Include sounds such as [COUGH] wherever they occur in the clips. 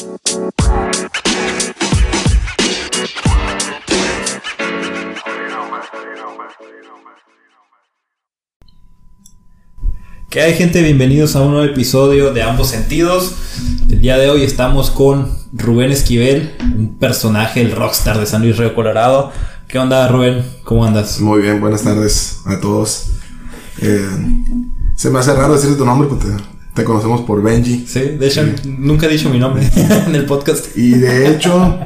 ¿Qué hay gente? Bienvenidos a un nuevo episodio de Ambos Sentidos. El día de hoy estamos con Rubén Esquivel, un personaje, el rockstar de San Luis Río Colorado. ¿Qué onda Rubén? ¿Cómo andas? Muy bien, buenas tardes a todos. Eh, se me hace raro decir tu nombre porque te, conocemos por Benji. Sí, de hecho nunca he dicho mi nombre [LAUGHS] en el podcast. Y de hecho,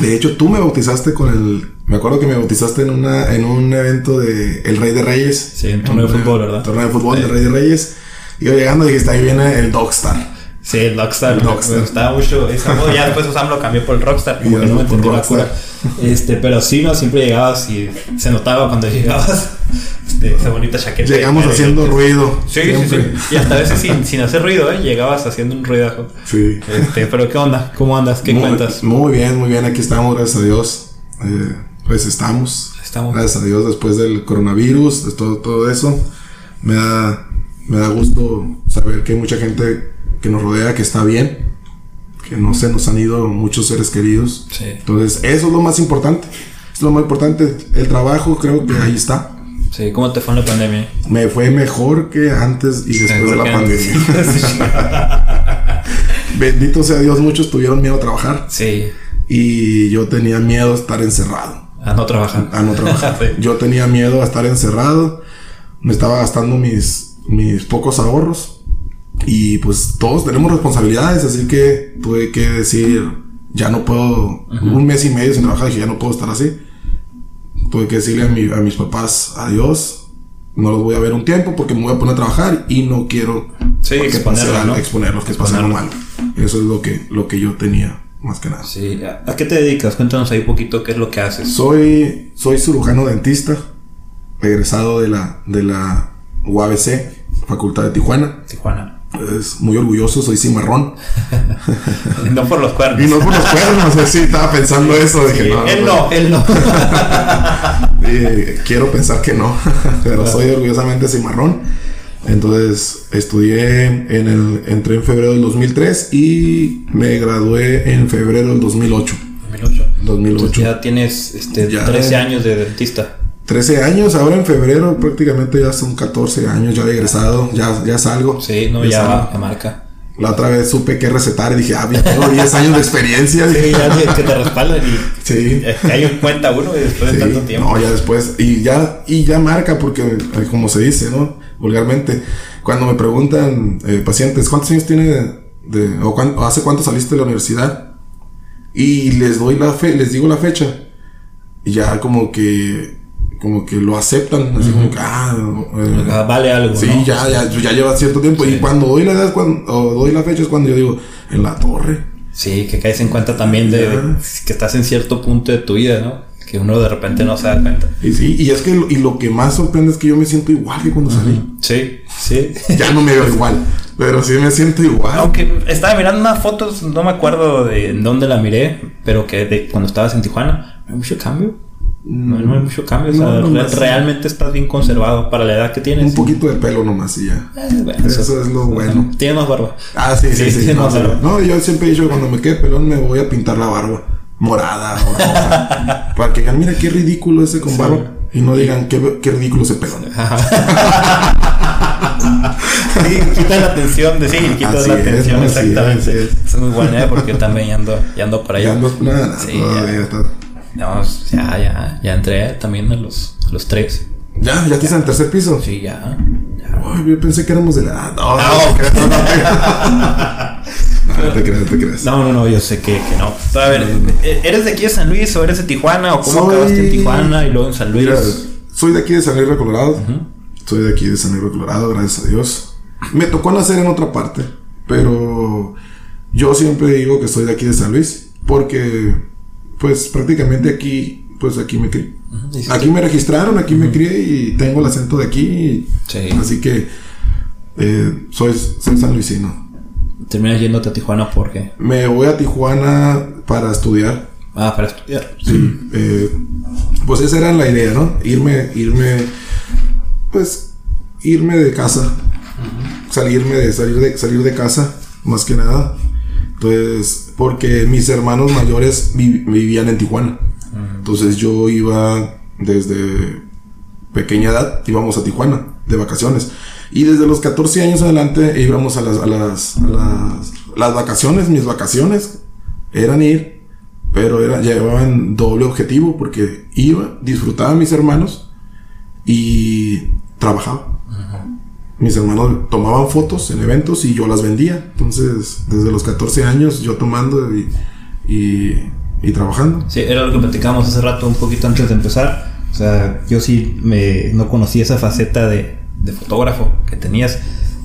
de hecho tú me bautizaste con el... Me acuerdo que me bautizaste en, una, en un evento de El Rey de Reyes. Sí, en torneo de fútbol, ¿verdad? Torneo de fútbol del Rey de Reyes. Y yo llegando dijiste, ahí viene el Dogstar. Sí, el Rockstar. Me, me gustaba mucho ese modo. Ya después Sam lo cambió por el Rockstar. Como que no me entendió la cura. Este, pero sí, no, siempre llegabas y se notaba cuando [LAUGHS] llegabas. Este, esa bonita chaqueta. Llegamos haciendo ruido. Sí, sí, sí. Y hasta a veces sin, sin hacer ruido, ¿eh? Llegabas haciendo un ruidajo. Sí. Este, pero ¿qué onda? ¿Cómo andas? ¿Qué muy, cuentas? Muy bien, muy bien. Aquí estamos, gracias a Dios. Eh, pues estamos. Estamos. Gracias a Dios después del coronavirus, de todo, todo eso. Me da, me da gusto saber que hay mucha gente que nos rodea que está bien. Que no se nos han ido muchos seres queridos. Sí. Entonces, eso es lo más importante. Es lo más importante. El trabajo creo que ahí está. Sí, ¿cómo te fue en la pandemia? Me fue mejor que antes y después de la pandemia. [LAUGHS] [LAUGHS] Bendito sea Dios, muchos tuvieron miedo a trabajar. Sí. Y yo tenía miedo a estar encerrado. A no trabajar. A no trabajar. [LAUGHS] Sí. Yo tenía miedo a estar encerrado. Me estaba gastando mis, mis pocos ahorros. Y pues todos tenemos responsabilidades, así que tuve que decir, ya no puedo, un mes y medio sin trabajar, dije, ya no puedo estar así. Tuve que decirle a, mi- a mis papás adiós, no los voy a ver un tiempo porque me voy a poner a trabajar y no quiero Sí, que exponerlos, pase- ¿no? exponerlos, que pasen Exponerlos. mal. Eso es lo que, lo que yo tenía, más que nada. Sí. ¿A a qué te dedicas? Cuéntanos ahí un poquito qué es lo que haces. Soy, soy cirujano dentista, egresado de la, de la UABC, Facultad de Tijuana. Tijuana. Es muy orgulloso, soy cimarrón. [LAUGHS] no por los cuernos. Y no por los cuernos, si estaba pensando eso. Dije, Sí, no, él no, él no. [LAUGHS] Quiero pensar que no, [LAUGHS] pero soy orgullosamente cimarrón. Entonces estudié en el, entré en febrero del 2003 y me gradué en febrero del 2008. 2008. 2008. Entonces ya tienes este, Ya. 13 años de dentista. 13 años, ahora en febrero prácticamente ya son 14 años, ya de egresado, ya, ya salgo. Sí, no, ya marca. La otra vez supe qué recetar y dije, ah, ya tengo 10 [LAUGHS] años de experiencia. Sí, ya que te [LAUGHS] respaldan y Sí. eh, hay un cuenta uno y después de tanto tiempo. No, ya después. Y ya, y ya marca, porque eh, como se dice, ¿no? Vulgarmente. Cuando me preguntan eh, pacientes, ¿cuántos años tiene de, de- o, o hace cuánto saliste de la universidad? Y les doy la fe, les digo la fecha. Y ya como que, como que lo aceptan, así como que, ah, eh, Ah, Vale algo. sí, ¿no? ya, ya, ya lleva cierto tiempo. Sí. Y cuando doy la edad, cuando, o doy la fecha es cuando yo digo, en la torre. Sí, que caes en cuenta también de, que estás en cierto punto de tu vida, ¿no? Que uno de repente no se da cuenta. Y sí, y es que, lo- y lo que más sorprende es que yo me siento igual que cuando salí. Sí, sí. Ya no me veo igual, pero sí me siento igual. Aunque estaba mirando unas fotos, no me acuerdo de dónde la miré, pero que de cuando estabas en Tijuana, hay mucho cambio. No, no hay mucho cambio. o sea, realmente estás bien conservado para la edad que tienes. Un poquito de pelo nomás y ya. Eh, bueno, Eso es lo bueno. Tienes más barba. Ah, sí, sí, Sí, sí. sí, no, yo siempre he dicho que cuando me quede pelón me voy a pintar la barba. Morada o roja. [LAUGHS] para que digan, mira qué ridículo ese con barba. Y no digan, qué, qué ridículo ese pelón. [LAUGHS] Sí, quitas la atención de sí, quitas Así la atención, exactamente. es. es. muy buena, ¿eh? porque también ya ando, ya ando por allá. Ya no, nada, nada, Sí, todavía ya. está. No, ya, ya, ya entré también a los, a los tres. Ya, ya estás en el tercer piso. Sí, ya. ya. Ay, yo pensé que éramos de la edad. No, No. no, te creas, no, [LAUGHS] no, no te creas, no te creas. No, no, no, yo sé que, que no. A ver, ¿eres de aquí de San Luis o eres de Tijuana? ¿O cómo Soy- acabaste en Tijuana y luego en San Luis? Mira, soy de aquí de San Luis Colorado. Soy de aquí de San Luis Colorado, gracias a Dios. Me tocó nacer en otra parte, pero yo siempre digo que soy de aquí de San Luis, porque pues prácticamente aquí, pues aquí me crié. Sí, sí, Aquí me registraron, aquí me crié y tengo el acento de aquí. Sí. Así que eh, soy, soy sanluisino. Terminas yéndote a Tijuana porque. Me voy a Tijuana para estudiar. Ah, para estudiar. Sí, eh, pues esa era la idea, ¿no? Irme, irme, pues, irme de casa, salirme de, salir de, salir de casa, más que nada, Entonces, porque mis hermanos mayores vi- vivían en Tijuana. Entonces yo iba desde pequeña edad, íbamos a Tijuana de vacaciones. Y desde los 14 años adelante íbamos a las, a las, a las, las vacaciones, mis vacaciones eran ir, pero era, llevaban doble objetivo porque iba, disfrutaba a mis hermanos y trabajaba. Mis hermanos tomaban fotos en eventos y yo las vendía. Entonces, desde los 14 años yo tomando y, y, y trabajando. Sí, era lo que platicábamos hace rato, un poquito antes de empezar. O sea, yo sí me, no conocía esa faceta de, de fotógrafo que tenías.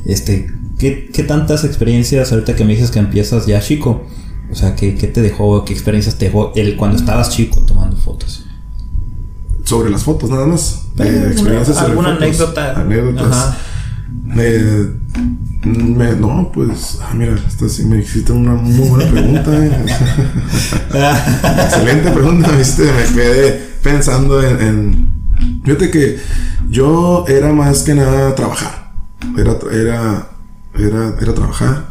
Este, ¿qué, ¿Qué tantas experiencias ahorita que me dices que empiezas ya chico? O sea, ¿qué, qué te dejó, qué experiencias te dejó el cuando estabas chico tomando fotos? Sobre las fotos nada más. Eh, alguna- sobre fotos. anécdota. Anécdotas. Ajá. Eh, me- no, pues, ah, mira, esta sí me hiciste una muy buena pregunta. eh. [LAUGHS] Excelente pregunta, viste, me quedé pensando en, en- Fíjate que yo era más que nada trabajar. Era, era, era, era trabajar.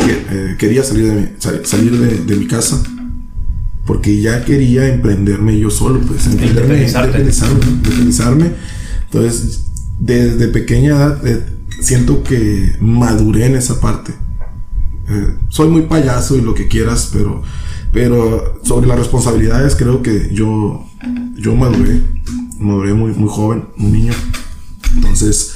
Eh, quería salir de mi, sal- salir de, de mi casa. Porque ya quería emprenderme yo solo, pues, emprenderme, independizarme, independizarme. Entonces, desde pequeña edad, eh, siento que maduré en esa parte. Eh, soy muy payaso y lo que quieras, pero, pero sobre las responsabilidades creo que yo, yo maduré, maduré muy, muy joven, un niño. Entonces,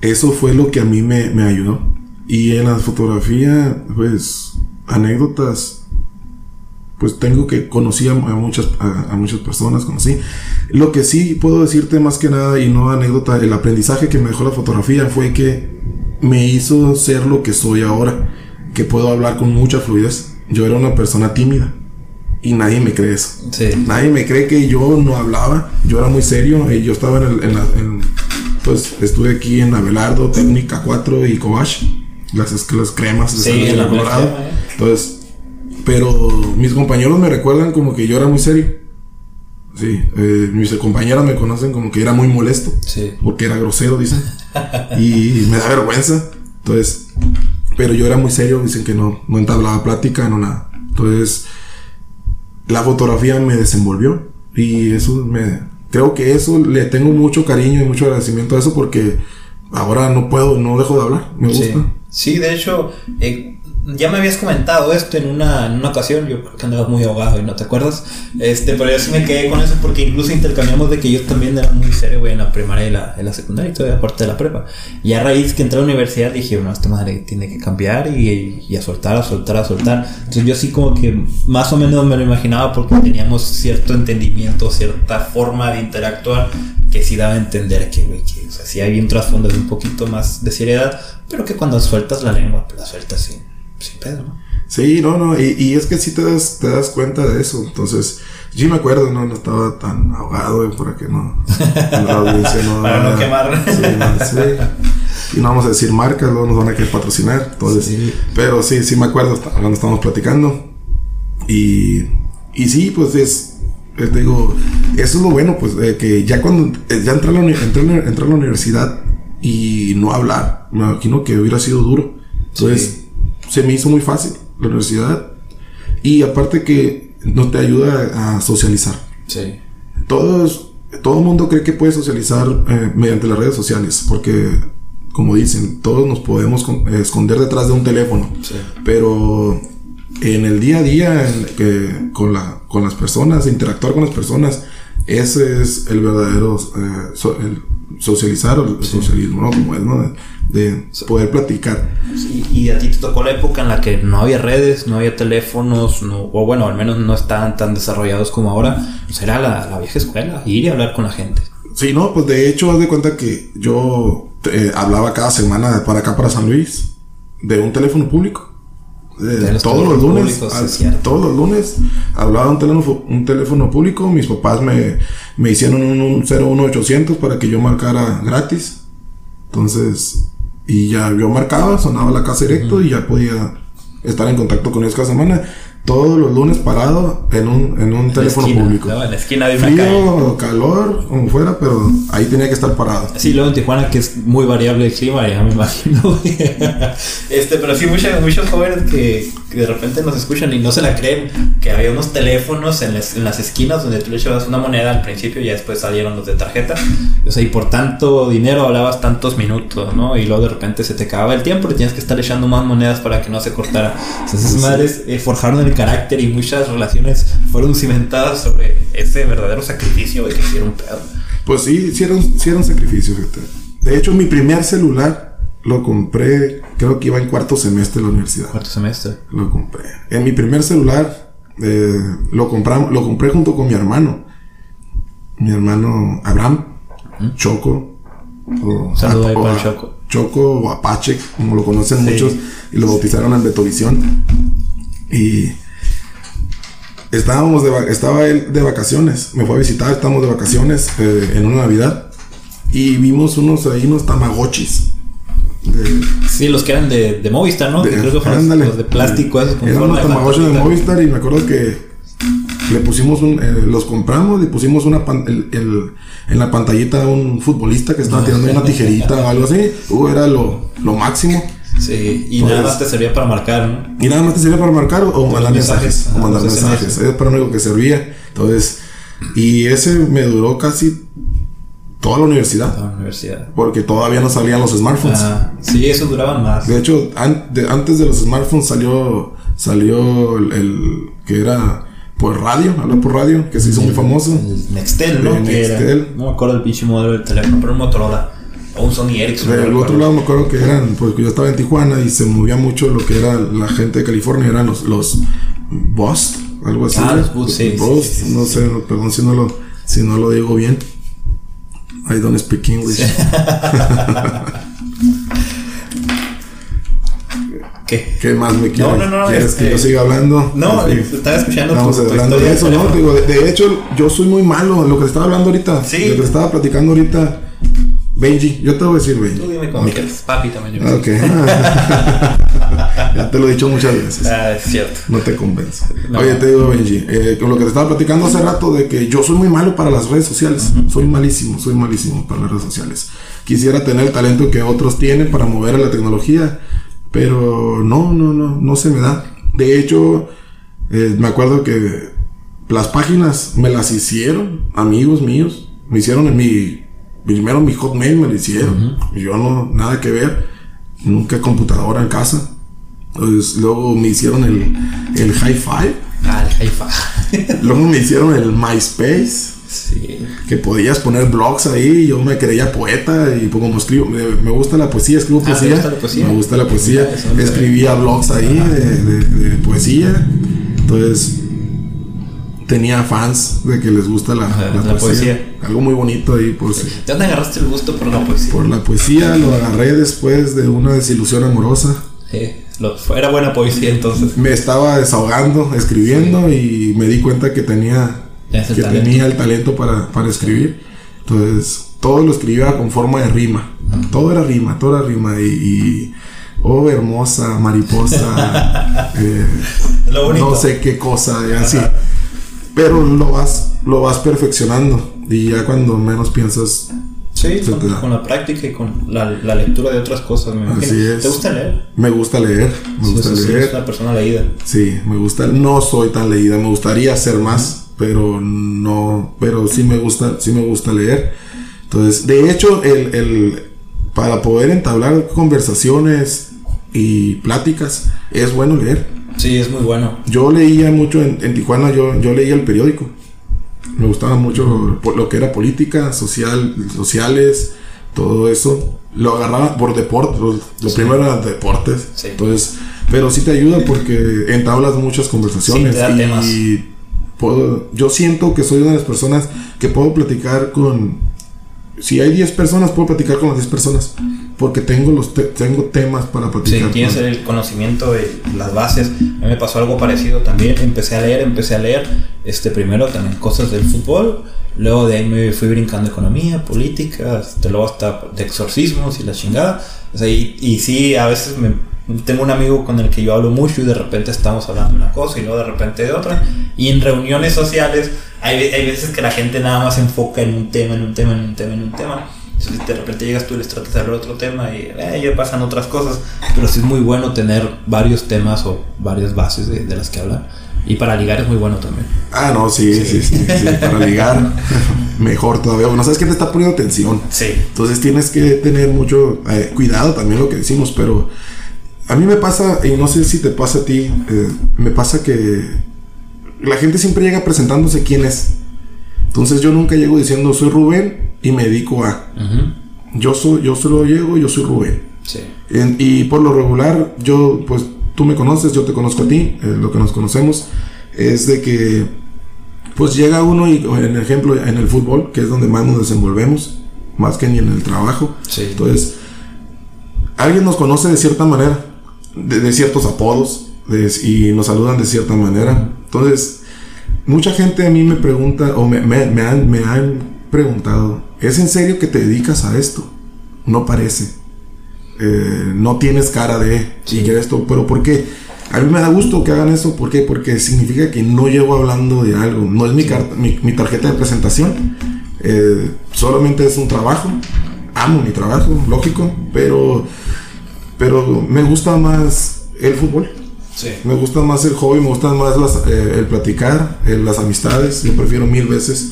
eso fue lo que a mí me, me ayudó. Y en la fotografía, pues, anécdotas, pues tengo que conocí a, muchas, a, a muchas personas, conocí. Lo que sí puedo decirte más que nada, y no anécdota, el aprendizaje que me dejó la fotografía fue que me hizo ser lo que soy ahora, que puedo hablar con mucha fluidez. Yo era una persona tímida y nadie me cree eso. Sí. Nadie me cree que yo no hablaba, yo era muy serio y yo estaba en el, en la- en- pues estuve aquí en Abelardo, Técnica 4 y Cobach, las, las cremas de Sí, San Colorado. eh. Entonces, pero mis compañeros me recuerdan como que yo era muy serio. Sí, eh, mis compañeras me conocen como que era muy molesto. Sí. Porque era grosero, dicen. [LAUGHS] y me da vergüenza. Entonces, pero yo era muy serio, dicen que no, no entablaba plática, no nada. Entonces, la fotografía me desenvolvió. Y eso me. Creo que eso le tengo mucho cariño y mucho agradecimiento a eso porque ahora no puedo, no dejo de hablar. Me gusta. Sí, Sí, de hecho, eh, ya me habías comentado esto en una, en una ocasión, yo creo que andabas muy ahogado y no te acuerdas, este, pero yo sí me quedé con eso porque incluso intercambiamos de que yo también era muy serio, güey, en la primaria y la, en la secundaria y todavía aparte de la prepa. Y a raíz que entré a la universidad dije, bueno, esta madre tiene que cambiar y, y a soltar, a soltar, a soltar. Entonces yo sí como que más o menos me lo imaginaba porque teníamos cierto entendimiento, cierta forma de interactuar que sí daba a entender que, güey, que o sea, sí hay un trasfondo de un poquito más de seriedad, pero que cuando sueltas la lengua, pues la sueltas sin, sin pedo, ¿no? Sí, no, no, y, y es que sí te das, te das cuenta de eso. Entonces, sí me acuerdo, no, no estaba tan ahogado para que no. [LAUGHS] la audiencia no Para no quemar. Sí, no, sí. Y no vamos a decir marcas, luego nos van a querer patrocinar. Entonces, Sí. pero sí, sí me acuerdo cuando estábamos platicando. Y, y sí, pues es, te digo, eso es lo bueno, pues, eh, que ya cuando eh, ya entré a, la, entré, entré a la universidad y no hablar, me imagino que hubiera sido duro. Entonces, se me hizo muy fácil la universidad. Y aparte que no te ayuda a socializar. Sí. Todos, todo el mundo cree que puede socializar eh, mediante las redes sociales, porque, como dicen, todos nos podemos con- eh, esconder detrás de un teléfono. Sí. Pero en el día a día, en con, la, con las personas, interactuar con las personas, ese es el verdadero eh, so- el socializar, o el socialismo, ¿no? Como es, ¿no? De poder platicar. Sí, y a ti te tocó la época en la que no había redes, no había teléfonos, no, o bueno, al menos no estaban tan desarrollados como ahora. Pues era la, la vieja escuela, ir y hablar con la gente. Sí, no, pues de hecho, haz de cuenta que yo eh, hablaba cada semana para acá, para San Luis, de un teléfono público. Eh, los todos los lunes, públicos, todos los lunes hablaba un teléfono, un teléfono público. Mis papás me, me hicieron un, un 01800 para que yo marcara gratis. Entonces, y ya yo marcaba, sonaba la casa directo y ya podía estar en contacto con ellos cada semana. Todos los lunes parado en un, en un teléfono esquina, público. ¿no? En la esquina de una Frío, calle. calor, como fuera, pero ahí tenía que estar parado. Sí, luego en Tijuana, que es muy variable el clima, ya me imagino. [LAUGHS] este, pero sí, muchos, muchos jóvenes que, que de repente nos escuchan y no se la creen, que había unos teléfonos en las, en las esquinas donde tú le echabas una moneda al principio y ya después salieron los de tarjeta. O sea, y por tanto dinero hablabas tantos minutos, ¿no? Y luego de repente se te acababa el tiempo y tenías que estar echando más monedas para que no se cortara. Sea, esas Sí. madres eh, forjaron el carácter y muchas relaciones fueron cimentadas sobre ese verdadero sacrificio de que hicieron pedo. Pues sí, hicieron, hicieron sacrificio, fíjate. De hecho, mi primer celular lo compré, creo que iba en cuarto semestre de la universidad. Cuarto semestre. Lo compré. En mi primer celular eh, lo compramos, lo compré junto con mi hermano. Mi hermano Abraham, Choco. O, Saludo ahí o para el a- Choco. Choco o Apache, como lo conocen Sí. muchos, y lo bautizaron en Betovisión. Y estábamos de, estaba él de vacaciones, me fue a visitar, estábamos de vacaciones eh, en una Navidad y vimos unos ahí, unos tamagotchis. De, Sí, los que eran de, de Movistar, ¿no? de- que creo que fueron ándale. los de plástico, esos con Eran unos de tamagotchis de. Movistar y me acuerdo que le pusimos un, eh, los compramos y pusimos una pan- el- el- en la pantallita un futbolista que estaba tirando una tijerita o algo así. Uh, era lo, lo máximo. Sí, y Pues- nada más te servía para marcar, ¿no? Y nada más te servía para marcar o, o mandar mensajes. mensajes. O Ah, mandar los mensajes. Es para lo único que servía. Entonces, y ese me duró casi toda la universidad. A la universidad. Porque todavía no salían los smartphones. Ah, sí, esos duraban más. De hecho, an- de- antes de los smartphones salió salió el, el- que era por radio, hablar por radio, que se hizo muy famoso. El Nextel, ¿no? El Que era- Nextel. no me acuerdo el pinche modelo del teléfono, pero un Motorola. O un Sony Ericsson. no Del otro lado me acuerdo que eran, porque yo estaba en Tijuana y se movía mucho lo que era la gente de California, eran los, los Boss, algo así. Ah, los Buzz, sí, Buzz, sí, sí, no sé, perdón si no lo, si no lo digo bien. I don't speak English. [LAUGHS] ¿Qué? ¿Qué más me quieres? no, no, ¿Quieres este- que yo siga hablando? No, Sí. estaba escuchando Estamos tu hablando de historia eso, del ¿no? Digo, de, de hecho, yo soy muy malo en lo que te estaba hablando ahorita. Sí. Lo que te estaba platicando ahorita. Benji, yo te voy a decir Benji. Tú dime cómo quieres. Papi también. yo. Ok. [LAUGHS] ya te lo he dicho muchas veces. Ah, es cierto. No te convenzo. No. Oye, te digo, Benji, eh, con lo que te estaba platicando hace rato de que yo soy muy malo para las redes sociales. Soy malísimo, soy malísimo para las redes sociales. Quisiera tener el talento que otros tienen para mover a la tecnología, pero no, no, no, no se me da. De hecho, eh, me acuerdo que las páginas me las hicieron amigos míos. Me hicieron en mi, primero mi hotmail me lo hicieron. Yo no, nada que ver. Nunca computadora en casa. Pues luego me hicieron el, el hi-fi. Ah, el hi-fi. [LAUGHS] Luego me hicieron el MySpace. sí. Que podías poner blogs ahí. Yo me creía poeta. Y como escribo, me, me gusta la poesía, escribo Ah, ¿te poesía. gusta la poesía? Me gusta la poesía. Escribía blogs ahí de, de- de poesía. Entonces tenía fans de que les gusta la, Ajá, la la poesía. poesía. Algo muy bonito ahí por si- ¿De dónde agarraste el gusto por la poesía? Por la poesía lo agarré después de una desilusión amorosa. Sí, lo- era buena poesía entonces. Me estaba desahogando, escribiendo y me di cuenta que tenía, el que talento. tenía el talento para, para escribir. Entonces, todo lo escribía con forma de rima. Todo era rima, todo era rima. Y, y, oh, hermosa, mariposa, [LAUGHS] eh, Lo bonito. no sé qué cosa, y así. Pero lo vas, lo vas perfeccionando. Y ya cuando menos piensas, Sí, con, la práctica y con la, la lectura de otras cosas, me imagino. Así es. ¿Te gusta leer? me gusta leer, me Sí, gusta sí, sí, leer. es una persona leída. Sí, me gusta. No soy tan leída, me gustaría ser más, pero no, pero sí me gusta, sí me gusta leer. Entonces, de hecho, el, el para poder entablar conversaciones y pláticas es bueno leer. Sí, es muy bueno. Yo leía mucho en, en Tijuana, yo, yo leía el periódico. Me gustaba mucho lo que era política, social, sociales, todo eso. Lo agarraba por deporte, lo, lo primero era deportes. Sí. Entonces, pero sí te ayuda porque entablas muchas conversaciones. Sí, te da y temas. puedo, yo siento que soy una de las personas que puedo platicar con. Si hay 10 personas, puedo platicar con las 10 personas. Porque tengo los te- tengo temas para Sí, platicar. tienes con- el conocimiento de las bases. A mí me pasó algo parecido también. Empecé a leer, empecé a leer. Este, primero también cosas del fútbol. Luego de ahí me fui brincando economía, política, este, luego hasta de exorcismos y la chingada. O sea, y, y sí, a veces me tengo un amigo con el que yo hablo mucho y de repente estamos hablando de una cosa y luego de repente de otra. Y en reuniones sociales hay, hay veces que la gente nada más se enfoca en un tema, en un tema, en un tema, en un tema. Entonces de repente llegas tú y les tratas de hablar otro tema y eh, ya pasan otras cosas. Pero sí es muy bueno tener varios temas o varias bases de, de las que hablar. Y para ligar es muy bueno también. Ah, no, sí, sí, sí, sí, para ligar [LAUGHS] mejor todavía. Bueno, sabes que te está poniendo tensión. Sí. Entonces tienes que tener mucho eh, cuidado también lo que decimos, pero a mí me pasa, y no sé si te pasa a ti, eh, me pasa que la gente siempre llega presentándose quién es. Entonces yo nunca llego diciendo soy Rubén y me dedico a. Yo soy, yo solo llego, yo soy Rubén. Sí. En- y por lo regular, yo, pues tú me conoces, yo te conozco a ti, eh, lo que nos conocemos es de que, pues llega uno y, en ejemplo, en el fútbol, que es donde más nos desenvolvemos, más que ni en el trabajo. Sí. Entonces, alguien nos conoce de cierta manera, de, de ciertos apodos, de- y nos saludan de cierta manera. Entonces, mucha gente a mí me pregunta, o me, me- me han, me han preguntado, ¿es en serio que te dedicas a esto? No parece. Eh, no tienes cara de Sí. que esto, pero ¿por qué? A mí me da gusto que hagan eso, ¿por qué? Porque significa que no llevo hablando de algo, no es mi, carta- mi, mi tarjeta de presentación, eh, solamente es un trabajo, amo mi trabajo, lógico, pero, pero me gusta más el fútbol, Sí. me gusta más el hobby, me gusta más las, eh, el platicar, eh, las amistades. Yo prefiero mil veces.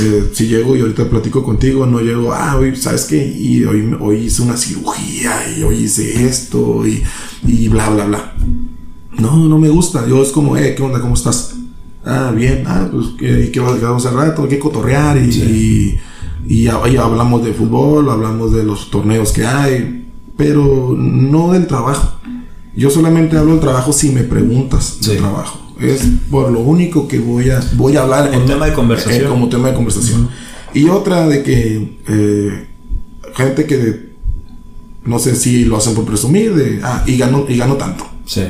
eh, si llego y ahorita platico contigo, no llego, ah, hoy, ¿sabes qué? Y hoy, hoy hice una cirugía y hoy hice esto y, y bla, bla, bla. No, no me gusta. Yo es como, eh, ¿qué onda? ¿Cómo estás? Ah, bien. Ah, pues, ¿qué, qué vas a quedar hace rato? Hay que cotorrear y, y, y ya- y hablamos de fútbol, hablamos de los torneos que hay, pero no del trabajo. Yo solamente hablo del trabajo si me preguntas Sí. del trabajo. Es por lo único que voy a, voy a hablar Como tema de conversación. eh, como tema de conversación. Y otra de que eh, gente que no sé si lo hacen por presumir, de, ah, y gano, y gano tanto. Sí.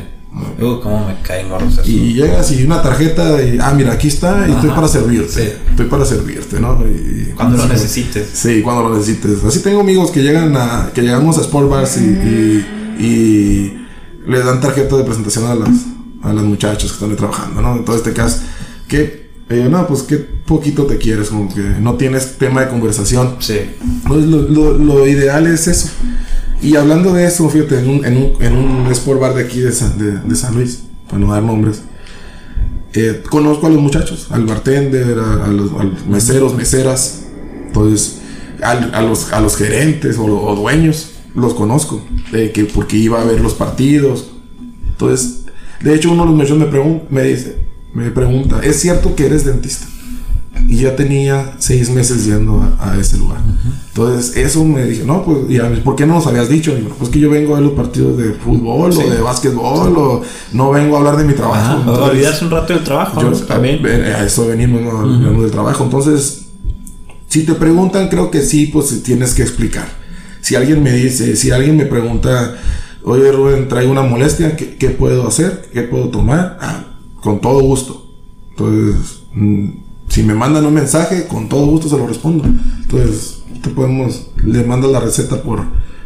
Uh, cómo me caen gordos eso. Y llegas y una tarjeta de, ah, mira, aquí está y estoy para servirte. Sí. Estoy para servirte, ¿no? Y- Cuando lo sí, necesites. Sí, cuando lo necesites. Así tengo amigos que llegan a, que llegamos a Sport Bars y, y, y le dan tarjeta de presentación a las, a las muchachas que están ahí trabajando, ¿no? Entonces te quedas, que, eh, no, pues qué poquito te quieres, como que no tienes tema de conversación. Sí. Pues lo, lo- lo ideal es eso. Y hablando de eso, fíjate, en un, en un, en un sport bar de aquí de San, de, de San Luis, para no dar nombres, eh, conozco a los muchachos, al bartender, a, a los, a los meseros, meseras, entonces, al- a, los, a los gerentes o, o dueños, los conozco, eh, que porque iba a ver los partidos. Entonces, de hecho, uno de los muchachos me, pregun- me dice, me pregunta, ¿es cierto que eres dentista? Y ya tenía seis meses yendo a, a ese lugar. Entonces, eso me dije, no, pues, y a mí, ¿por qué no nos habías dicho? Yo, pues que yo vengo a ver los partidos de fútbol Sí. o de básquetbol o no vengo a hablar de mi trabajo. Ajá. Entonces, olvidarse un rato del trabajo. yo ¿no? También. a, a eso venimos, ¿no? Hablamos del trabajo. Entonces, si te preguntan, creo que sí, pues tienes que explicar. Si alguien me dice, si alguien me pregunta, oye Rubén, traigo una molestia, ¿qué, qué puedo hacer? ¿Qué puedo tomar? Ah, con todo gusto. Entonces, mm, si me mandan un mensaje, con todo gusto se lo respondo. Entonces, te podemos, le mandas la receta por,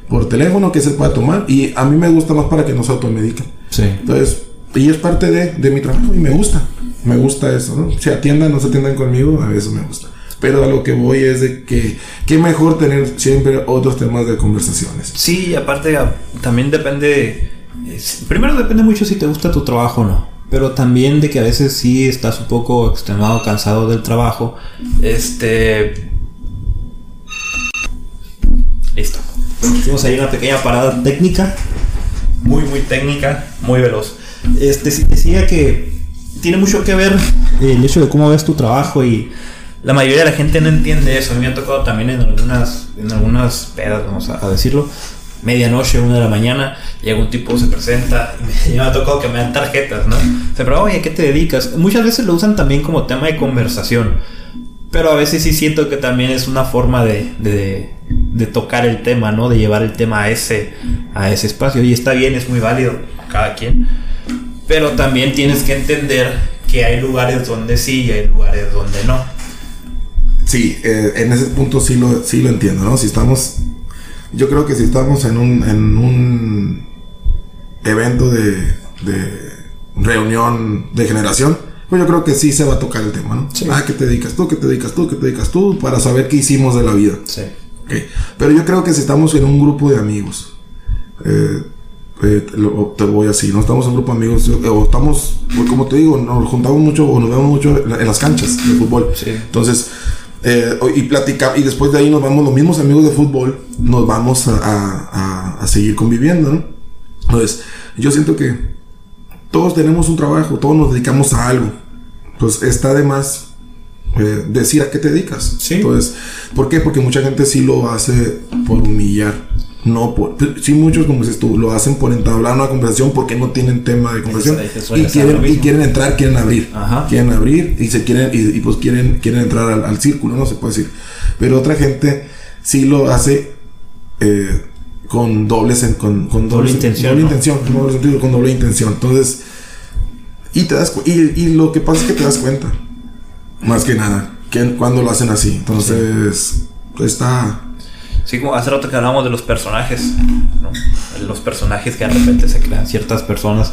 por teléfono que se pueda tomar. Y a mí me gusta más para que no se automediquen. Sí. Entonces, y es parte de, de mi trabajo y me gusta. Me gusta eso, ¿no? Se atiendan, no se atiendan conmigo, a eso me gusta. Pero a lo que voy es de que, qué mejor tener siempre otros temas de conversaciones. Sí, aparte a- también depende. es- primero depende mucho si te gusta tu trabajo o no. Pero también de que a veces sí estás un poco extremado, cansado del trabajo. Este. Listo. Hicimos ahí una pequeña parada técnica. Muy, muy técnica, muy veloz. Este, decía que tiene mucho que ver el hecho de cómo ves tu trabajo y la mayoría de la gente no entiende eso. A mí me ha tocado también en algunas, en algunas pedas, vamos a, decirlo. Medianoche, una de la mañana, llega un tipo, se presenta y me, [LAUGHS] me ha tocado que me dan tarjetas, ¿no? Se pregunta, oye, ¿a qué te dedicas? Muchas veces lo usan también como tema de conversación. Pero a veces sí siento que también es una forma de, de, de tocar el tema, ¿no? De llevar el tema a ese, a ese espacio. Y está bien, es muy válido, cada quien. Pero también tienes que entender que hay lugares donde sí y hay lugares donde no. Sí, eh, en ese punto sí lo, sí lo entiendo, ¿no? Si estamos, yo creo que si estamos en un, en un, evento de, de reunión de generación, pues yo creo que sí se va a tocar el tema, ¿no? Sí. Ah, ¿qué te dedicas tú? ¿Qué te dedicas tú? ¿Qué te dedicas tú? Para saber qué hicimos de la vida. Sí. Pero yo creo que si estamos en un grupo de amigos, eh, eh, lo- te voy así, no estamos en un grupo de amigos, o estamos, pues, como te digo, nos juntamos mucho o nos vemos mucho en la- en las canchas de fútbol. Sí. Entonces, eh, y platicamos, y después de ahí nos vamos, los mismos amigos de fútbol, nos vamos a, a- seguir conviviendo, ¿no? Entonces, yo siento que todos tenemos un trabajo, todos nos dedicamos a algo. Pues está de más eh, decir a qué te dedicas. Sí. Entonces, ¿por qué? Porque mucha gente sí lo hace por humillar. No por. Sí, muchos, como dices tú, lo hacen por entablar una conversación porque no tienen tema de conversación. Y quieren, y quieren entrar, quieren abrir. Ajá. Quieren abrir y se quieren. Y, y, pues quieren, quieren entrar al, al círculo, no se puede decir. Pero otra gente sí lo hace. eh, con dobles con, con Doble intención, doble ¿no? intención, con doble sentido, con doble intención. Entonces, y te das y, y lo que pasa es que te das cuenta. Más que nada. Que cuando lo hacen así. Entonces, está. Sí, como hace rato que hablamos de los personajes, ¿no? Los personajes que de repente se crean ciertas personas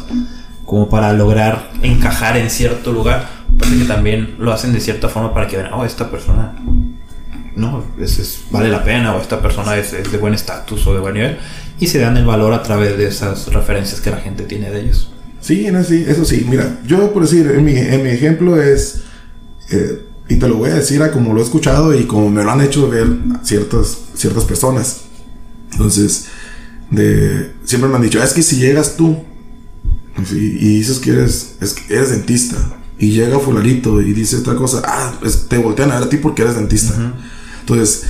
como para lograr encajar en cierto lugar. Parece que también lo hacen de cierta forma para que vean, oh, esta persona no, es, es- vale la pena, o esta persona es, es de buen estatus o de buen nivel, y se dan el valor a través de esas referencias que la gente tiene de ellos. Sí, eso sí. Mira, yo por decir, en mi, en mi ejemplo es. eh, y te lo voy a decir a como lo he escuchado y como me lo han hecho ver ciertas, ciertas personas. Entonces, de, siempre me han dicho, es que si llegas tú sí, y dices que eres, es que eres dentista y llega fulanito y dice otra cosa, ah, pues te voltean a ver a ti porque eres dentista. Entonces,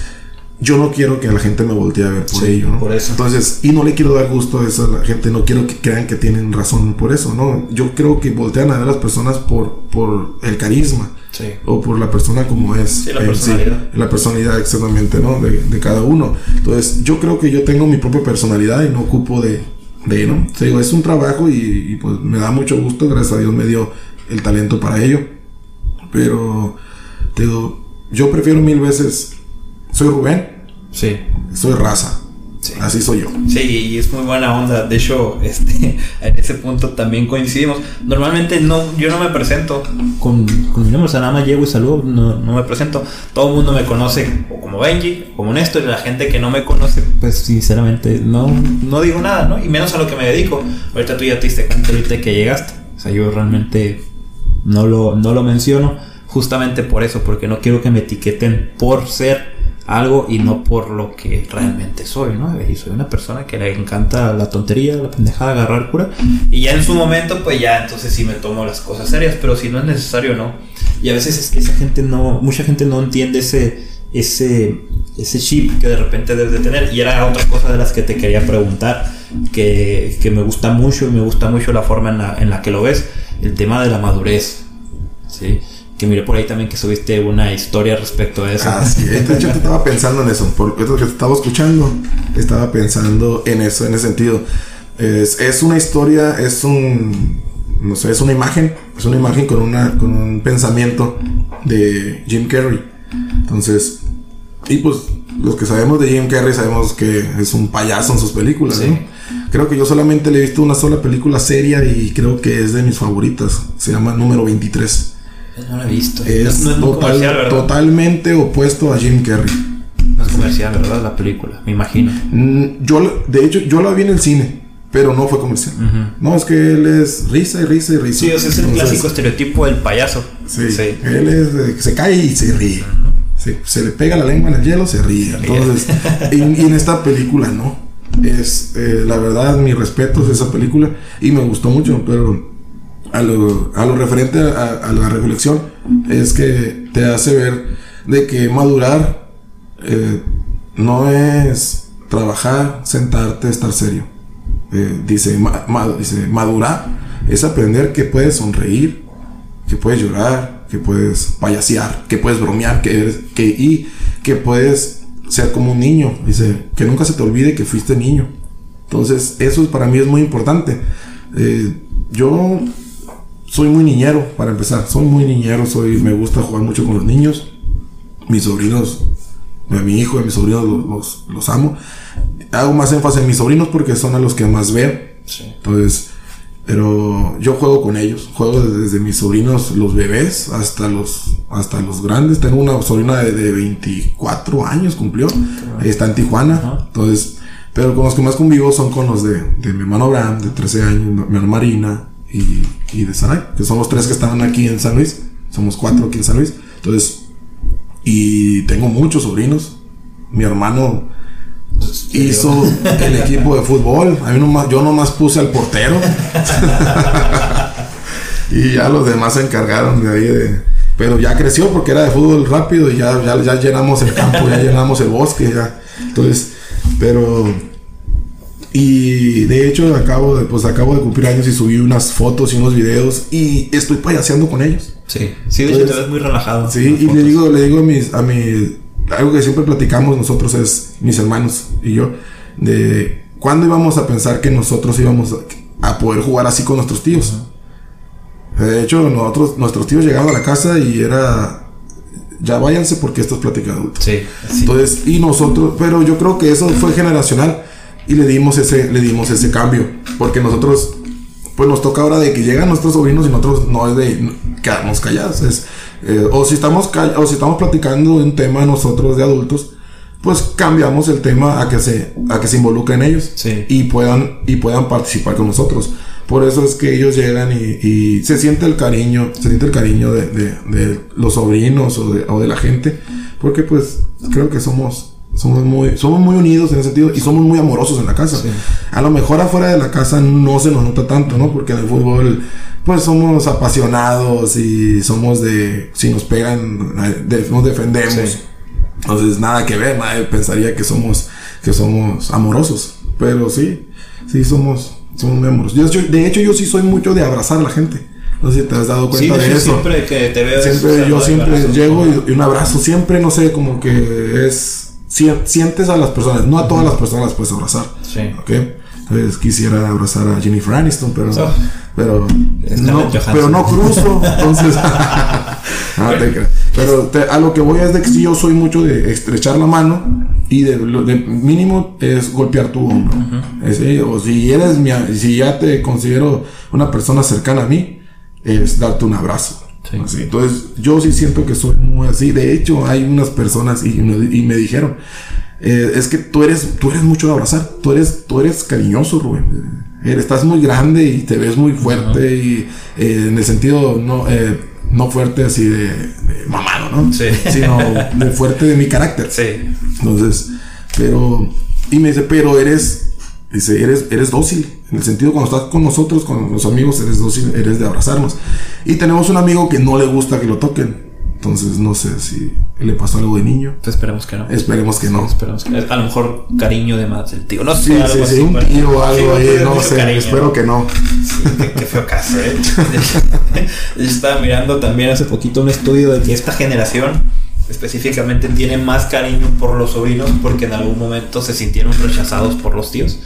yo no quiero que la gente me voltee a ver por Sí, ello, ¿no? por eso. Entonces, y no le quiero dar gusto a esa gente, no quiero que crean que tienen razón por eso, ¿no? Yo creo que voltean a ver a las personas por, por el carisma Sí. o por la persona como es. Sí, la en personalidad. la personalidad exactamente, ¿no? De, de cada uno. Entonces, yo creo que yo tengo mi propia personalidad y no ocupo de, de ¿no? Te digo, es un trabajo y, y, pues me da mucho gusto, gracias a Dios me dio el talento para ello. Pero, te digo, yo prefiero mil veces, soy Rubén, Sí. soy raza. Sí. Así soy yo. Sí, y es muy buena onda. De hecho, [LAUGHS] este, en ese punto también coincidimos. Normalmente no, yo no me presento con, con mi nombre, o sea, nada más llego y saludo, no, no me presento. Todo el mundo me conoce o como Benji, o como Néstor, y la gente que no me conoce, pues sinceramente no, no digo nada, ¿no? Y menos a lo que me dedico. Ahorita tú ya te diste cuenta ahorita que llegaste. O sea, yo realmente no lo, no lo menciono justamente por eso, porque no quiero que me etiqueten por ser algo y no por lo que realmente soy, ¿no? Y soy una persona que le encanta la tontería, la pendejada, agarrar cura. Y ya en su momento, pues ya entonces sí me tomo las cosas serias, pero si no es necesario, no. Y a veces es que esa gente no, mucha gente no entiende ese, ese, ese chip que de repente debes de tener. Y era otra cosa de las que te quería preguntar, que, que me gusta mucho y me gusta mucho la forma en la, en la que lo ves, el tema de la madurez, ¿sí? Que miré por ahí también que subiste una historia respecto a eso. Ah, sí. De hecho, te estaba pensando en eso. Por eso que te estaba escuchando, estaba pensando en eso, en ese sentido. Es, es una historia, es un. No sé, es una imagen. Es una imagen con, una, con un pensamiento de Jim Carrey. Entonces, y pues los que sabemos de Jim Carrey sabemos que es un payaso en sus películas, Sí. ¿no? Creo que yo solamente le he visto una sola película seria y creo que es de mis favoritas. Se llama Número 23. No la he visto. Es no, no es muy total- comercial, ¿verdad? totalmente opuesto a Jim Carrey. No es comercial, ¿verdad? La película, me imagino. Mm, Yo, de hecho, yo la vi en el cine, pero no fue comercial. No, es que él es risa y risa y risa. Sí, o sea, es el Entonces, clásico estereotipo del payaso. Sí, él es se cae y se ríe. Se, se le pega la lengua en el hielo, se ríe. Entonces, [LAUGHS] y, y en esta película no. Es, eh, la verdad, mi respeto es esa película y me gustó mucho, pero a lo, a lo referente a, la reflexión es que te hace ver de que madurar eh, no es trabajar, sentarte, estar serio. Eh, dice, ma- dice, madurar es aprender que puedes sonreír, que puedes llorar, que puedes payasear, que puedes bromear, que, eres- que y que puedes ser como un niño. Dice, que nunca se te olvide que fuiste niño. Entonces, eso es- para mí es muy importante. Eh, yo soy muy niñero, para empezar. Soy muy niñero, soy, me gusta jugar mucho con los niños. Mis sobrinos, a mi hijo y a mis sobrinos los, los, los amo. Hago más énfasis en mis sobrinos porque son a los que más veo. Entonces, pero yo juego con ellos, juego desde, mis sobrinos, los bebés, hasta los, hasta los grandes. Tengo una sobrina de, de 24 años, cumplió, está en Tijuana. Entonces, pero con los que más convivo son con los de, de mi hermano Abraham, de 13 años, mi hermana Marina y, de Saray, que son los tres que estaban aquí en San Luis. Somos cuatro aquí en San Luis. Entonces, y tengo muchos sobrinos. Mi hermano hizo el equipo de fútbol. A mí nomás, yo nomás puse al portero. [LAUGHS] y ya los demás se encargaron de ahí de. Pero ya creció porque era de fútbol rápido y ya, ya, ya llenamos el campo, ya llenamos el bosque, ya. Entonces, pero. Y de hecho acabo de, pues acabo de cumplir años y subí unas fotos y unos videos y estoy payaseando con ellos. Sí, sí, de hecho te ves muy relajado. Sí, y le digo, le digo a mis, a algo que siempre platicamos nosotros es, mis hermanos y yo, de cuándo íbamos a pensar que nosotros íbamos a, poder jugar así con nuestros tíos. De hecho, nosotros, nuestros tíos llegaban a la casa y era, ya váyanse porque esto es plática adulta. Sí, sí. Entonces, y nosotros, pero yo creo que eso fue generacional y le dimos ese, le dimos ese cambio, porque nosotros, pues nos toca ahora de que llegan nuestros sobrinos y nosotros no es de quedarnos callados, es, eh, o si estamos o si estamos platicando de un tema nosotros de adultos, pues cambiamos el tema a que se, a que se involucren ellos Sí. y puedan, y puedan participar con nosotros. Por eso es que ellos llegan y, y se siente el cariño, se siente el cariño de, de, de los sobrinos o de, o de la gente, porque pues creo que somos, somos muy, somos muy unidos en ese sentido y somos muy amorosos en la casa. Sí. A lo mejor afuera de la casa no se nos nota tanto, ¿no? Porque en el fútbol, pues somos apasionados y somos de, si nos pegan, de- nos defendemos. Sí. Entonces, nada que ver, nadie pensaría que somos, que somos amorosos. Pero sí, sí somos, somos muy amorosos. Yo- yo- de hecho, yo sí soy mucho de abrazar a la gente. No sé si te has dado Sí, cuenta de de, eso. siempre que te veo. Siempre, yo siempre llego y, y un abrazo. Siempre, no sé, como que es. Si- Sientes a las personas. No a todas las personas las puedes abrazar. Sí. ¿Ok? Entonces quisiera abrazar a Jennifer Aniston, pero. Pero. Scarlett No, pero no cruzo. [LAUGHS] Entonces. [LAUGHS] no te. Pero te- a lo que voy es de que yo soy mucho de estrechar la mano. Y de, lo- de mínimo es golpear tu hombro. Eh, o si eres mi, si ya te considero una persona cercana a mí, es darte un abrazo. Sí. Así. Entonces, yo sí siento que soy muy así. De hecho, hay unas personas y me, y me dijeron, eh, es que tú eres, tú eres mucho de abrazar. Tú eres, tú eres cariñoso, Rubén. Eh, estás muy grande y te ves muy fuerte y eh, en el sentido no, eh, no fuerte así de, de mamado, ¿no? Sí. [LAUGHS] Sino de fuerte de mi carácter. Sí. Entonces, pero, y me dice, pero eres, dice, eres, eres dócil. En el sentido, cuando estás con nosotros, con los amigos, eres dócil, eres de abrazarnos. Y tenemos un amigo que no le gusta que lo toquen. Entonces, no sé si le pasó algo de niño. Pues esperemos que no. Esperemos que no. Esperemos que A lo mejor cariño de más del tío. No sé. Sí, algo sí, así, sí, un tío o Sí, algo ahí, no sé, cariño, espero que no. Qué, qué feo caso, ¿eh? [LAUGHS] Yo estaba mirando también hace poquito un estudio de que esta generación específicamente tiene más cariño por los sobrinos porque en algún momento se sintieron rechazados por los tíos.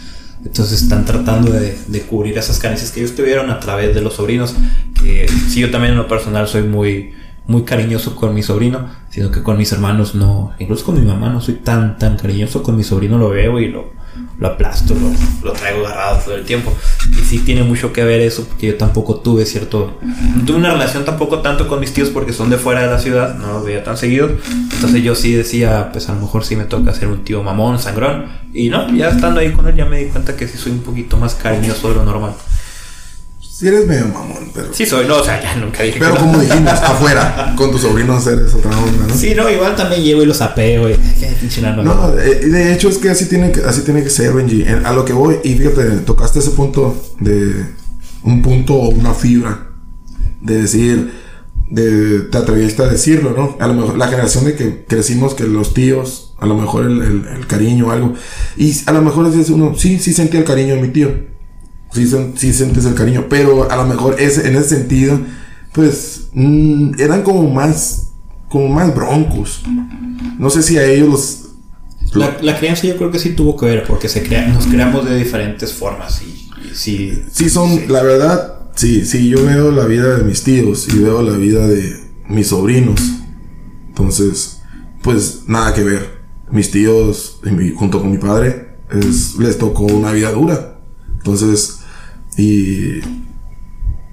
Entonces están tratando de, de cubrir esas carencias que ellos tuvieron a través de los sobrinos. Que sí, yo también en lo personal soy muy, muy cariñoso con mi sobrino, sino que con mis hermanos no. Incluso con mi mamá no soy tan, tan cariñoso. Con mi sobrino lo veo y lo, lo aplasto, lo, lo traigo agarrado todo el tiempo. Y sí tiene mucho que ver eso, porque yo tampoco tuve cierto. No tuve una relación tampoco tanto con mis tíos porque son de fuera de la ciudad, no los veía tan seguido. Entonces yo sí decía, pues a lo mejor sí me toca ser un tío mamón, sangrón. Y no, ya estando ahí con él ya me di cuenta que sí soy un poquito más cariñoso de lo normal. Si eres medio mamón, pero. Sí soy, no, o sea, ya nunca dije Pero que no. como dijimos, [LAUGHS] afuera, con tus sobrinos eres otra onda, ¿no? Sí, no, igual también llego y los apeo, nano, No, eh, de hecho es que así tiene que, así tiene que ser, Benji. En- A lo que voy, y fíjate, tocaste ese punto de un punto o una fibra de decir, de, te atreviste a decirlo, ¿no? A lo mejor la generación de que crecimos, que los tíos, a lo mejor el, el- el cariño o algo, y a lo mejor dice uno, sí, sí sentía el cariño de mi tío, sí, sen- sí sientes el cariño, pero a lo mejor ese, en ese sentido, pues, mm, eran como más, como más broncos. No sé si a ellos los, La, la crianza yo creo que sí tuvo que ver, porque se crea, nos creamos de diferentes formas y, y sí. Sí, son, la verdad, sí, sí, yo veo la vida de mis tíos y veo la vida de mis sobrinos. Entonces, pues nada que ver. Mis tíos, junto con mi padre, es- les tocó una vida dura. Entonces, Y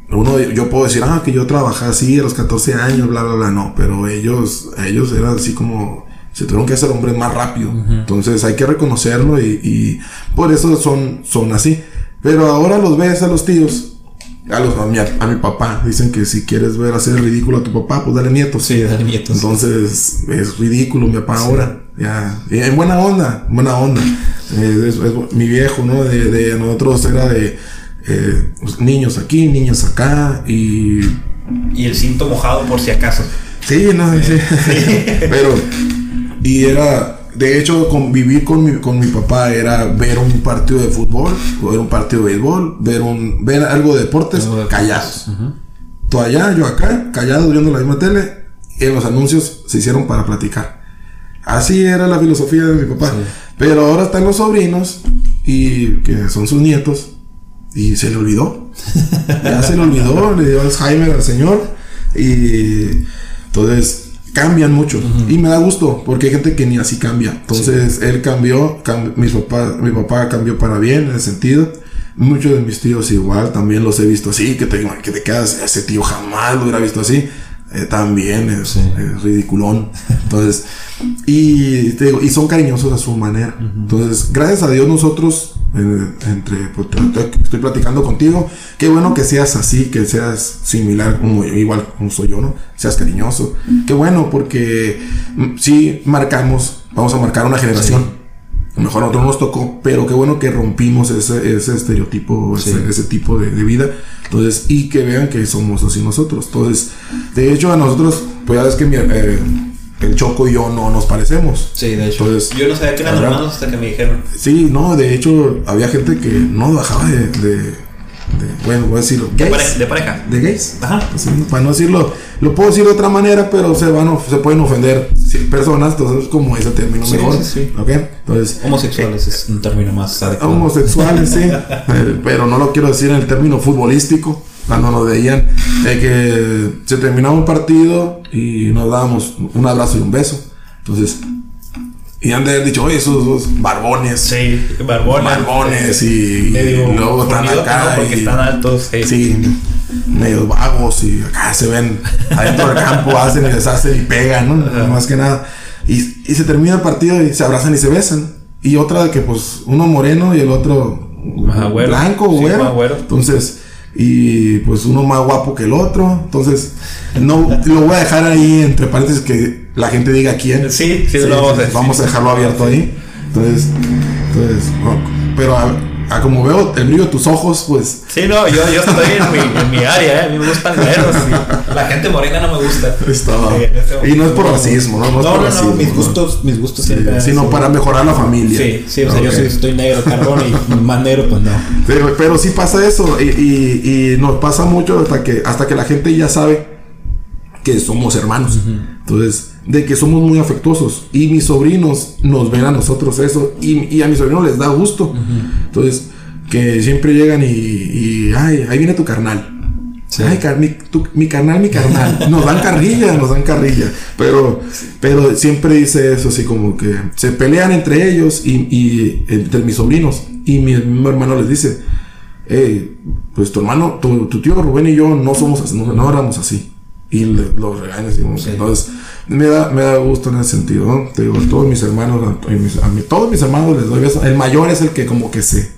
uno, yo puedo decir, ah, que yo trabajé así a los 14 años, bla, bla, bla, no, pero ellos, ellos eran así como, se tuvieron que hacer hombres más rápido. Entonces hay que reconocerlo y, y, por eso son, son así. Pero ahora los ves a los tíos, a, los, a, mi, a mi papá, dicen que si quieres ver hacer ridículo a tu papá, pues dale nietos. Sí, dale nietos. Entonces es ridículo mi papá ahora. Ya, en buena onda, buena onda. [LAUGHS] Eh, es, es, mi viejo, ¿no? De, de nosotros era de eh, pues, niños aquí, niños acá y... Y el cinto mojado por si acaso. Sí, no, sí. [LAUGHS] Pero... Y era... De hecho, convivir con mi, con mi papá era ver un partido de fútbol, ver un partido de béisbol, ver un ver algo de deportes, callados. Uh -huh. Tú allá, yo acá, callados viendo la misma tele, y los anuncios se hicieron para platicar. Así era la filosofía de mi papá. Sí. Pero ahora están los sobrinos, y que son sus nietos, y se le olvidó. ya se le olvidó, [LAUGHS] le dio Alzheimer al señor. Y entonces cambian mucho. Uh -huh. Y me da gusto, porque hay gente que ni así cambia. Entonces sí. él cambió, mis mi papá cambió para bien en ese sentido. Muchos de mis tíos igual, también los he visto así, que te, que te quedas, ese tío jamás lo hubiera visto así. Eh, también es, sí. es, ridiculón. Entonces, y te digo, y son cariñosos a su manera. Uh -huh. Entonces, gracias a Dios nosotros, eh, entre, pues, estoy platicando contigo, qué bueno que seas así, que seas similar, como igual como soy yo, ¿no? Seas cariñoso. Uh -huh. Qué bueno, porque mm, sí marcamos, vamos a marcar una generación. Sí. A lo mejor a nosotros nos tocó, pero qué bueno que rompimos ese, ese estereotipo, sí. ese, ese, tipo de, de, vida. Entonces, y que vean que somos así nosotros. Entonces, de hecho, a nosotros, pues ya ves que mi, eh, el Choco y yo no nos parecemos. Sí, de hecho. Entonces, yo no sabía que eran hermanos hasta que me dijeron. Sí, no, de hecho, había gente que no bajaba de, de de, bueno, voy a decirlo, gays, de, pareja, de pareja. De gays. Ajá. Para no decirlo, lo puedo decir de otra manera, pero se van se pueden ofender personas, entonces es como ese término sí, mejor. Sí, sí. ¿okay? Entonces, Homosexuales eh, es un término más adecuado. Homosexuales, sí. [LAUGHS] eh, pero no lo quiero decir en el término futbolístico. Cuando nos veían eh, que se terminaba un partido y nos dábamos un abrazo y un beso. Entonces, y han de haber dicho, oye, esos, esos barbones. Sí, barbones. Barbones y, y luego están acá. No, porque y, están altos. Sí. sí, medio vagos y acá se ven adentro del campo, hacen y deshacen y pegan, ¿no? Ajá. Más que nada. Y, y se termina el partido y se abrazan y se besan. Y otra de que, pues, uno moreno y el otro Ajá, güero. blanco, Sí, güero. más güero. Entonces, y pues uno más guapo que el otro. Entonces, no lo voy a dejar ahí entre paréntesis que la gente diga quién. Sí, sí, lo vamos a. Vamos a dejarlo abierto ahí. Entonces, entonces, pero a, a, como veo el brillo de tus ojos, pues. Sí, no, yo, yo estoy en mi, en mi área, ¿eh? a mí me gustan. Sí. La gente morena no me gusta. Está. Eh, y no es por racismo, ¿no? No, es no, por no, racismo, mis gustos, mis gustos sí, siempre. Sino para mejorar la familia. Sí, sí, o sea, okay. yo sí estoy negro, carbón y [LAUGHS] más negro, pues no. Pero, pero sí pasa eso, y, y, y, nos pasa mucho hasta que, hasta que la gente ya sabe que somos hermanos. Uh -huh. Entonces, de que somos muy afectuosos. Y mis sobrinos nos ven a nosotros eso. Y, y a mis sobrinos les da gusto. Uh -huh. Entonces, que siempre llegan y, y ay, ahí viene tu carnal. Sí. Ay, car mi, tu, mi, carnal, mi carnal. [LAUGHS] Nos dan carrilla, nos dan carrilla. Pero, pero siempre dice eso, así como que se pelean entre ellos y, y entre mis sobrinos. Y mi, hermano les dice, hey, pues tu hermano, tu, tu, tío Rubén y yo no somos así, no, no éramos así. Y le, los regaños, digamos. Sí. Entonces, me da, me da gusto en ese sentido, ¿no? Te digo, a todos mis hermanos, a, mis, a todos mis hermanos les doy besos. El mayor es el que como que se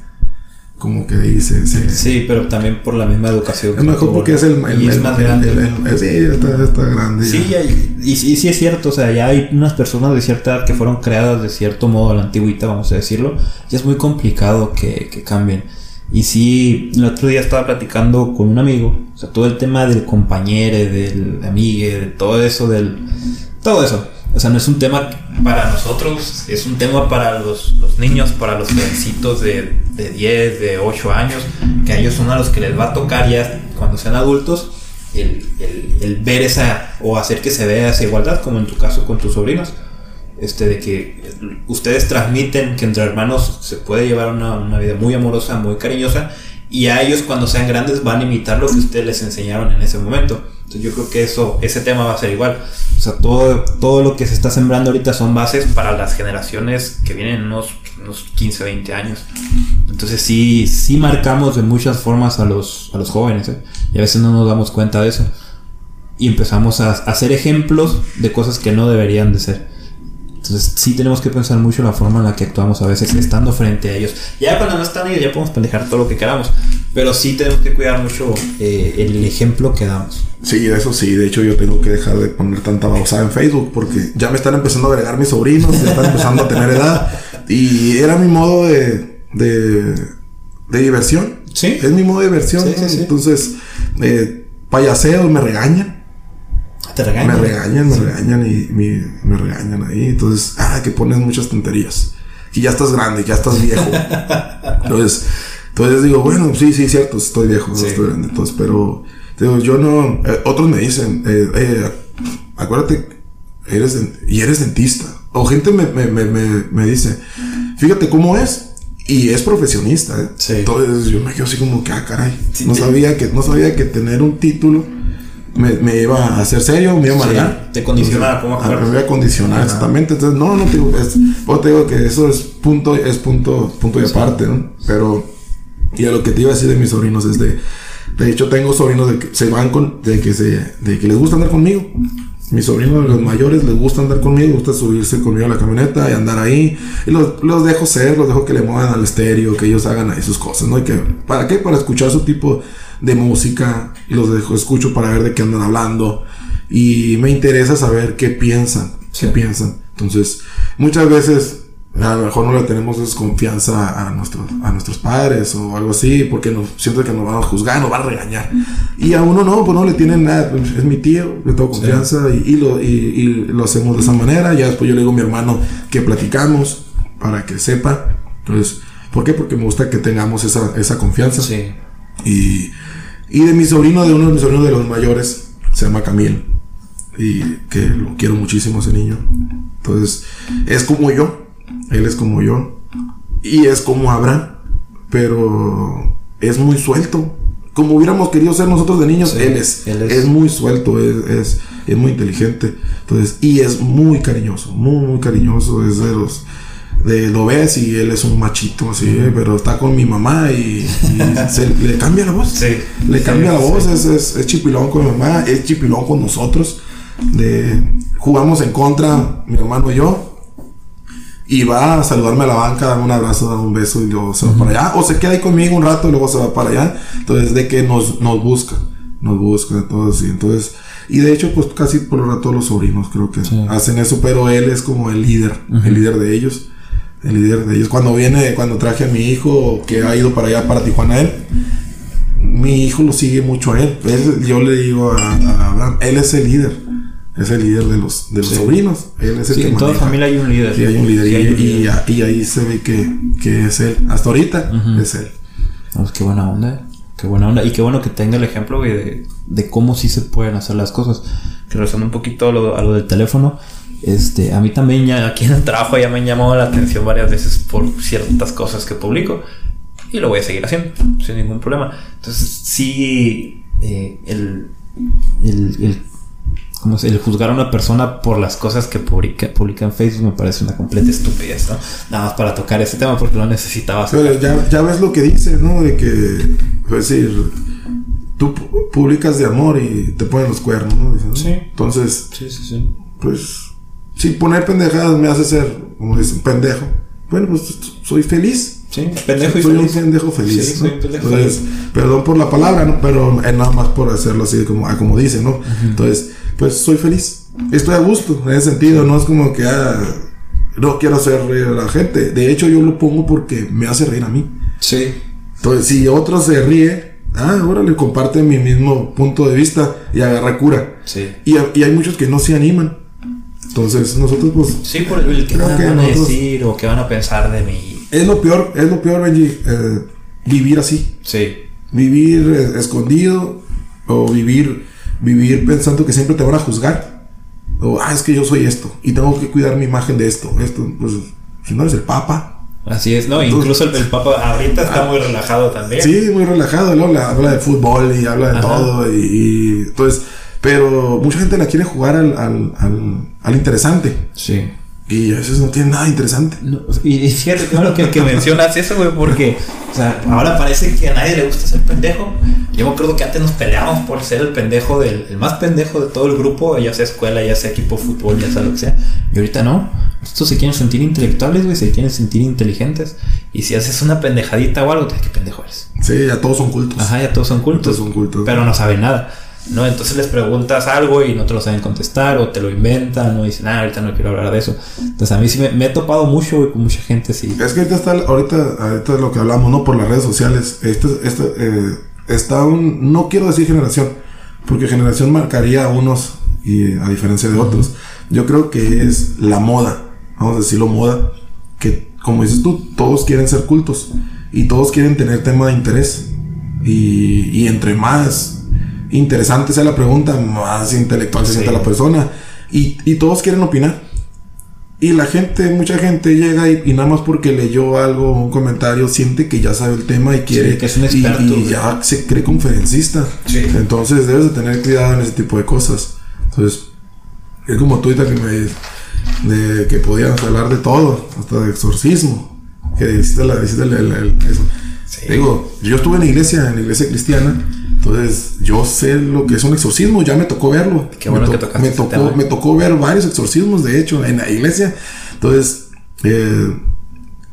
como que dice se, sí pero también por la misma educación es mejor porque es el, el, y es el, más grande sí está, está, grande sí ya. Y, y, y, sí es cierto o sea ya hay unas personas de cierta edad que fueron creadas de cierto modo a la antigüita vamos a decirlo ya es muy complicado que, que cambien y sí el otro día estaba platicando con un amigo o sea todo el tema del compañero del amigo de todo eso del todo eso o sea, no es un tema para nosotros, es un tema para los, los niños, para los jovencitos de, de 10, de 8 años, que a ellos son a los que les va a tocar ya cuando sean adultos el, el, el ver esa o hacer que se vea esa igualdad, como en tu caso con tus sobrinos. Este, de que ustedes transmiten que entre hermanos se puede llevar una, una vida muy amorosa, muy cariñosa, y a ellos cuando sean grandes van a imitar lo que ustedes les enseñaron en ese momento. Entonces yo creo que eso, ese tema va a ser igual. O sea, todo, todo lo que se está sembrando ahorita son bases para las generaciones que vienen en unos, unos 15, 20 años. Entonces sí, sí marcamos de muchas formas a los, a los jóvenes, ¿eh? Y a veces no nos damos cuenta de eso. Y empezamos a, a hacer ejemplos de cosas que no deberían de ser. Entonces sí tenemos que pensar mucho la forma en la que actuamos a veces estando frente a ellos. Ya cuando no están ellos ya podemos pendejar todo lo que queramos. Pero sí tenemos que cuidar mucho eh, el ejemplo que damos. Sí, eso sí. De hecho, yo tengo que dejar de poner tanta babosada en Facebook porque ya me están empezando a agregar mis sobrinos, ya están empezando a tener edad. Y era mi modo de, de, de diversión. Sí. Es mi modo de diversión. Sí, ¿no? sí, sí. Entonces, eh, payaseo, me regañan. Te regañan. Me regañan, me regañan y me, me regañan ahí. Entonces, ah, que pones muchas tonterías. Y ya estás grande, ya estás viejo. [LAUGHS] entonces, entonces digo, bueno, sí, sí, cierto, estoy viejo, Sí. estoy grande. Entonces, pero, digo, yo no. eh, otros me dicen, eh, eh, acuérdate, eres y eres dentista. O gente me, me, me, me, me dice, fíjate cómo es. Y es profesionista, ¿eh? Sí. Entonces yo me quedo así como que, ah, caray. Sí, no sí. sabía que, no sabía que tener un título me, me iba a hacer serio, me iba a Sí, amargar. te condicionaba, ¿cómo acuerdas? Me voy a condicionar, exactamente. Entonces, no, no te digo, es, pues te digo que eso es punto, es punto, punto y aparte, ¿no? Pero, y a lo que te iba a decir de mis sobrinos es de, de hecho tengo sobrinos de que se van con, de que se, de que les gusta andar conmigo. Mis sobrinos, los mayores, les gusta andar conmigo, les gusta subirse conmigo a la camioneta y andar ahí. Y los, los dejo ser, los dejo que le muevan al estéreo, que ellos hagan ahí sus cosas, ¿no? Y que, ¿para qué? Para escuchar su tipo de música. Y los dejo, escucho para ver de qué andan hablando. Y me interesa saber qué piensan, qué piensan. Entonces, muchas veces a lo mejor no le tenemos desconfianza a nuestros, a nuestros padres o algo así, porque nos, siento que nos van a juzgar, nos van a regañar. Y a uno no, pues no le tienen nada, pues, es mi tío, le tengo confianza y, y lo, y, y lo hacemos de esa manera. Ya después yo le digo a mi hermano que platicamos para que sepa. Entonces, ¿por qué? Porque me gusta que tengamos esa, esa confianza. Sí. Y, y de mi sobrino, de uno de mis sobrinos de los mayores, se llama Camil. Y que lo quiero muchísimo ese niño. Entonces, es como yo. Él es como yo. Y es como Abraham. Pero es muy suelto. Como hubiéramos querido ser nosotros de niños, Sí, él, es, él es. es. muy suelto, es, es, es muy inteligente. Entonces, y es muy cariñoso, muy, muy cariñoso. Es de los. De, lo ves y él es un machito así, eh, pero está con mi mamá y, y se le cambia la voz. Sí. Le Sí, cambia la sí. voz, es, es, es chipilón con mi mamá, es chipilón con nosotros. De, jugamos en contra, mi hermano y yo. Y va a saludarme a la banca, darme un abrazo, darme un beso y luego se va para allá. O se queda ahí conmigo un rato y luego se va para allá. Entonces, de que nos, nos busca. Nos busca, entonces, y entonces. Y de hecho, pues casi por lo rato los sobrinos creo que Sí. hacen eso, pero él es como el líder, el líder de ellos. El líder de ellos. Cuando viene, cuando traje a mi hijo que ha ido para allá, para Tijuana, él, mi hijo lo sigue mucho a él. Él- yo le digo a, a Abraham, él es el líder. Es el líder de los, de los Sí. sobrinos. Él es el Sí, que en toda maneja. familia hay un líder. Sí, hay un líder. Sí, y, hay un y- líder. y ahí se ve que, que es él. Hasta ahorita Ujú. es él. Pues qué buena onda. Qué buena onda. Y qué bueno que tenga el ejemplo, güey, de, de cómo sí se pueden hacer las cosas. Que regresando un poquito a lo, a lo del teléfono. Este, a mí también ya aquí en el trabajo ya me han llamado la atención varias veces por ciertas cosas que publico. Y lo voy a seguir haciendo, sin ningún problema. Entonces, sí, eh, el, el, el, ¿cómo se- el juzgar a una persona por las cosas que publica, publica en Facebook me parece una completa estupidez, ¿no? Nada más para tocar ese tema porque lo necesitaba. Pero ya, ya ves lo que dice, ¿no? De que, es decir, tú pu- publicas de amor y te ponen los cuernos, ¿no? Dicen, ¿no? Sí. Entonces, Sí, sí, sí. pues, si poner pendejadas me hace ser, como dicen, pendejo. Bueno, pues soy feliz. Sí, pendejo y soy feliz. un pendejo feliz. Sí, ¿no? soy un pendejo Entonces, feliz. perdón por la palabra, ¿no? Pero es nada más por hacerlo así como, ah, como dice, ¿no? Entonces, pues soy feliz. Estoy a gusto en ese sentido. No es como que ah, no quiero hacer reír a la gente. De hecho, yo lo pongo porque me hace reír a mí. Sí. Entonces, si otro se ríe, ah, órale, comparte mi mismo punto de vista y agarra cura. Sí. Y, y hay muchos que no se animan. Entonces, nosotros, pues, Sí, por el que van a nosotros- decir o que van a pensar de mí. es lo peor, es lo peor, Benji, eh, vivir así. Sí. Vivir eh, escondido o vivir, vivir pensando que siempre te van a juzgar. O, ah, es que yo soy esto y tengo que cuidar mi imagen de esto. Esto, pues, si no eres el Papa. Así es, ¿no? Entonces- Incluso el, el Papa ahorita está muy relajado también. Sí, muy relajado, él habla, habla de fútbol y habla de Ajá. todo. Y, y entonces, pero mucha gente la quiere jugar al, al, al, al interesante. Sí. Y a veces no tiene nada interesante. No, y fíjate que bueno que, que mencionas eso, güey, porque o sea, ahora parece que a nadie le gusta ser pendejo. Yo me acuerdo que antes nos peleábamos por ser el pendejo del el más pendejo de todo el grupo, ya sea escuela, ya sea equipo de fútbol, ya sea lo que sea. Y ahorita no. Estos se quieren sentir intelectuales, güey, se quieren sentir inteligentes. Y si haces una pendejadita o algo, te qué pendejo eres. Sí, ya todos son cultos. Ajá, ya todos son cultos. Todos son cultos. Pero no saben nada. ¿No? Entonces les preguntas algo y no te lo saben contestar o te lo inventan o dicen, ah, ahorita no quiero hablar de eso. Entonces a mí sí me, me he topado mucho güey, con mucha gente así. Es que ahorita está, ahorita, ahorita es lo que hablamos, ¿no? Por las redes sociales. Este, este, eh, está un, no quiero decir generación, porque generación marcaría a unos y a diferencia de otros. Yo creo que es la moda, vamos a decirlo moda, que como dices tú, todos quieren ser cultos y todos quieren tener tema de interés. Y, y entre más interesante sea la pregunta, más intelectual se Sí. siente la persona. Y, y todos quieren opinar. Y la gente, mucha gente llega y, y nada más porque leyó algo, un comentario, siente que ya sabe el tema y quiere. que es un experto, Y, ya se cree conferencista. Sí. Entonces debes de tener cuidado en ese tipo de cosas. Entonces, es como tú que me. De que podíamos hablar de todo, hasta de exorcismo. Que hiciste la. Hiciste el- el- el- eso. Sí. Digo, yo estuve en la iglesia, en la iglesia cristiana. Entonces, yo sé lo que es un exorcismo, ya me tocó verlo. Qué bueno me que to- tocaste me tocó, tema. me tocó ver varios exorcismos, de hecho, en la iglesia. Entonces, eh,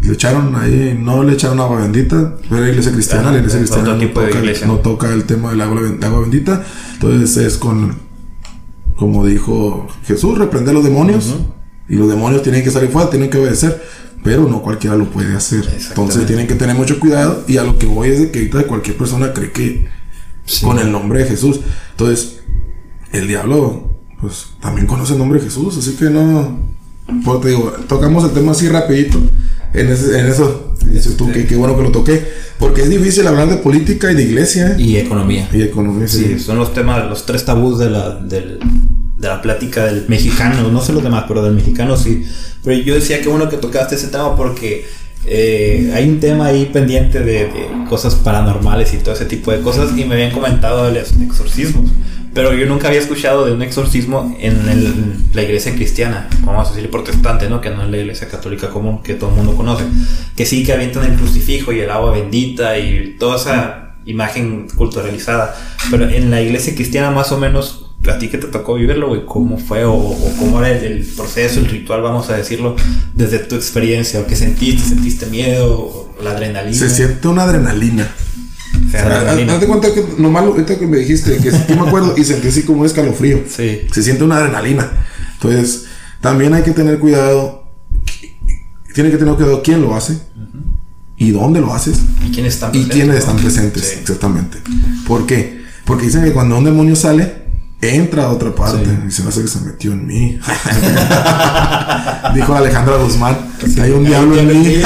le echaron ahí, no le echaron agua bendita, fue la iglesia cristiana, Ah, la iglesia otro cristiana no de toca, iglesia. no toca el tema del agua, ben- agua bendita. Entonces, es con, como dijo Jesús, reprender los demonios. Y los demonios tienen que salir fuera, tienen que obedecer. Pero no cualquiera lo puede hacer. Entonces tienen que tener mucho cuidado. Y a lo que voy es de que ahorita cualquier persona cree que Sí. con el nombre de Jesús. Entonces, el diablo, pues también conoce el nombre de Jesús. Así que no. Pues te digo, tocamos el tema así rapidito. En, ese- en eso. Dices tú que qué bueno que lo toqué. Porque es difícil hablar de política y de iglesia. Y, Y economía. economía. Sí, Sí. son los temas, los tres tabús de la, del- de la plática del mexicano, no sé los demás, pero del mexicano sí. Pero yo decía que bueno que tocaste ese tema porque eh, hay un tema ahí pendiente de, cosas paranormales y todo ese tipo de cosas y me habían comentado de los exorcismos. Pero yo nunca había escuchado de un exorcismo en la iglesia cristiana, vamos a decir protestante, ¿no? Que no es la iglesia católica común que todo el mundo conoce. Que sí que avientan el crucifijo y el agua bendita y toda esa imagen culturalizada. Pero en la iglesia cristiana más o menos, a ti que te tocó vivirlo, güey, ¿cómo fue o, o cómo era el, el proceso, el ritual, vamos a decirlo, desde tu experiencia? ¿O qué sentiste? ¿Sentiste miedo? ¿O la adrenalina? Se siente una adrenalina. O sea, adrenalina. Haz de cuenta que nomás ahorita que me dijiste, que sí me acuerdo y sentí así como un escalofrío. Sí. Se siente una adrenalina. Entonces, también hay que tener cuidado. Tiene que tener cuidado quién lo hace y dónde lo haces ¿Y quiénes están y presentes? quiénes están presentes. Sí. Exactamente. ¿Por qué? Porque dicen que cuando un demonio sale, entra a otra parte. Sí. Y se me hace que se metió en mí. [LAUGHS] Dijo Alejandra Guzmán. Hay un diablo en mí. [LAUGHS]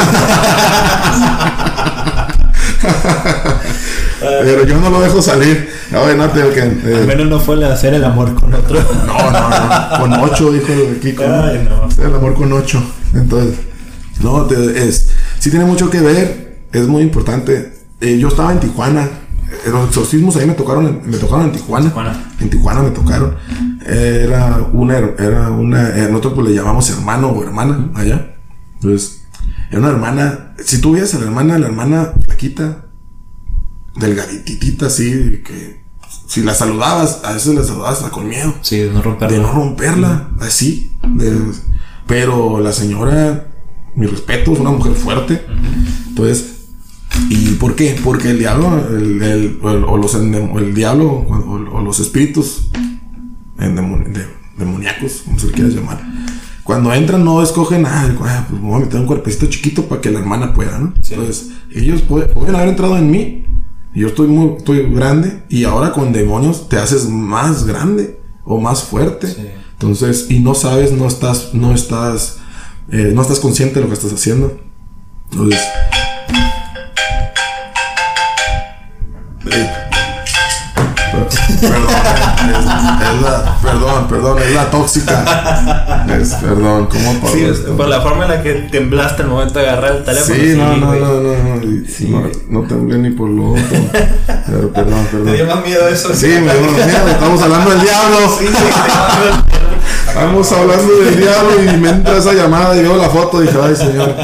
Pero yo no lo dejo salir. Oye, no tengo que. eh, Al menos no fue el hacer el amor con otro. no, no, no. Con ocho, dijo el Kiko. Ay, no. Hacer El amor con ocho. Entonces, no, te- es. Sí tiene mucho que ver. Es muy importante. Eh, yo estaba en Tijuana. Los exorcismos ahí me tocaron, en- me tocaron en Tijuana. Tijuana. En Tijuana me tocaron. Era una, era una, nosotros pues le llamamos hermano o hermana allá. Entonces, era una hermana. Si tú veías a la hermana, la hermana flaquita, delgaditita así, que si la saludabas, a veces la saludabas hasta con miedo Sí, de no romperlo. de no romperla, así. de- pero la señora, mi respeto, es una mujer fuerte. Entonces, ¿y por qué? Porque el diablo, el, el- o, o los el diablo, o, o los espíritus de- demoníacos, como se le quiera llamar, cuando entran no escogen, ah, pues me voy a meter un cuerpecito chiquito para que la hermana pueda, ¿no? Sí. Entonces, ellos pueden, pueden haber entrado en mí. Yo estoy muy estoy grande y ahora con demonios te haces más grande o más fuerte. Sí. Entonces, y no sabes, no estás, no estás, eh, no estás consciente de lo que estás haciendo. Entonces, perdón, es, es la, perdón, perdón, es la tóxica. Es, perdón, ¿cómo? Sí, es- por la forma en la que temblaste al momento de agarrar el teléfono. Sí, no, no, no, no, no, y- Sí, no, temblé ni por lo otro. Pero perdón, ¿Te dio perdón. más miedo eso? Sí, me dio miedo, estamos hablando del diablo. Sí, sí, sí. Estamos hablando del diablo y me entra esa llamada y veo la foto y dije, ay señor.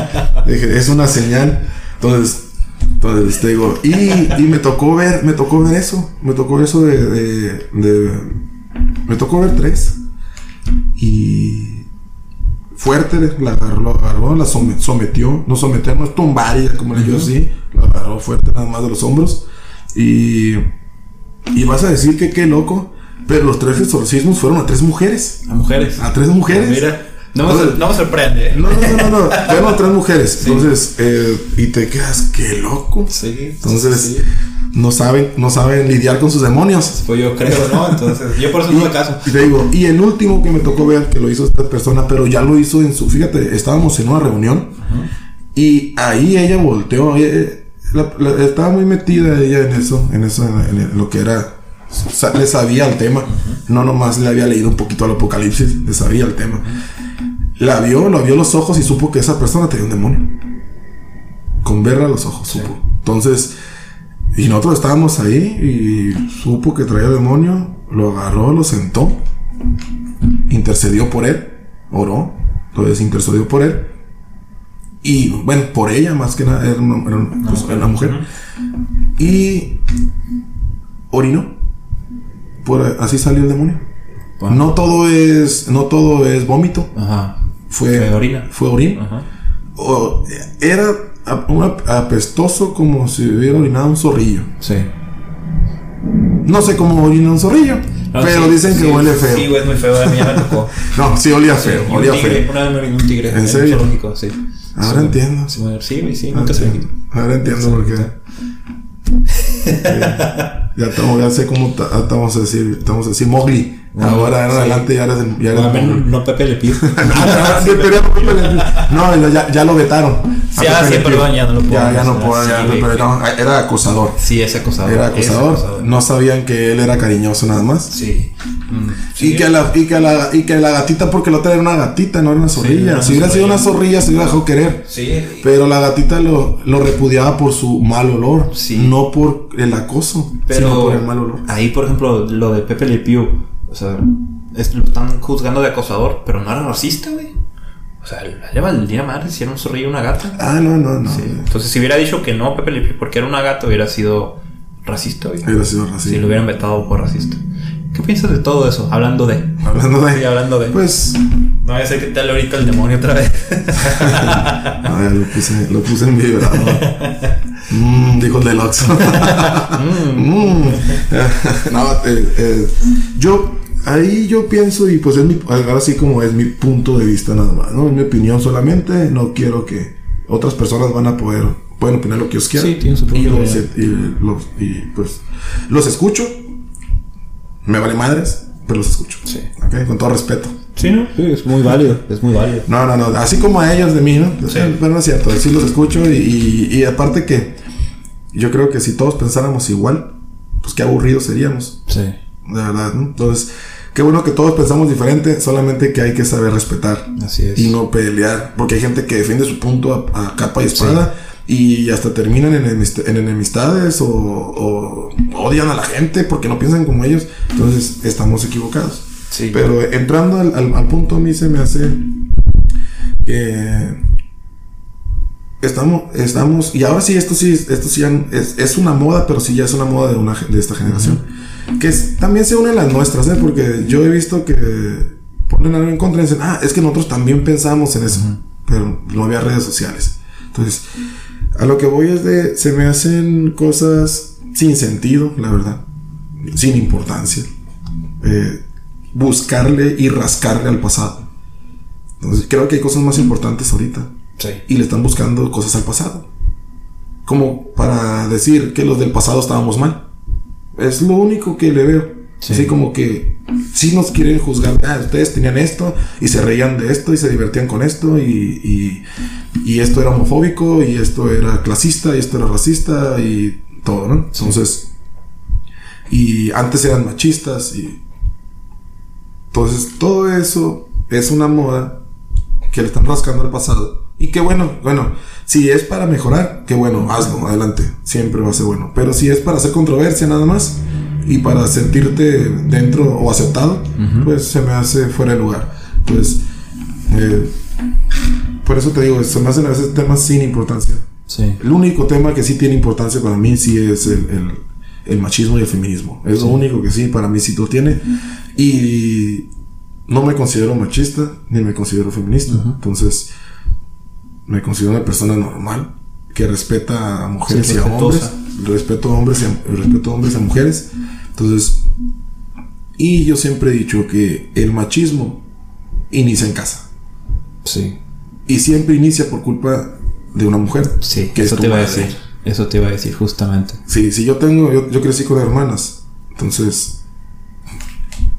Dije, es una señal. Entonces, entonces te digo, y, y me tocó ver, me tocó ver eso. Me tocó eso de, de, de me tocó ver tres. Y fuerte, la agarró, la, agarró, la sometió, no sometió, no es tumbar, como le yo sí, la agarró fuerte nada más de los hombros. Y, y vas a decir que qué loco, pero los tres exorcismos fueron a tres mujeres. A mujeres. A tres mujeres. Mira. No, me, no me sorprende. No, no, no, no, no. A tres mujeres. Entonces, eh, y te quedas, qué loco. Sí. Entonces, sí. no saben, no saben lidiar con sus demonios. Pues yo creo, ¿no? Entonces, yo por eso no me caso. Y te digo, y el último que me tocó ver que lo hizo esta persona, pero ya lo hizo en su, fíjate, estábamos en una reunión y ahí ella volteó, ella- la- la- estaba muy metida ella en eso, en eso, en, lo que era, le sabía el tema, no nomás le había leído un poquito al Apocalipsis, le sabía el tema. La vio, lo vio los ojos y supo que esa persona tenía un demonio. Con verla a los ojos, supo. Entonces, y nosotros estábamos ahí y supo que traía demonio, lo agarró, lo sentó, intercedió por él, oró, entonces intercedió por él. Y bueno, por ella más que nada, era una, era una- pues, era una mujer. Y orinó. Por, así salió el demonio. No todo es, no todo es vómito. Ajá. Fue, Fue orina. Fue orina. Ajá. O- era un apestoso como si hubiera orinado un zorrillo. Sí. No sé cómo orina un zorrillo, No, pero sí, dicen que sí, huele feo. Sí, güey, es muy feo. A mí ya me tocó. [LAUGHS] No, sí olía feo, un olía tigre, feo. Una vez me orinó un tigre. ¿En un serio? zoológico, sí. Ahora Sí, entiendo. Sí, sí, sí, nunca se me. Ahora entiendo por qué. [LAUGHS] Ya, estamos, ya sé cómo ta- estamos a decir, estamos a decir Mowgli. Ahora en sí. adelante ya eres, el- ya eres No, Mowgli. no Pepe le pido. [LAUGHS] No, ya, ya lo vetaron. Sí, ah, sí, perdón, ya no lo puedo Ya, ya no puedo, ya, sí, no, era acosador. Sí, es acosador. Era es acosador. No sabían que él era cariñoso nada más. Sí. Mm, Y, sí. que la, y, que la, y que la gatita, porque la otra era una gatita, no era una zorrilla. si hubiera sido una zorrilla. zorrilla, se hubiera dejado querer. Sí. Pero la gatita lo, lo repudiaba por su mal olor. Sí. No por el acoso, Pero sino por el mal olor. ahí, por ejemplo, lo de Pepe Le Pew, o sea, es- lo están juzgando de acosador, pero no era racista, güey. O sea, le valdría madre si era un zorrillo una gata. Ah, no, no, no. Sí. Entonces, si hubiera dicho que no Pepe Le Pew porque era una gata, hubiera sido racista, güey. Hubiera sido racista. Si lo hubieran vetado por racista. ¿Qué piensas de todo eso? Hablando de. Hablando de. Sí, hablando de. Pues. No voy a hacer que te hable ahorita el demonio otra vez. [LAUGHS] ah, ya lo puse, lo puse en vibrador. Mmm, dijo el deluxe. [LAUGHS] Mm. no, eh, eh, yo. Ahí yo pienso, y pues es mi, ahora sí como es mi punto de vista nada más, ¿no? Es mi opinión solamente, no quiero que otras personas van a poder, pueden opinar lo que ellos quieran. Sí, tienen su punto y, de los, vista. y, los- y, pues los escucho, me vale madres, pero los escucho. Sí. ¿ok? Con todo respeto. Sí, ¿no? Sí, es muy válido. Es muy válido. No, no, no. Así como a ellos de mí, ¿no? Sí. Pero no es cierto. Sí los escucho y, y, y aparte que yo creo que si todos pensáramos igual, pues qué aburridos seríamos. Sí. De verdad, ¿no? Entonces, qué bueno que todos pensamos diferente, solamente que hay que saber respetar Así es. y no pelear. Porque hay gente que defiende su punto a, a capa y espada y hasta terminan en, enemist- en enemistades o, o odian a la gente porque no piensan como ellos. Entonces, estamos equivocados. Sí. Pero entrando al, al- al punto, a mí se me hace que estamos, estamos, y ahora sí, esto sí, esto sí es, es una moda, pero sí ya es una moda de, una, de esta generación. Que es- también se unen las nuestras, ¿eh? Porque yo he visto que ponen algo en contra y dicen, ah, es que nosotros también pensamos en eso, pero no había redes sociales. Entonces, a lo que voy es de, se me hacen cosas sin sentido, la verdad, sin importancia. Eh, buscarle y rascarle al pasado. Entonces, creo que hay cosas más importantes ahorita Sí. y le están buscando cosas al pasado. Como para decir que los del pasado estábamos mal. Es lo único que le veo. Sí. Así como que sí nos quieren juzgar. Ah, ustedes tenían esto y se reían de esto y se divertían con esto y, y, y esto era homofóbico y esto era clasista y esto era racista y todo, ¿no? Entonces, y antes eran machistas y... Entonces, todo eso es una moda que le están rascando al pasado. Y que bueno, bueno, si es para mejorar, que bueno, hazlo, adelante, siempre va a ser bueno. Pero si es para hacer controversia nada más, y para sentirte dentro o aceptado, pues se me hace fuera de lugar. Pues, eh, por eso te digo, se me hacen a veces temas sin importancia. Sí. El único tema que sí tiene importancia para mí sí es el, el- el machismo y el feminismo. Es lo único que sí para mí sí lo tiene. Y no me considero machista ni me considero feminista. Entonces, me considero una persona normal que respeta a mujeres Sí, y a hombres. Respeto a hombres y a, respeto a hombres y a mujeres. Entonces, y yo siempre he dicho que el machismo inicia en casa. Sí. Y siempre inicia por culpa de una mujer. Sí, que eso te iba a decir. Eso te iba a decir justamente. Sí, si yo tengo, yo, yo crecí con hermanas. Entonces,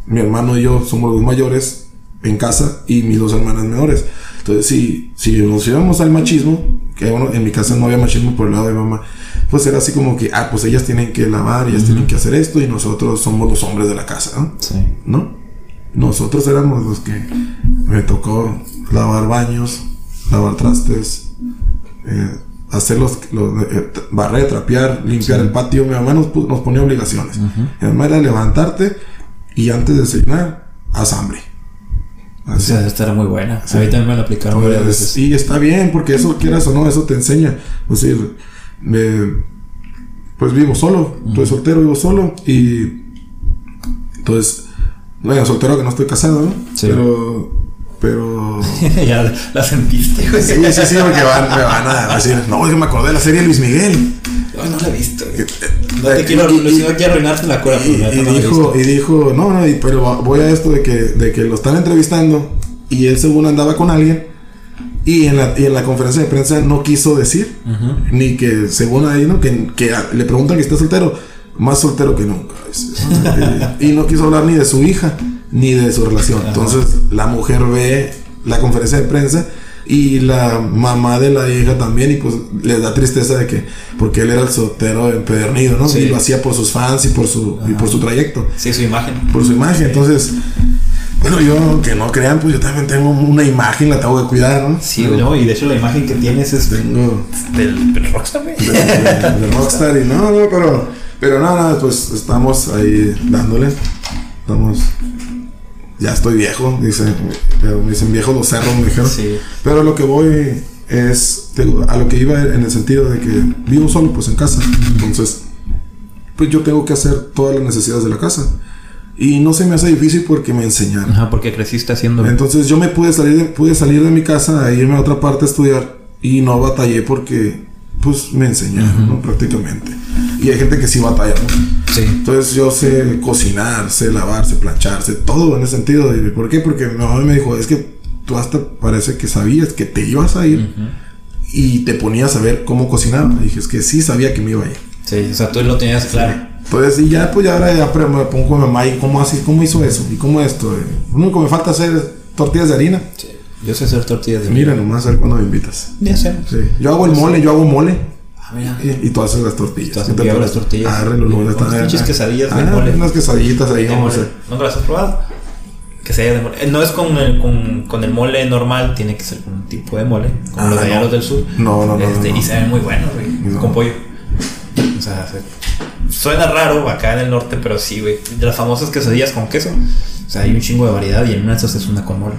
mi hermano y yo somos los mayores en casa y mis dos hermanas menores. Entonces, si, si nos íbamos al machismo, que bueno, en mi casa no había machismo por el lado de mamá, pues era así como que, ah, pues ellas tienen que lavar, ellas tienen que hacer esto y nosotros somos los hombres de la casa, ¿no? Sí. ¿no? Nosotros éramos los que me tocó lavar baños, lavar trastes, eh, hacer los, los- eh, t- barrer, trapear, limpiar el patio. Mi mamá nos, nos ponía obligaciones. Mi mamá era levantarte y antes de desayunar, haz hambre. O sea, esta era muy buena. A mí también me la aplicaron varias Pues, veces. y está bien, porque eso quieras o no, eso te enseña. Es decir, me- pues vivo solo, estoy soltero, vivo solo y entonces, bueno, soltero que no estoy casado, ¿no? Sí. Pero, pero... [LAUGHS] ya la sentiste, güey. Sí, sí, sí, porque van, me van a decir, no, que me acordé de la serie Luis Miguel. No, no la he visto. [LAUGHS] No te quiero, arruinarte la cura, Y, dijo, y dijo, no, no, pero voy a esto de que, de que lo están entrevistando y él según andaba con alguien y en la, y en la conferencia de prensa no quiso decir, ni que según ahí, ¿no? Que, que a- le preguntan que está soltero, más soltero que nunca. [LAUGHS] y, y no quiso hablar ni de su hija, ni de su relación. Entonces la mujer ve la conferencia de prensa y la mamá de la hija también y pues le da tristeza de que porque él era el soltero empedernido, ¿no? Sí. Y lo hacía por sus fans y por su y por su trayecto, Sí, su imagen. por su imagen. Entonces, bueno, yo que no crean, pues yo también tengo una imagen, la tengo que cuidar, ¿no? Sí, güey, no, y de hecho la imagen que tienes es Tengo del, del Rockstar, güey. de, de- de [LAUGHS] Rockstar y no, no, pero pero no, no, pues estamos ahí dándole. Estamos ya estoy viejo, dice, pero me dicen viejo los cerros, me dijeron. Sí. Pero lo que voy es digo, a lo que iba en el sentido de que vivo solo pues en casa. Entonces, pues yo tengo que hacer todas las necesidades de la casa. Y no se me hace difícil porque me enseñaron. Ajá, porque creciste haciendo. Entonces yo me pude salir de, pude salir de mi casa e irme a otra parte a estudiar y no batallé porque pues me enseñaron, ¿no? Prácticamente. Y hay gente que sí batalla, ¿no? Sí. Entonces yo sé cocinar, sé lavar, sé planchar, sé todo en ese sentido. ¿Y ¿Por qué? Porque mi mamá me dijo, es que tú hasta parece que sabías que te ibas a ir y te ponías a ver cómo cocinaba. Y dije, es que sí sabía que me iba a ir. Sí, o sea, tú lo tenías claro. Entonces, y ya, pues ya ahora ya me pongo con mi mamá y cómo así, cómo hizo eso y cómo esto. eh. Lo único que me falta hacer tortillas de harina. Sí. Yo sé hacer tortillas de Mira nomás a ver cuándo me invitas. Ya hacemos. Sí. Yo hago el mole, yo hago mole. Ah, mira. Y, y tú haces las tortillas. Tú haces ¿Qué te las tortillas. Arre, los moles Unas están- pinches quesadillas de Ah, mole. Unas quesadillitas ahí, vamos a. ¿Nunca las has probado? Que sea de mole. Eh, No es con el, con, con el mole normal, tiene que ser con un tipo de mole, como Ah, los de allá no. los del sur. No, no, no, Este, no, no. Y se ven muy buenos, güey. No. Con pollo. Sea, se- suena raro acá en el norte, pero sí, güey. De las famosas quesadillas con queso. O sea, hay un chingo de variedad y en una de esas es una con mole.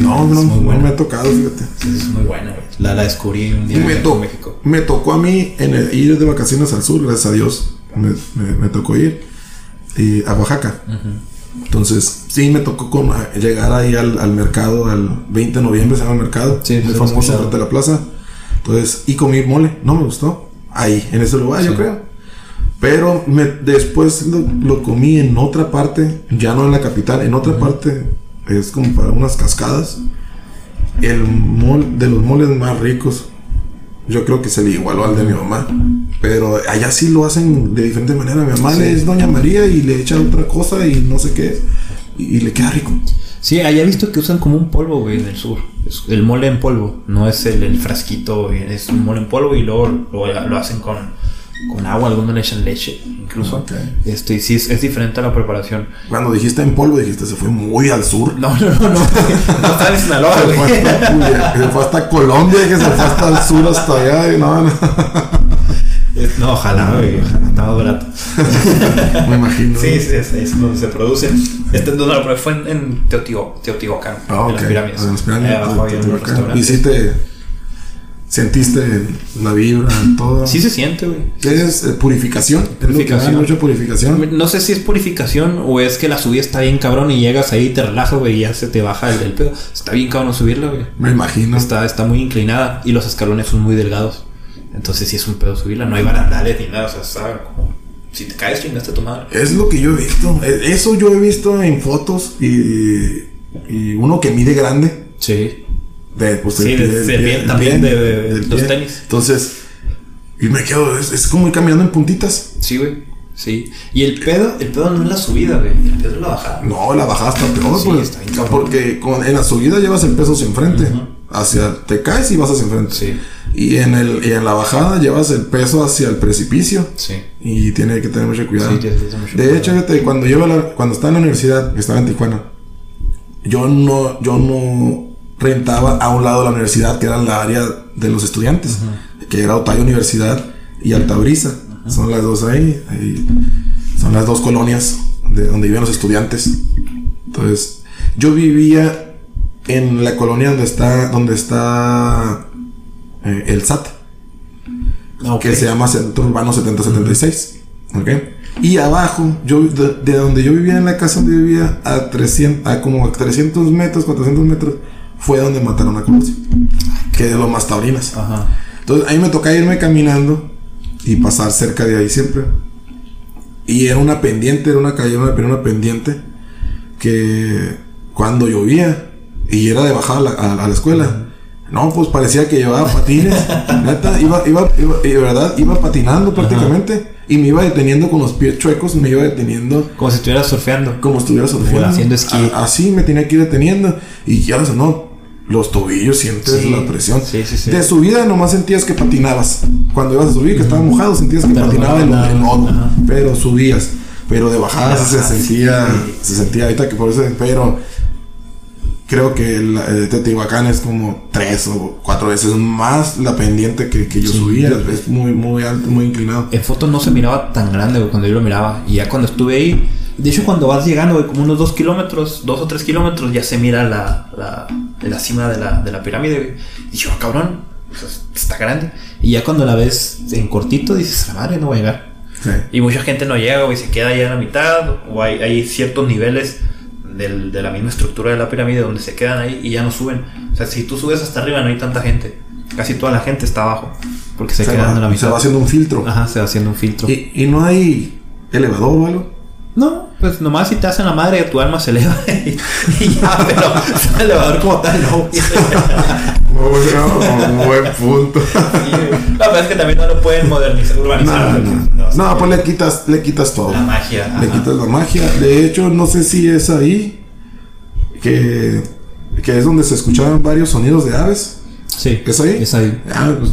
No, no, no me ha tocado, fíjate. Sí, es muy buena, güey. La, la descubrí un día me, en México. me tocó a mí en el, ir de vacaciones al sur, gracias a Dios. Me, me- me tocó ir y a Oaxaca. Entonces, sí, me tocó llegar ahí al, al mercado, al 20 de noviembre se llama el mercado, Sí, lo he famoso a la plaza. Entonces, y comí mole, no me gustó. Ahí, en ese lugar, yo creo. Pero me, después lo, lo comí en otra parte, ya no en la capital, en otra parte, es como para unas cascadas. El mol, de los moles más ricos, yo creo que se le igualó al de mi mamá. Pero allá sí lo hacen de diferente manera. Mi mamá Sí. es Doña María y le echa otra cosa y no sé qué. Y, y le queda rico. Sí, he visto que usan como un polvo, güey, en el sur. Es el mole en polvo. No es el, el frasquito, güey, es un mole en polvo y luego lo, lo hacen con, con agua. Algunos le echan leche, incluso. Ok. Este, y sí, es, es diferente a la preparación. Cuando dijiste en polvo, dijiste se fue muy al sur. No, no, no, no. no está en Sinaloa, Se fue, hasta, se fue hasta Colombia, que se fue hasta el sur, hasta allá. Y no, no. Ojalá, güey. ojalá. Más barato. [LAUGHS] Me imagino. Sí, sí, es, es donde se produce. Este no, pero fue en, en Teotihuacán, Teotihuacán Ah, en ok. las pirámides. En las pirámides. Abajo. Y sí te sentiste la vibra, todo. Sí se siente, güey. Es eh, purificación. Purificación. da mucha purificación. No sé si es purificación o es que la subida está bien cabrón y llegas ahí y te relajas, güey, y ya se te baja el, el pedo. Está bien cabrón subirla, güey. Me imagino. Está, está muy inclinada y los escalones son muy delgados. Entonces sí es un pedo subirla. No hay barandales ni nada. O sea, como... Si te caes, chingaste tu madre. Es lo que yo he visto. E- Eso yo he visto en fotos y, y uno que mide grande. Sí. De, pues, Sí, también de- de los tenis. Entonces, y me quedo, es, es como ir caminando en puntitas. Sí, güey. Sí. Y el pedo, el pedo no es la subida, güey. El pedo es la bajada. No, la bajada está peor, Sí, pues, está porque con- en la subida llevas el peso hacia enfrente. Hacia, te caes y vas hacia enfrente. Sí. Y en el, y en la bajada llevas el peso hacia el precipicio. Sí. Y tiene que tener mucho cuidado. Sí, mucho de cuidado. hecho, cuando yo la- cuando estaba en la universidad, que estaba en Tijuana, yo no, yo no rentaba a un lado de la universidad, que era la área de los estudiantes, que era Otay Universidad y Altabrisa. Son las dos ahí, ahí. Son las dos colonias de donde vivían los estudiantes. Entonces, yo vivía en la colonia donde está, donde está eh, el SAT Ah, ok. que se llama Centro Urbano 7076. ¿Ok? Y abajo, yo de, de donde yo vivía en la casa donde vivía, a 300, a como a 300 metros, 400 metros, fue donde mataron a Colosio. Que de Lomas Taurinas. Ajá. Entonces ahí me tocaba irme caminando y pasar cerca de ahí siempre. Y era una pendiente, era una calle, era una pendiente que cuando llovía y era de bajada a la, a- a la escuela, no, pues parecía que llevaba patines. [LAUGHS] Neta, iba, iba, iba, de verdad, iba patinando prácticamente y me iba deteniendo con los pies chuecos, me iba deteniendo Como si estuvieras surfeando. como si estuviera surfeando. haciendo esquí. A- así me tenía que ir deteniendo. Y ya no, los tobillos sientes Sí, la presión. sí, sí, sí. De subida nomás sentías que patinabas. Cuando ibas a subir, que estaba mojado, sentías que Pero patinaba no, el, no, el lodo. ajá. Pero subías. Pero de bajada se sentía, se sentía ahorita que por eso, pero creo que el, el Teotihuacán es como tres o cuatro veces más la pendiente que, que yo Sí. subía. Es muy, muy alto, muy inclinado. En fotos no se miraba tan grande, güey, cuando yo lo miraba. Y ya cuando estuve ahí, de hecho, cuando vas llegando, güey, como unos dos kilómetros, dos o tres kilómetros, ya se mira la, la, la cima de la, de la pirámide, güey. Y yo, "Ah, cabrón, pues, está grande. Y ya cuando la ves en cortito, dices, la madre, no voy a llegar. Sí. Y mucha gente no llega, güey, se queda ahí a la mitad, o hay, hay ciertos niveles del- de la misma estructura de la pirámide donde se quedan ahí y ya no suben. O sea, si tú subes hasta arriba no hay tanta gente. Casi toda la gente está abajo, porque se, Se, quedan va, en la se mitad. va haciendo un filtro. Ajá, se va haciendo un filtro. Y, y no hay elevador o algo. No, pues nomás si te hacen la madre, tu alma se eleva [LAUGHS] y, y ya, pero el elevador como tal no. [LAUGHS] Bueno, buen punto. [LAUGHS] Sí. No, pero es que también no lo pueden modernizar, No, urbanizar. no, porque- no, pues le quitas, le quitas todo. La magia. Le ajá. quitas la magia. De hecho, no sé si es ahí que, que es donde se escuchaban varios sonidos de aves. Sí, ¿Es ahí? Es ahí. Ah, pues,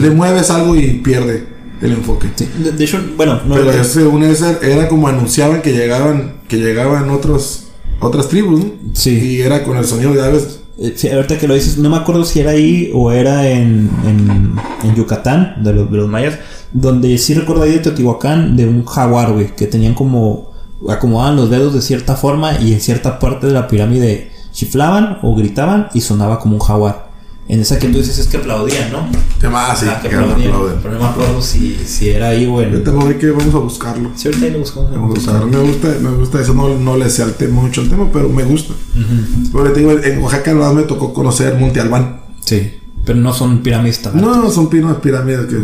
Le mueves algo y pierde el enfoque. Sí, De, de hecho, bueno, no Pero según ese era como anunciaban que llegaban, que llegaban otros, otras tribus, ¿no? Sí. Y era con el sonido de aves. Eh, sí, ahorita que lo dices, no me acuerdo si era ahí o era en, en, en Yucatán, de los, de los mayas, donde sí recuerdo ahí de Teotihuacán, de un jaguar, güey, que tenían como, acomodaban los dedos de cierta forma y en cierta parte de la pirámide chiflaban o gritaban y sonaba como un jaguar. En esa que tú dices es que aplaudían, ¿no? Llama así, Ah, que que aplaudían. aplauden. Pero no me acuerdo si, si era ahí o en... Ahorita me voy que vamos a buscarlo. Sí, ahorita ahí lo buscamos. Vamos a buscarlo. Me gusta, me gusta eso, no, no le sé al tema, mucho el tema, pero me gusta. Ujú. Pero te digo, en Oaxaca además me tocó conocer Monte Albán. Sí, pero no son pirámides tan altas. No, son pinos pirámides que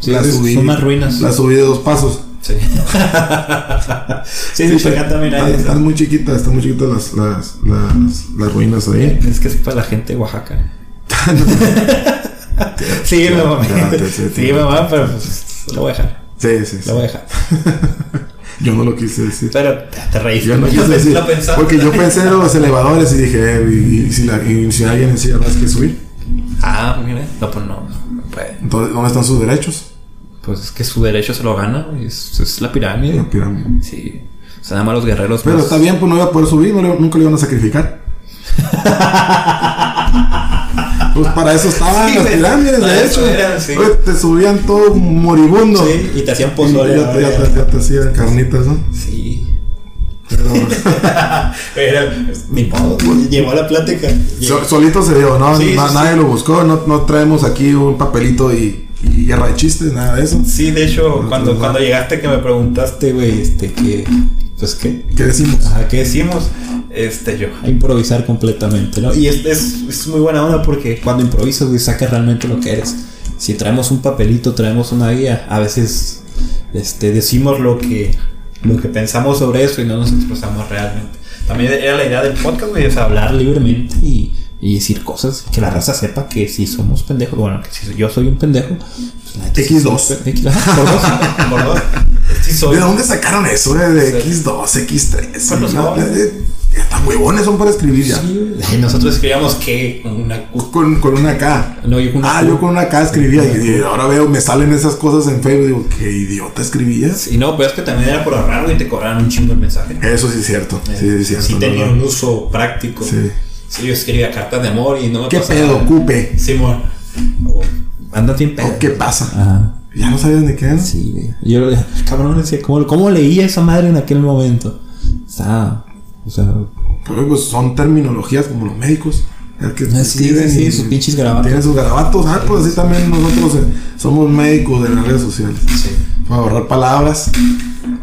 Sí, las es- subí. son más ruinas. Las subí de dos pasos. Sí. [LAUGHS] sí, sí, acá también hay. Están muy chiquitas, están muy chiquitas las, las, las, las ruinas ahí. Es que es para la gente de Oaxaca. [LAUGHS] sí, te- te- Sí, mamá, pero pues, lo voy a dejar. Sí, sí, sí. Lo voy a dejar. [LAUGHS] Yo no lo quise decir. Pero te, te reíste. Yo no quise [LAUGHS] decir. lo. Porque yo pensé en los elevadores y dije, eh, y, y si, la, y si alguien en silla quiere subir, Ah, mira. No, pues no. No puede. entonces, ¿dónde están sus derechos? Pues es que su derecho se lo gana. Es, es la pirámide. La pirámide. Sí. O sea, nada más los guerreros. Pero más- está bien, pues no iba a poder subir, no nunca le iban a sacrificar. Pues para eso estaban Sí, las pirámides, de hecho. sí. Oye, te subían todo moribundo. Sí, y te hacían pozole. ya, te- ya te- ya te hacían carnitas, ¿no? Sí. Pero [LAUGHS] Pero, ni modo, llevó la plática. so- solito se dio, ¿no? Sí, nadie lo buscó, no, no traemos aquí un papelito y, y guerra de chistes, nada de eso. Sí, de hecho, No, cuando, no. cuando llegaste que me preguntaste, güey, este, que, pues, ¿qué? ¿Qué decimos? Ajá, ¿qué decimos? Este, yo, a improvisar completamente, ¿no? Y es, es, es muy buena onda porque cuando improvisas, güey, sacas realmente lo que eres. Si traemos un papelito, traemos una guía, a veces, este, decimos lo que, lo que pensamos sobre eso y no nos expresamos realmente. También era la idea del podcast, güey, sea, hablar libremente y, y decir cosas, que la raza sepa que si somos pendejos, bueno, que si yo soy un pendejo, pues la neta sí X2. soy pe- X- por dos, [LAUGHS] por dos. Sí soy. ¿De dónde sacaron eso? eh? De Sí. X2, X3. Pues los ¿no? jóvenes. Eh, ya Están huevones, son para escribir ya. Sí. Nosotros escribíamos que con una Q. Con, con una K. No, yo con una ah, Q. yo con una K escribía y, y ahora veo, me salen esas cosas en Facebook. Digo, qué idiota escribías. Y no, pero es que también era por ahorrar y te cobraban un chingo el mensaje. Eso sí es cierto. Sí, sí es cierto. Sí tenía verdad. un uso práctico. Sí. Sí, yo escribía cartas de amor y no me ¿Qué pasaba. pedo, cupe? Simón. O, anda bien pedo. ¿O qué pasa? Ajá. Ya no sabías de qué era. Sí, güey. Yo, cabrón, decía, ¿cómo, ¿cómo leía esa madre en aquel momento? Estaba, o sea, Pero, pues son terminologías como los médicos. el que Ah, sí, escriben sí, y sus pinches garabatos. Tienen sus garabatos. Ah, pues así también nosotros eh, somos médicos de las redes sociales. sí. Para ahorrar palabras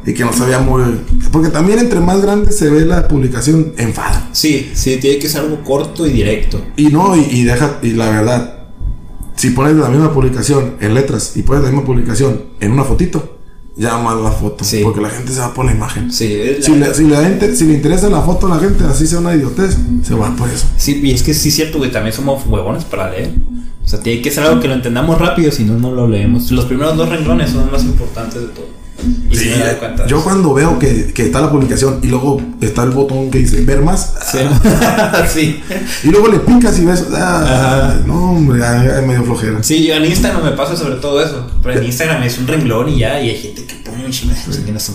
y que no vea muy. Porque también entre más grande se ve la publicación, enfada. Sí, sí, tiene que ser algo corto y directo. Y no, y, y deja, y la verdad, si pones la misma publicación en letras y pones la misma publicación en una fotito, ya más la foto. Sí. Porque la gente se va por la imagen. Sí, es la- Si le, si, le, inter- si le interesa la foto a la gente, así sea una idiotez, se va por eso. Sí, y es que sí es cierto, güey, también somos huevones para leer. O sea, tiene que ser algo que lo entendamos rápido, si no, no lo leemos. Los primeros dos renglones son los más importantes de todo. Y Sí, yo cuando veo que, que está la publicación y luego está el botón que dice ver más, Sí. [LAUGHS] sí. y luego le picas y ves, ah, no, hombre, es medio flojera. Sí, yo en Instagram me pasa sobre todo eso. Pero en Instagram es un renglón y ya, y hay gente que pone un chingo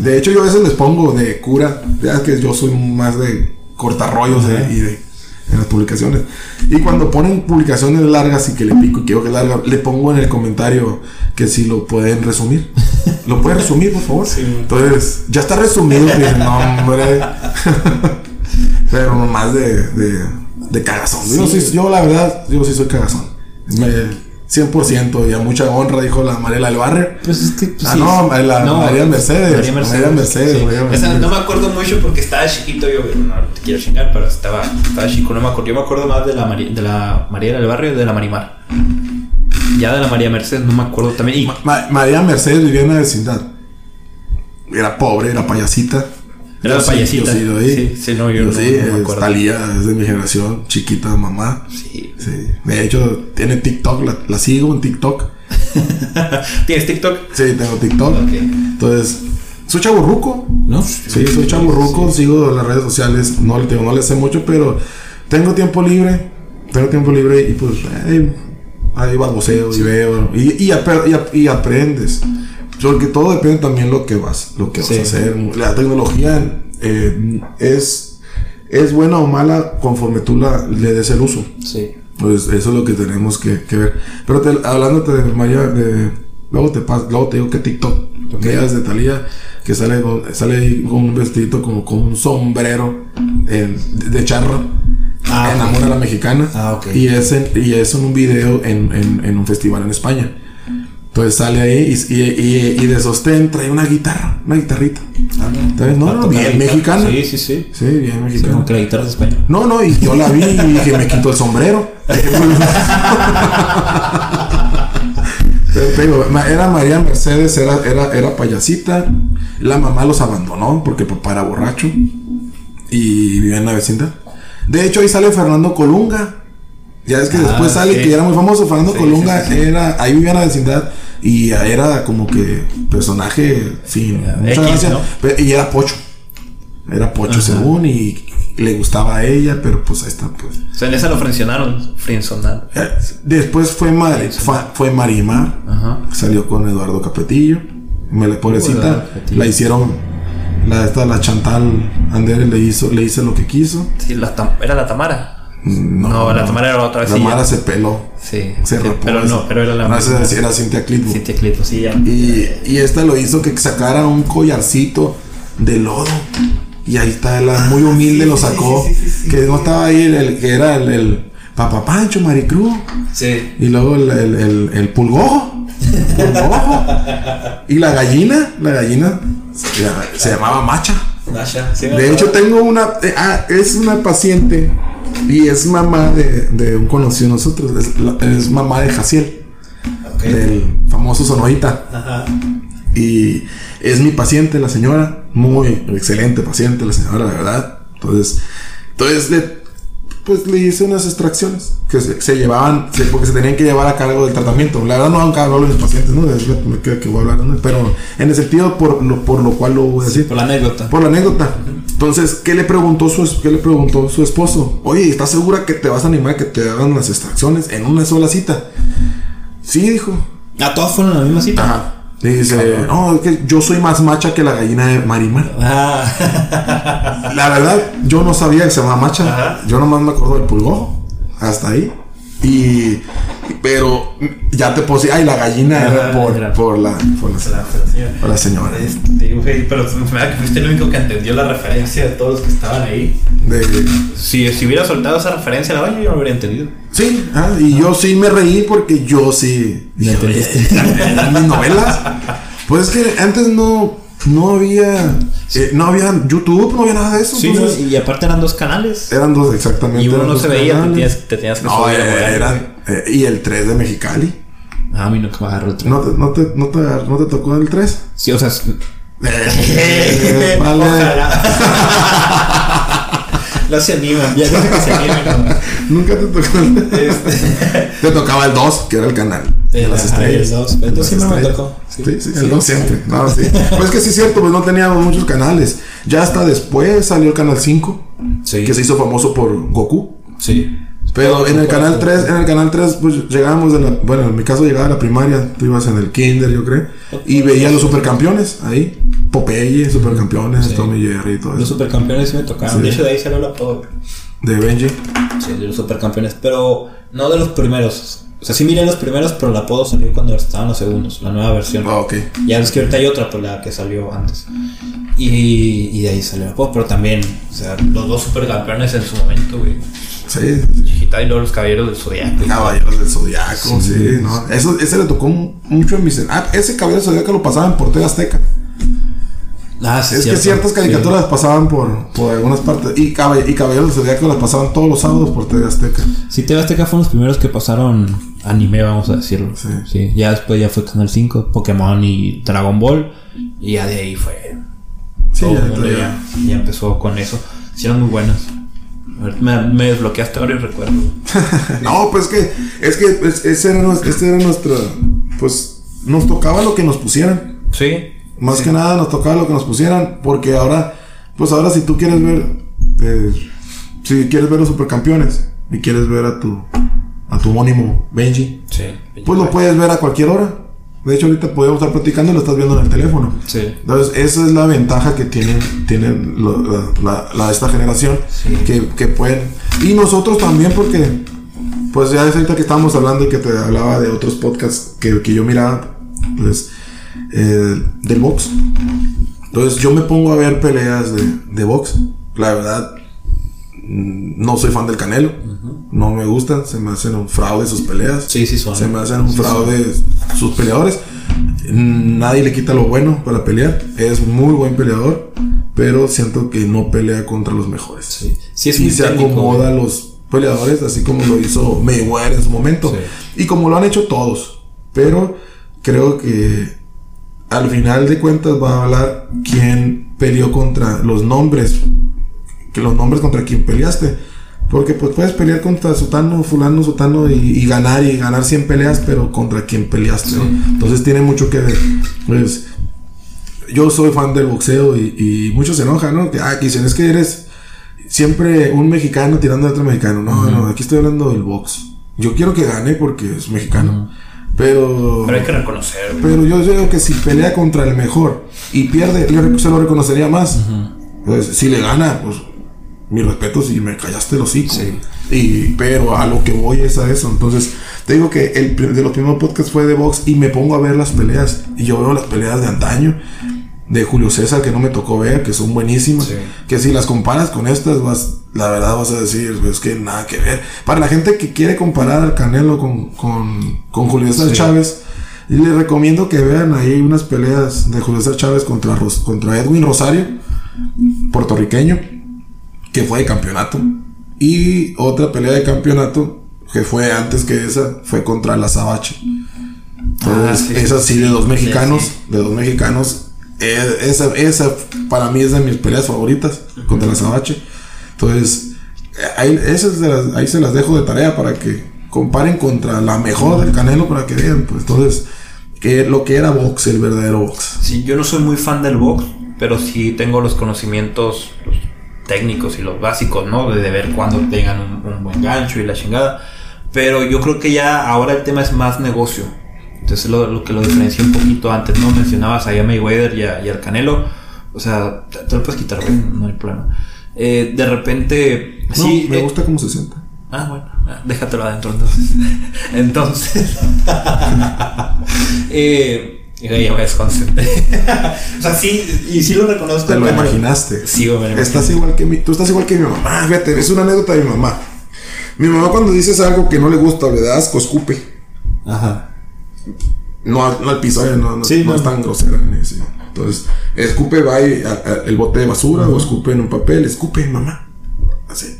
De hecho, yo a veces les pongo de cura, ya que yo soy más de cortar rollos eh, y de en las publicaciones. Y cuando ponen publicaciones largas y que le pico y quiero que larga, le pongo en el comentario que si lo pueden resumir. [LAUGHS] ¿Lo pueden resumir, por favor? Sí. Entonces, ya está resumido. dicen, no, hombre. [LAUGHS] Pero nomás de, de, de cagazón. Yo, sí- yo, la verdad, yo sí soy cagazón. Me- 100% y a mucha honra, dijo la Mariela del Barrio. Pues es que. pues, Ah, sí, no, la María Mercedes. María Mercedes. María Mercedes, sí. María Esa Mercedes. no me acuerdo mucho porque estaba chiquito. Yo no te quiero chingar, pero estaba, estaba chico. No me acuerdo. Yo me acuerdo más de la, Mari- de la María del Barrio y de la Marimar. Ya de la María Mercedes no me acuerdo también. Y, Ma- María Mercedes vivía en la vecindad. Era pobre, era payasita. Era Yo la sí, payasita. yo sí. Sí, sí, no, yo no- sí, no me acuerdo. Talía, es de mi generación, chiquita mamá. sí. Sí. De hecho, tiene TikTok, la, la sigo en TikTok. [LAUGHS] ¿Tienes TikTok? Sí, tengo TikTok. Ok. Entonces, soy chaburruco. ¿No? Sí, soy chaburruco, sigo las redes sociales. No, te digo, no le sé mucho, pero tengo tiempo libre. Tengo tiempo libre y pues ahí, ahí baboseo y veo. Y, y aprendes. Porque todo depende también lo que vas, lo que vas a hacer. La tecnología eh, es, es buena o mala conforme tú la, le des el uso. Sí. Pues eso es lo que tenemos que, que ver. Pero te, hablándote de María, de, luego, te pas- luego te digo que TikTok, que ella es de Talía, que sale, con- sale ahí con un vestidito como con un sombrero en- de, de charro. Ah, enamora a la mexicana. Ah, ok. Y es en, y es en un video en, en, en un festival en España. Entonces sale ahí y, y, y- y de sostén trae una guitarra, una guitarrita. ¿Sabes? No, no, bien mexicana. Sí, sí, sí. Sí, bien Sí, mexicana. como que la guitarra es española. No, no, y yo la vi y dije, me quito el sombrero. Pero te digo, era María Mercedes, era, era, era payasita. La mamá los abandonó porque papá era borracho. Y vivía en la vecindad. De hecho, ahí sale Fernando Colunga. Ya es que Ah, después sale sí. que era muy famoso. Fernando Sí, Colunga sí, sí, sí. era, ahí vivía en la vecindad. Y era como que personaje sin mucha X, gracia. ¿no? Pe- Y era pocho. Era pocho Ajá. según y le gustaba a ella, pero pues ahí está, pues. O sea, en esa lo frencionaron. Frenzonaron. Eh, Después fue, fa- fue Marimar, Ajá. salió con Eduardo Capetillo. Me la pobrecita, Capetillo. la hicieron, la esta, la Chantal Andere le hizo, le hizo lo que quiso. Sí, la era la Tamara. No, la Tamara era otra vez. La ya. se peló. Sí, Se sí, pero esa. no, pero era la No, esa misma. era Cintia Clitbo. Cintia Clitbo, sí, ya. Y, y esta lo hizo que sacara un collarcito de lodo. Y ahí está, la muy humilde lo sacó. sí, que no estaba ahí el, el- que era el, el Papá Pancho, Maricruz. Sí. Y luego el, el, el, el pulgojo. Pulgojo. [LAUGHS] y la gallina. La gallina se, se llamaba Macha. Sí, De hecho, tengo una. eh, ah, es una paciente. Y es mamá de, de un conocido de nosotros. Es, mamá de Jaciel. Ok. Del famoso Sonorita. Ajá. Y es mi paciente, la señora. Muy excelente paciente, la señora, la verdad. Entonces, entonces le, pues le hice unas extracciones que se, se llevaban, se- porque se tenían que llevar a cargo del tratamiento. La verdad, no nunca hablo de mis pacientes, ¿no? Es lo que me queda que voy a hablar, ¿no? Pero en el sentido por lo, por lo cual lo voy a decir. Por la anécdota. Por la anécdota. Entonces, ¿qué le preguntó su, qué le preguntó su esposo? Oye, ¿estás segura que te vas a animar a que te hagan las extracciones en una sola cita? Sí, dijo. Ah, todas fueron a la misma cita. Ajá. Dice, no, es que yo soy más macha que la gallina de Marimar. Ah. La verdad, yo no sabía que se llamaba macha. Ajá. Yo nomás me acuerdo del pulgojo. Hasta ahí. Y. Pero ya te puse. Ay, la gallina era por, era. por la. Por la, por la señora. Este, pero me da que fuiste el único que entendió la referencia de todos los que estaban ahí. De, Si, si hubiera soltado esa referencia la baña, yo no lo hubiera entendido. sí, ah, y yo sí me reí porque yo sí. Ya dije, entendiste. "Oye, eran mis novelas. Pues es que antes no. No había. eh, no había YouTube, no había nada de eso. Sí, entonces, y aparte eran dos canales. Eran dos, exactamente. Y uno no se veía, te tenías, te tenías que No, subir mover, eran, eh, y el 3 de Mexicali. Ah, a mí nunca me agarró el tren. ¿No te, no te, no te, no te tocó el 3? Sí, o sea, [LAUGHS] Eh, vale. no se animan. Ya dice que se animan. [LAUGHS] Nunca te tocó el Este, Te tocaba el 2, que era el canal. de El- las ajá, estrellas. el dos. El dos Las siempre me tocó. Sí. Sí, sí, Sí, el 2 sí. siempre. No, sí. Pues que sí es cierto, pues no teníamos muchos canales. Ya hasta después salió el canal 5, Sí. que se hizo famoso por Goku. Sí. Pero en el canal 3, en el canal 3, pues llegábamos de la, bueno, en mi caso llegaba a la primaria, tú ibas en el kinder, yo creo, y veía los supercampeones ahí, Popeye, supercampeones, Sí. Tommy Jerry y todo Los eso. supercampeones sí me tocaron. Sí. De hecho, de ahí salió el apodo. De Benji. Sí, de los supercampeones. Pero no de los primeros. O sea, sí miré los primeros, pero el apodo salió cuando estaban los segundos, la nueva versión. Ah, ok. Ya es que ahorita hay otra, pues la que salió antes. Y, y de ahí salió el apodo. Pero también, o sea, los dos supercampeones en su momento, güey. Sí, Chiquita y luego los caballeros del zodiaco. Caballeros del Zodiaco, sí, ¿no? Eso, ese le tocó mu- mucho en mis... Ah, ese Caballero del Zodiaco lo pasaban por TV Azteca. Ah, sí, es que ciertas caricaturas pasaban por, por algunas partes. Y, Caball- y Caballeros del las pasaban todos los sábados por TV Azteca. Sí, TV Azteca fueron los primeros que pasaron anime, vamos a decirlo. Sí. Sí. Ya después ya fue Canal 5, Pokémon y Dragon Ball. Y ya de ahí fue. Sí, todo ya, ya. empezó con eso. Sí, eran muy buenas. Me, me desbloqueaste ahora y recuerdo. [LAUGHS] No, pues que es que pues, ese era, nues- este era nuestro. Pues nos tocaba lo que nos pusieran. Sí. Más que nada nos tocaba lo que nos pusieran. Porque ahora, pues ahora si tú quieres ver. eh, si quieres ver los supercampeones y quieres ver a tu. A tu homónimo Benji. Sí. Pues lo puedes ver a cualquier hora. De hecho, ahorita podemos estar platicando y lo estás viendo en el teléfono. Sí. Entonces, esa es la ventaja que tienen, tienen la, la- la- esta generación. Sí. Que, que pueden. Y nosotros también, porque. Pues ya es ahorita que estábamos hablando y que te hablaba de otros podcasts que, que yo miraba. Pues. Eh, del box. Entonces, yo me pongo a ver peleas de, de box. La verdad. mm, No soy fan del Canelo. No me gustan. Se me hacen un fraude sus peleas. Sí, sí, son. Se me hacen un fraude sus peleadores. Nadie le quita lo bueno para pelear. Es muy buen peleador, pero siento que no pelea contra los mejores. Sí. Sí, es y muy se técnico, acomoda a los peleadores, así como lo hizo Mayweather en su momento. Y como lo han hecho todos. Pero creo que al final de cuentas va a hablar quién peleó contra los nombres. Que los nombres contra quién peleaste. Porque pues puedes pelear contra Sutano, Fulano, Sutano y, y ganar y ganar 100 peleas, pero contra quién peleaste. ¿no? Entonces tiene mucho que ver. Pues yo soy fan del boxeo y, y muchos se enojan, ¿no? Que, ah, que dicen, es que eres siempre un mexicano tirando a otro mexicano. No, no, aquí estoy hablando del box. Yo quiero que gane porque es mexicano. Pero... Pero hay que reconocer. Pero yo creo que si pelea contra el mejor y pierde, le- se lo reconocería más. Pues si le gana, pues mis respetos y me callaste los hocico. Sí. Y, pero a lo que voy es a eso. Entonces, te digo que el de los primeros podcasts fue de box y me pongo a ver las peleas. Y yo veo las peleas de antaño. De Julio César, que no me tocó ver, que son buenísimas. Sí. Que si las comparas con estas, vas, la verdad vas a decir, es que nada que ver. Para la gente que quiere comparar al Canelo con, con, con Julio César Sí. Chávez, les recomiendo que vean ahí unas peleas de Julio César Chávez contra, contra Edwin Rosario, puertorriqueño, que fue de campeonato. Y otra pelea de campeonato, que fue antes que esa, fue contra la Sabache. Entonces, Ah, sí, esa sí, de dos mexicanos, sí. de dos mexicanos. eh, esa, esa para mí es de mis peleas favoritas contra la Sabache. Entonces, ahí, se las, ahí se las dejo de tarea para que comparen contra la mejor del Canelo para que vean, pues entonces, que lo que era box, el verdadero box. Sí, yo no soy muy fan del box, pero sí tengo los conocimientos los técnicos y los básicos, ¿no? De, de ver cuándo tengan un, un buen gancho y la chingada. Pero yo creo que ya ahora el tema es más negocio. Entonces lo, lo que lo diferencia un poquito antes, ¿no? Mencionabas a Mayweather y, y al Canelo. O sea, te, te lo puedes quitar, güey, no hay problema. Eh, de repente, No, sí. me eh, gusta cómo se sienta. Ah, bueno, ah, déjatelo adentro entonces. [LAUGHS] entonces. [LAUGHS] eh, ya me desconcentré. [LAUGHS] o sea, sí, y sí lo reconozco. Te lo como- imaginaste. Sí, güey, me lo Estás igual que mi, tú estás igual que mi mamá. Fíjate, es una anécdota de mi mamá. Mi mamá cuando dices algo que no le gusta o le da asco, escupe. Ajá. No, al- no al piso, eh, no, no, Sí, no no. es tan grosera. así. Entonces, escupe, va y a- a- el bote de basura o escupe en un papel, escupe, mamá. Así.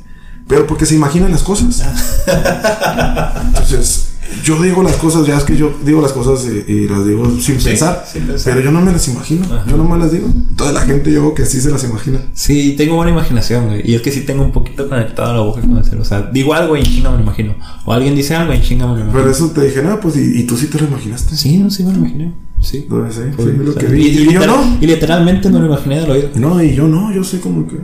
Pero porque se imaginan las cosas. [LAUGHS] Entonces, yo digo las cosas, ya es que yo digo las cosas y, y las digo sin Sí, pensar. sin pensar. Pero yo no me las imagino. Ajá. Yo nomás las digo. Toda la gente yo creo que sí se las imagina. Sí, tengo buena imaginación, güey. Y es que sí tengo un poquito conectado a la boca con el cerebro. O sea, digo algo y en chinga me lo imagino. O alguien dice algo y en chinga me lo imagino. Pero eso te dije, no, pues y, y tú sí te lo imaginaste. Sí, no, sí me lo imaginé. Sí. Fue- lo que vi. Y, Y, y yo literal- no. y literalmente me lo imaginé del oído. No, y yo no, yo sé como que.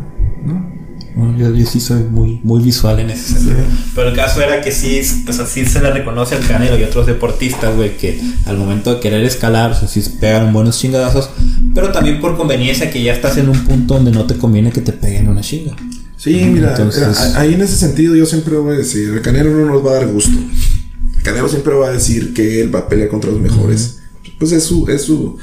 No. No, yo, yo sí soy muy, muy visual en ese sentido. Sí. Pero el caso era que sí, o sea, sí se le reconoce al Canelo y otros deportistas, güey, que al momento de querer escalar, o sea, sí pegan buenos chingadazos, pero también por conveniencia que ya estás en un punto donde no te conviene que te peguen una chinga. Sí, mira, Entonces- mira, ahí en ese sentido yo siempre voy a decir, el Canelo no nos va a dar gusto. El Canelo siempre va a decir que él va a pelear contra los mejores. Pues es su, es su,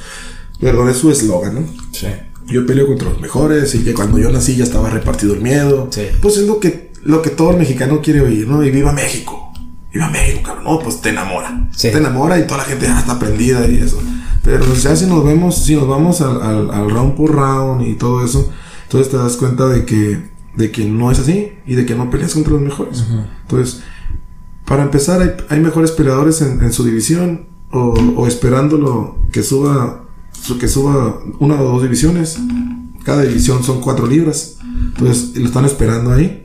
perdón, es su eslogan, ¿no? Sí. Yo peleo contra los mejores y que cuando yo nací ya estaba repartido el miedo. Sí. Pues es lo que, lo que todo el mexicano quiere oír, ¿no? Y viva México. Viva México, cabrón. No, pues te enamora. Sí. Te enamora y toda la gente ah, está prendida y eso. Pero ya si nos vemos, si nos vamos al, al, al round por round y todo eso, entonces te das cuenta de que, de que no es así y de que no peleas contra los mejores. Entonces, para empezar, hay, hay mejores peleadores en, en su división o, o esperándolo que suba, su- que suba una o dos divisiones. Cada división son cuatro libras. Entonces, lo están esperando ahí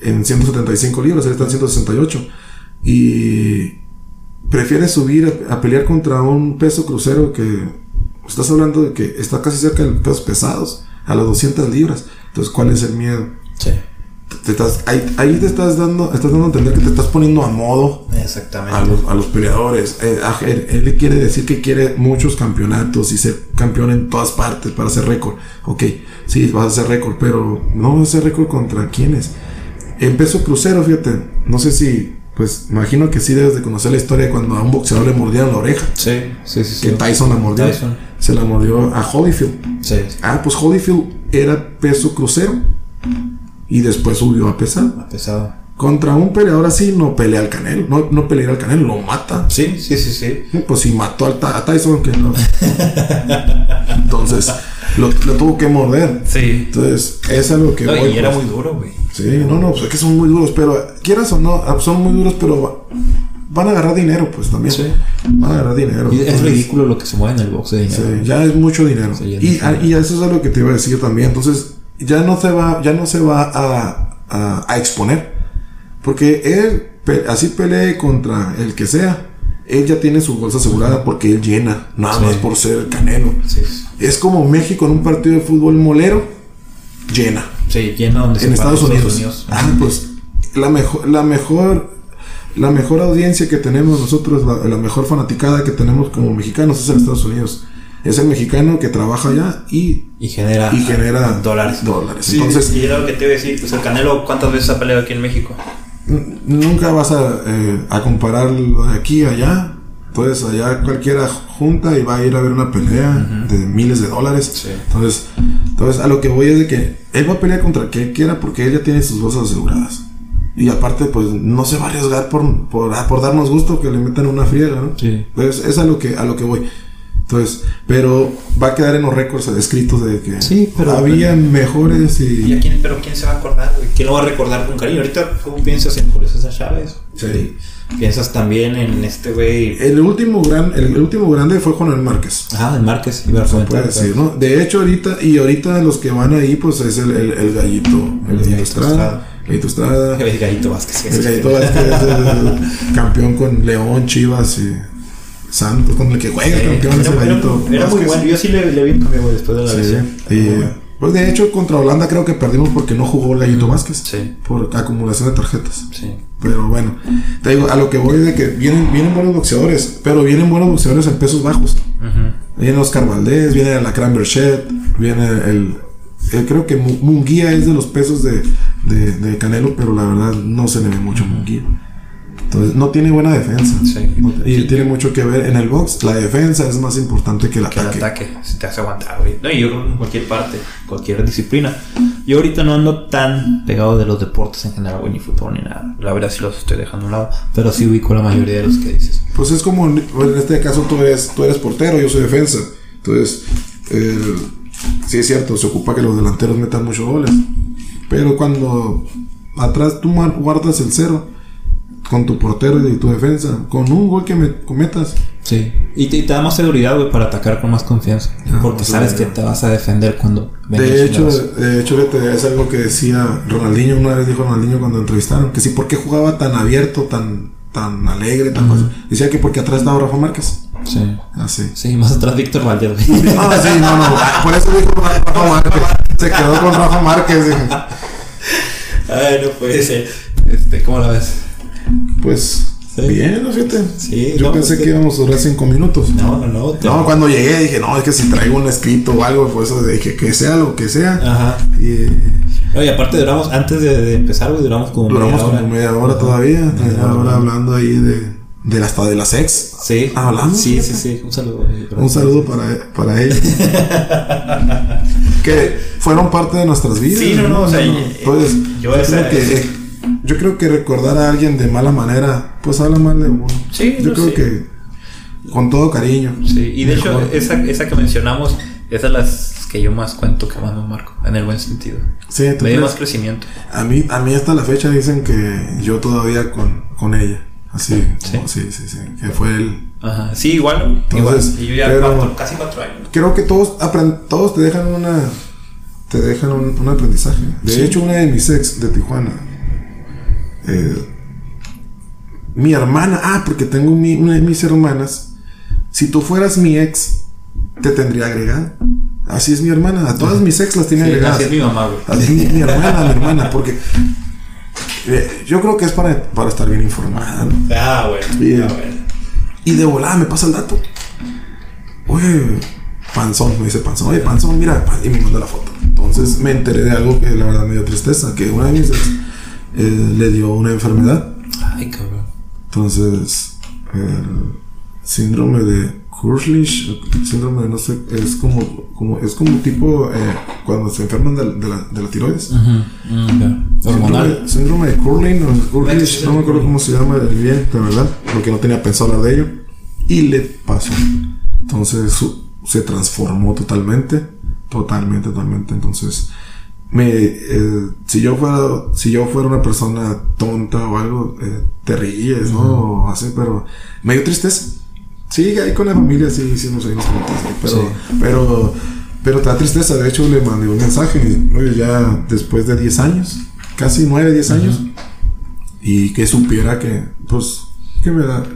en 175 libras, él está en 168. Y prefiere subir a, pelear contra un peso crucero que estás hablando de que está casi cerca de pesos pesados, a las 200 libras. Entonces, ¿cuál es el miedo? Sí. Te estás, ahí, ahí te estás dando, estás dando a entender que te estás poniendo a modo Exactamente. a los, a los peleadores. Eh, a- él, él quiere decir que quiere muchos campeonatos y ser campeón en todas partes para hacer récord. Ok, sí, vas a hacer récord, pero no vas a hacer récord contra quiénes. En peso crucero, fíjate, no sé si, pues imagino que sí debes de conocer la historia de cuando a un boxeador le mordieron la oreja. Sí, sí, sí. sí. Que Tyson la mordió. Tyson. Se la mordió a Holyfield. Sí. Ah, pues Holyfield era peso crucero. Y después subió a pesado. Ha pesado. Contra un peleador así no pelea al Canelo. No, no pelea al Canelo, lo mata. Sí, sí, sí, sí. Pues si mató al Ta- a Tyson, que no. Entonces, lo, lo tuvo que morder. Sí. Entonces, es algo que. No, voy, y era pues. muy duro, güey. Sí, no, no, pues es que son muy duros, pero quieras o no, ah, son muy duros, pero va- van a agarrar dinero, pues también. Sí. Van a agarrar dinero. Y es ridículo lo que se mueve en el box de dinero. Sí, ya es mucho dinero. Sí, ya y, a- y eso es algo que te iba a decir también. Entonces, ya no se va, ya no se va a, a, a exponer. Porque él, pe- así pelee contra el que sea, él ya tiene su bolsa asegurada porque él llena, nada Sí. más por ser el canelo. Sí, Es como México en un partido de fútbol molero, llena. sí donde se En Estados Unidos. Ah, pues la mejor, la mejor, la mejor audiencia que tenemos nosotros, la, la mejor fanaticada que tenemos como mexicanos es en Estados Unidos. Es el mexicano que trabaja allá y, Y genera, y genera dólares. dólares. Sí, Entonces, y era lo que te iba a decir, pues el Canelo, ¿cuántas veces ha peleado aquí en México? nunca vas a, eh, a comparar lo de aquí a allá. Entonces, allá cualquiera junta y va a ir a ver una pelea de miles de dólares. Sí. Entonces, entonces, a lo que voy es de que él va a pelear contra quien quiera porque él ya tiene sus bolsas aseguradas. Y aparte, pues no se va a arriesgar por, por, ah, por darnos gusto que le metan una friega, ¿no? Sí. Entonces, es a lo que, a lo que voy. Entonces, pero va a quedar en los récords escritos de que Sí, pero- había mejores ¿Y y. a quién, pero quién se va a acordar? ¿Quién lo va a recordar con cariño? Ahorita tú piensas en Julio César Chávez. Sí. Piensas también en este güey. El último gran, el, el último grande fue Juan Manuel Márquez. Ah, el Márquez. Iba a Se comentar, puede decir, ¿no? De hecho, ahorita, y ahorita los que van ahí, pues es el, el, el gallito. El gallito Gallito Estrada. Estrada. Gallito Estrada. El Gallito Vázquez. El gallito Vázquez es el campeón con León, Chivas y Santos, con el que juega Eh, campeón ese era, era- muy bueno. Yo sí le, le vi un cambio güey, después de la Sí, lesión. y, pues de hecho, contra Holanda creo que perdimos porque no jugó el gallito Vázquez. Sí. Por acumulación de tarjetas. Sí. Pero bueno, te digo, a lo que voy de que vienen, vienen buenos boxeadores, pero vienen buenos boxeadores en pesos bajos. Viene Oscar Valdés, viene la Berchet, viene el, el- Creo que Mu- Munguía es de los pesos de, de, de Canelo, pero la verdad no se le ve mucho a Munguía. Entonces, no tiene buena defensa. Sí. No- y tiene mucho que ver en el box. La defensa es más importante que el Que el ataque. ataque se te hace aguantar, güey. No, y yo creo en cualquier parte, cualquier disciplina. Yo ahorita no ando tan pegado de los deportes en general, güey, ni fútbol ni nada. La verdad sí los estoy dejando a un lado. Pero sí ubico la mayoría de los que dices. Pues es como, en este caso tú eres, tú eres portero, yo soy defensa. Entonces, eh, sí es cierto, se ocupa que los delanteros metan muchos goles. Pero cuando atrás tú guardas el cero con tu portero y tu defensa, con un gol que me cometas, Sí. Y te, y te da más seguridad, güey, para atacar con más confianza. Ah, Porque sabes que te vas a defender cuando de hecho, de hecho es algo que decía Ronaldinho, una vez dijo Ronaldinho cuando entrevistaron, que sí, ¿por qué jugaba tan abierto, tan, tan alegre, tan cosa? Decía que porque atrás estaba Rafa Márquez. Sí. Así. Sí, más atrás Víctor Valdés, güey. [LAUGHS] No, sí, no, no. Por eso dijo Rafa Márquez. Se quedó con Rafa Márquez. [LAUGHS] Ay, no puede ser. Este, ¿cómo la ves? Pues, Sí. bien, ¿no? Fíjate. Sí, Yo no, pensé es que que- íbamos a durar cinco minutos. No, no, no. te- No, cuando llegué dije, no, es que si traigo un escrito o algo, por eso dije que sea lo que sea. Ajá. Y eh, Oye, aparte duramos, antes de, de empezar, güey, duramos como duramos media hora. como media hora todavía. Media hora. hora hablando ahí de, de hasta de las ex. Sí. Hablamos, Sí, sí, sí. Un saludo. güey, Un saludo para, para ellos. [LAUGHS] que fueron parte de nuestras vidas. Sí, no, no, o sea, y- Entonces, yo yo, esa- que, eh, yo creo que recordar a alguien de mala manera, pues habla mal de uno. Sí, Yo no, creo que con todo cariño. Sí, y de hecho, esa, esa que mencionamos es de las que yo más cuento que más me marco, en el buen sentido. Sí, ¿tú Me dio más crecimiento. A mí, a mí hasta la fecha dicen que yo todavía con, con ella. Así, Sí. como- sí, sí, sí. Que fue el. Ajá, sí, igual. Entonces, igual. Y yo ya pero- cuatro- casi cuatro años. Creo que todos aprend- todos te dejan una. Te dejan un, un aprendizaje. De Sí. hecho, una de mis ex de Tijuana. Eh, mi hermana. Ah, porque tengo mi- una de mis hermanas. Si tú fueras mi ex, te tendría agregado. Así es mi hermana. A todas mis ex las tiene Sí, agregadas. así es mi mamá, güey. Así mi, mi hermana, mi hermana. Porque. eh, yo creo que es para, para estar bien informada. ¿no? Ah, bueno. Bien. Ah, bueno. Y de volada me pasa el dato. Oye, Panzón, me dice Panzón. Oye, Panzón, mira. Y me manda la foto. Entonces me enteré de algo que la verdad me dio tristeza. Que una de mis ex eh, le dio una enfermedad. Ay, cabrón. Entonces, el síndrome de Kurzlich, síndrome de no sé, es como, como es como tipo eh, cuando se enferman de, de la, de la tiroides. Mm, ya. Hormonal. Síndrome, síndrome de o Kurlich, no me acuerdo cómo se llama bien, de verdad, porque no tenía pensado hablar de ello. Y le pasó. Entonces su- se transformó totalmente, totalmente, totalmente. Entonces, me, eh, si yo fuera, si yo fuera una persona tonta o algo, eh, te ríes, ¿no? O así, pero me dio tristeza. Sí, ahí con la familia sí hicimos ahí unos juntos, ¿no? pero, Sí. pero, pero te da tristeza. De hecho, le mandé un mensaje, oye, ya después de 10 años, casi 9, 10 años, y que supiera que, pues, que me da,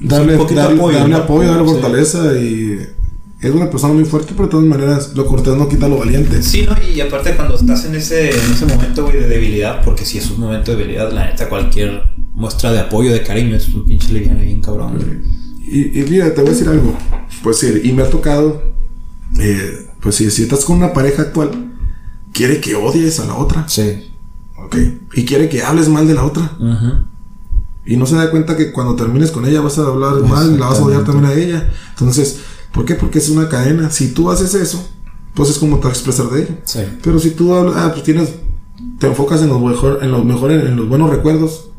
darle, un poquito darle, apoyo, darle apoyo, darle Sí. fortaleza y es una persona muy fuerte, pero de todas maneras, lo cortés no quita lo valiente. Sí, ¿no? Y aparte cuando estás en ese, en ese momento, güey, de debilidad, porque si es un momento de debilidad, la neta, cualquier muestra de apoyo, de cariño, es un pinche liviano bien cabrón. Y, y mira, te voy a decir algo. Pues sí, y me ha tocado eh, pues si, si estás con una pareja actual, quiere que odies a la otra. Sí. Ok. Y quiere que hables mal de la otra. Ujú. Y no se da cuenta que cuando termines con ella vas a hablar mal y la vas a odiar también a ella. Entonces, ¿por qué? Porque es una cadena. Si tú haces eso, pues es como te vas a expresar de ella. Sí. Pero si tú ah, pues tienes, te enfocas en los mejor, en los mejores, en los buenos recuerdos,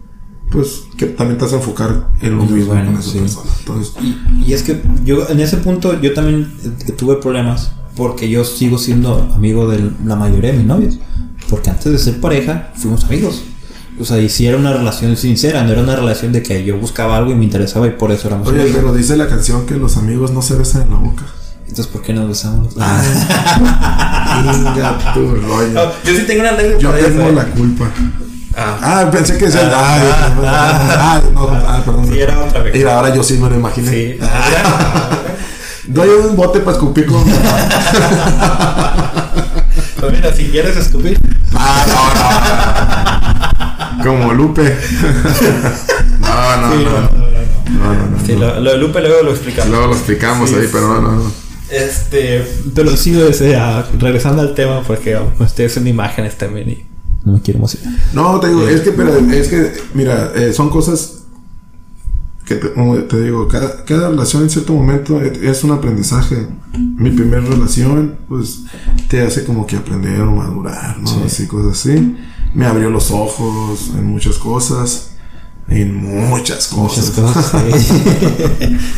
pues que también te vas a enfocar en lo En lo mismo bueno, con esa sí. persona. Entonces, Y, y es que yo en ese punto yo también eh, tuve problemas porque yo sigo siendo amigo de la mayoría de mis novios. Porque antes de ser pareja fuimos amigos. O sea, y si era una relación sincera, no era una relación de que yo buscaba algo y me interesaba y por eso éramos oye, amigos. pero dice la canción que los amigos no se besan en la boca. Entonces, ¿por qué nos besamos? Inga tu rollo. yo sí tengo una anécdota Yo tengo eso, la eh. culpa. Ah. Ah, pensé que decía. Ah, Ah, ah, ah, no, ah, perdón. Sí, era otra vez. Mira, ahora yo sí me lo imaginé. Sí. Doy un bote para escupir con. [LAUGHS] Pues mira, si quieres escupir. Ah, no, no. Como Lupe. [LAUGHS] No, no, Sí, no. no, No, no, no. Sí, lo, lo de Lupe luego lo explicamos. Luego lo explicamos Sí, ahí, pero no, no. Este, pero sí, o sea, regresando al tema, porque oh, ustedes son imágenes también y no me quiero emocionar. No, te digo, es que, pero, es que, mira, eh, son cosas que te, como te digo, cada, cada relación en cierto momento es, es un aprendizaje. Mi primera relación, pues, te hace como que aprender o madurar, ¿no? Sí. Así, cosas así. Me abrió los ojos en muchas cosas. En muchas cosas. Muchas cosas. sí.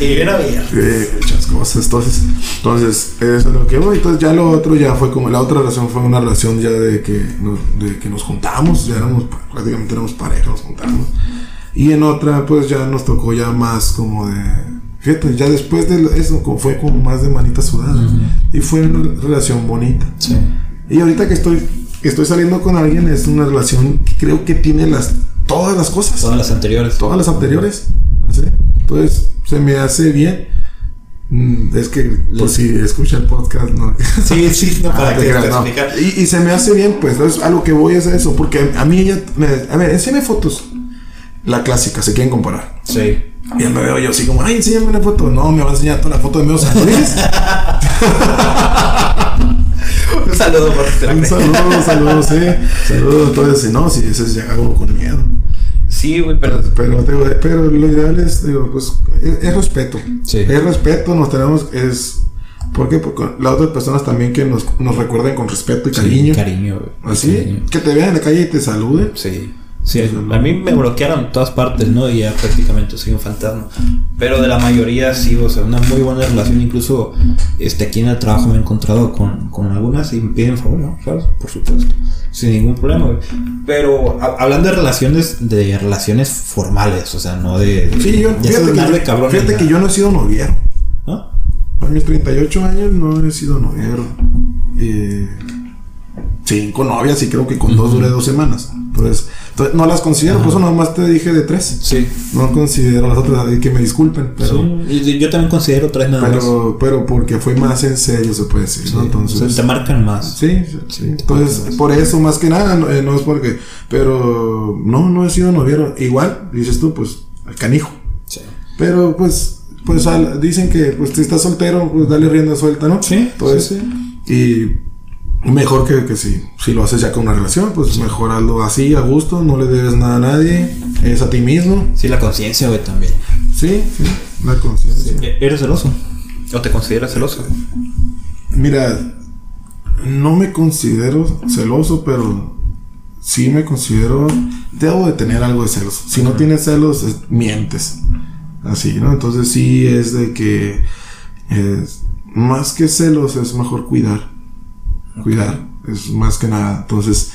[LAUGHS] y bien abierto. Sí, muchas cosas. Entonces, entonces, eso es lo que voy. Entonces, ya lo otro ya fue como la otra relación fue una relación ya de que nos, de que nos juntamos, ya éramos prácticamente éramos pareja, nos juntamos. Y en otra, pues ya nos tocó ya más como de. Fíjate, ya después de eso como fue como más de manita sudada. Y fue una relación bonita. Sí. Y ahorita que estoy, estoy saliendo con alguien, es una relación que creo que tiene las todas las cosas Todas las anteriores. todas las anteriores. ¿sí? Entonces, se me hace bien. Mm, Es que, por si escucha el podcast, ¿no? [LAUGHS] Sí, sí, no, para Ah, que te creas, no. explicar. Y, y se me hace bien, pues. Entonces, a lo que voy es a eso. Porque a mí ella. Me, a ver, enséñame fotos. La clásica, se quieren comparar. Sí. Y me veo yo así como, ay, enséñame una foto. No, me va a enseñar toda la foto de medio San Luis. Un saludo por este un saludo, un saludo, [LAUGHS] sí. Saludo. Entonces, no, si ese es ya algo con miedo. Sí, güey, pero. Pero, digo, pero lo ideal es, digo, pues, es, es respeto. Sí. Es respeto, nos tenemos, es... ¿Por qué? Porque las otras personas también que nos, nos recuerden con respeto y cariño. Sí, cariño, güey. Así, Cariño. que te vean en la calle y te saluden. Sí. Sí, a mí me bloquearon en todas partes, ¿no? Y ya prácticamente soy un fantasma. Pero de la mayoría sí, o sea, una muy buena relación. Incluso este, aquí en el trabajo me he encontrado con, con algunas y me piden favor, ¿no? ¿Sabes? Por supuesto. Sin ningún problema, güey. Pero a- hablando de relaciones, de relaciones formales, o sea, no de. Sí, yo, de fíjate, que, cabrón fíjate que yo no he sido noviero. ¿No? A mis 38 años no he sido noviero. Eh, cinco novias y creo que con dos duré dos semanas. Entonces, entonces no las considero, por eso nomás te dije de tres. Sí. No considero las otras, que me disculpen, pero... Sí, yo también considero tres nada más. Pero, pero porque fue más en serio, se puede decir, Sí, ¿no? Entonces, o sea, te marcan más. sí, sí, sí. Entonces, por eso, más que nada, no, eh, no es porque, pero no, no he sido noviero. Igual, dices tú, pues, al canijo. Sí. Pero, pues, pues al- dicen que, pues, si estás soltero, pues dale rienda suelta, ¿no? Sí, Pues, sí, y mejor que, que si, si lo haces ya con una relación, pues mejor hazlo así, a gusto, no le debes nada a nadie, es a ti mismo. Sí, la conciencia, güey, también. Sí, sí, la conciencia. ¿Eres celoso? ¿O te consideras celoso? Mira, no me considero celoso, pero sí me considero. Debo de tener algo de celos. Si no tienes celos, es- mientes. Así, ¿no? Entonces sí es de que. es- más que celos, es mejor cuidar. Cuidar. Es más que nada. Entonces.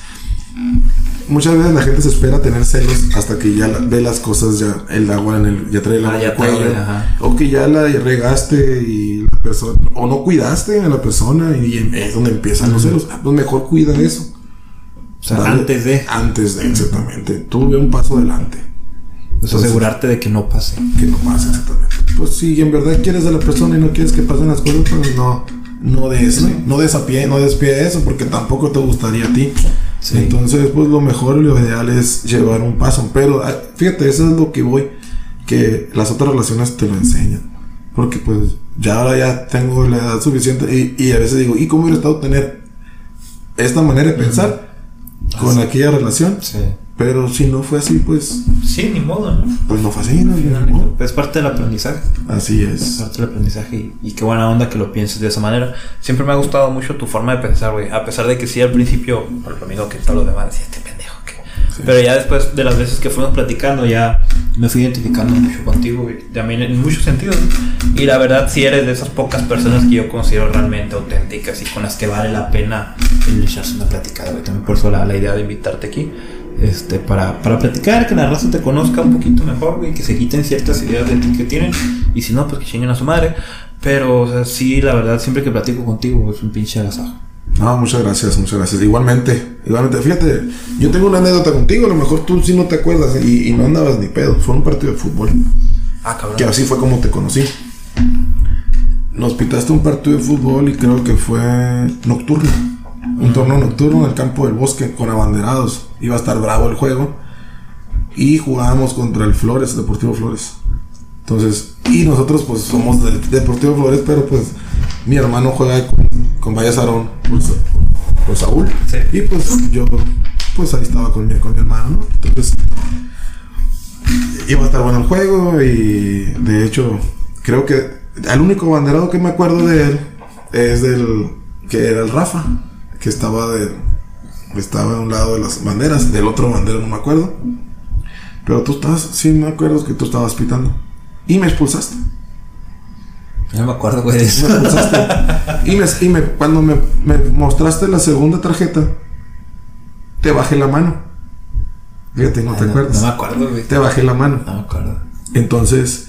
Muchas veces la gente se espera tener celos hasta que ya la- ve las cosas, ya el agua en el, ya trae el Ah, agua ya en el cuello, o que ya la regaste y la persona, o no cuidaste a la persona y es donde empiezan los celos. Ah, Pues mejor cuida eso. O sea, Dale- antes de Antes de, exactamente. Tú ve un paso adelante. pues, asegurarte de que no pase. Que no pase exactamente. Pues si en verdad quieres a la persona y no quieres que pasen las cosas, pues no, no des, no des a pie, no des pie a eso, porque tampoco te gustaría a ti. Sí. Entonces, pues lo mejor y lo ideal es llevar un paso. Pero ah, fíjate, eso es lo que voy, que las otras relaciones te lo enseñan. Porque pues ya ahora ya tengo la edad suficiente y, y a veces digo, ¿y cómo hubiera estado tener esta manera de pensar con aquella relación? Sí. Pero si no fue así, pues, Sí, ni modo, ¿no? pues no fue así, ¿no? Es parte del aprendizaje. Así Es es. parte del aprendizaje y, y qué buena onda que lo pienses de esa manera. Siempre me ha gustado mucho tu forma de pensar, güey. A pesar de que sí al principio, por lo mismo que todo lo demás, decía, este pendejo, ¿qué? Sí. Pero ya después de las veces que fuimos platicando, ya me fui identificando mucho contigo, güey. También en muchos sentidos. Y la verdad, sí eres de esas pocas personas que yo considero realmente auténticas y con las que vale la pena el echarse una platicada, güey. También por eso la, la idea de invitarte aquí. Este, para, para platicar, que la raza te conozca un poquito mejor, güey, que se quiten ciertas ideas de ti que tienen, y si no, pues que chinguen a su madre. Pero, o sea, sí, la verdad, siempre que platico contigo, es un pinche agasajo. No, muchas gracias, muchas gracias. Igualmente, igualmente. Fíjate, yo tengo una anécdota contigo, a lo mejor tú sí no te acuerdas y, y no andabas ni pedo. Fue un partido de fútbol. Ah, cabrón. Que así fue como te conocí. Nos pitaste un partido de fútbol y creo que fue nocturno. Un torneo nocturno en el campo del bosque con abanderados. Iba a estar bravo el juego. Y jugábamos contra el Flores, Deportivo Flores. Entonces, y nosotros pues somos Deportivo Flores, pero pues mi hermano juega con, con Valles Arón por Saúl. Sí. Y pues yo, pues ahí estaba con mi, con mi hermano, ¿no? Entonces, iba a estar bueno el juego y de hecho creo que el único banderado que me acuerdo de él es del que era el Rafa que estaba de estaba a un lado de las banderas del otro bandero no me acuerdo pero tú estabas sí me acuerdo que tú estabas pitando y me expulsaste No me acuerdo, güey, de me expulsaste y, me, y me- cuando me, me mostraste la segunda tarjeta te bajé la mano fíjate no te no, acuerdas no me acuerdo, güey. te bajé la mano No me acuerdo. entonces,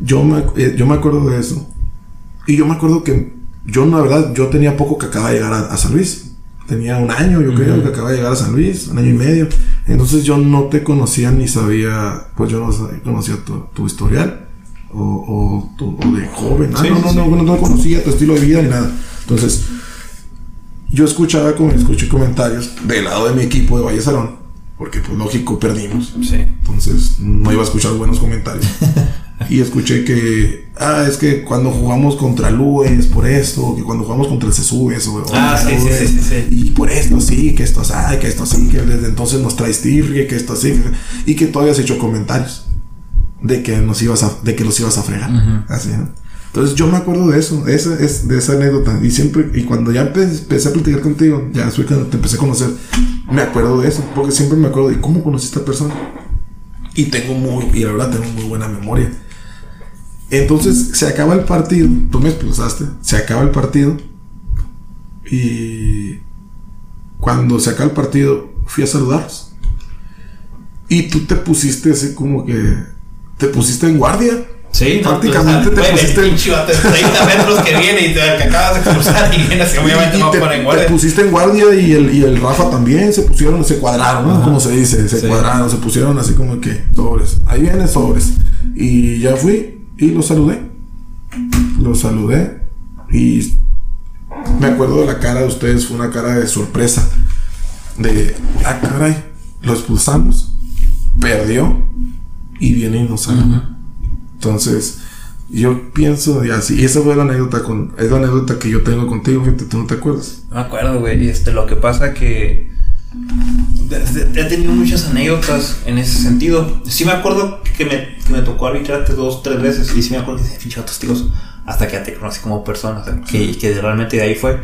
yo me, eh, yo me acuerdo de eso. Y yo me acuerdo que yo, la verdad, yo tenía poco que acababa de llegar a, a San Luis. Tenía un año, yo creo, que acababa de llegar a San Luis, un año y medio. Entonces yo no te conocía ni sabía, pues yo no sabía- conocía tu, tu historial. O, o, tu- o de joven. Ah, Sí, no, no, sí. no, no, no conocía tu estilo de vida ni nada. Entonces, yo escuchaba, como escuché comentarios del lado de mi equipo de Valle Salón. Porque, pues, lógico, perdimos. Sí. Entonces no iba a escuchar buenos comentarios. [LAUGHS] y escuché que, ah, es que cuando jugamos contra Lue es por esto, que cuando jugamos contra el CSU es o- Ah, sí, sí, sí, sí. Y por esto sí, que esto sí, que esto sí, que desde entonces nos traes tirria, que esto sí, y que tú habías hecho comentarios de que nos ibas a, de que los ibas a fregar. Ujú. Así, ¿no? Entonces yo me acuerdo de eso, de esa, es, de esa anécdota. Y siempre, y cuando ya empe- empecé a platicar contigo, ya fue cuando te empecé a conocer, me acuerdo de eso, porque siempre me acuerdo de cómo conocí a esta persona. Y tengo muy, y la verdad tengo muy buena memoria. Entonces se acaba el partido, tú me expulsaste, se acaba el partido. Y cuando se acaba el partido, fui a saludarlos. Y tú te pusiste así como que, te pusiste en guardia. Sí, no, Prácticamente pues, te güey, pusiste- el pinche vato de 30 metros que viene y te que acabas de cruzar y viene así, obviamente Y no te, ponen te guardia. pusiste en guardia y el, y el Rafa también se pusieron, se cuadraron, ¿no? Como se dice, se Sí. cuadraron, se pusieron así como que sobres. Ahí viene sobres. Y ya fui y los saludé. Los saludé y me acuerdo de la cara de ustedes, fue una cara de sorpresa. De, ah, caray, lo expulsamos, perdió y viene y nos saluda. Entonces, yo pienso y así, y esa fue la anécdota con, es la anécdota que yo tengo contigo, gente, tú no te acuerdas. No me acuerdo, güey. Este, lo que pasa que. He tenido muchas anécdotas en ese sentido. Sí me acuerdo que me, que me tocó arbitrarte dos, tres veces. Y sí me acuerdo que dije, pinche vato hostigoso", Hasta que ya te conocí como persona. o sea, que, que realmente de ahí fue.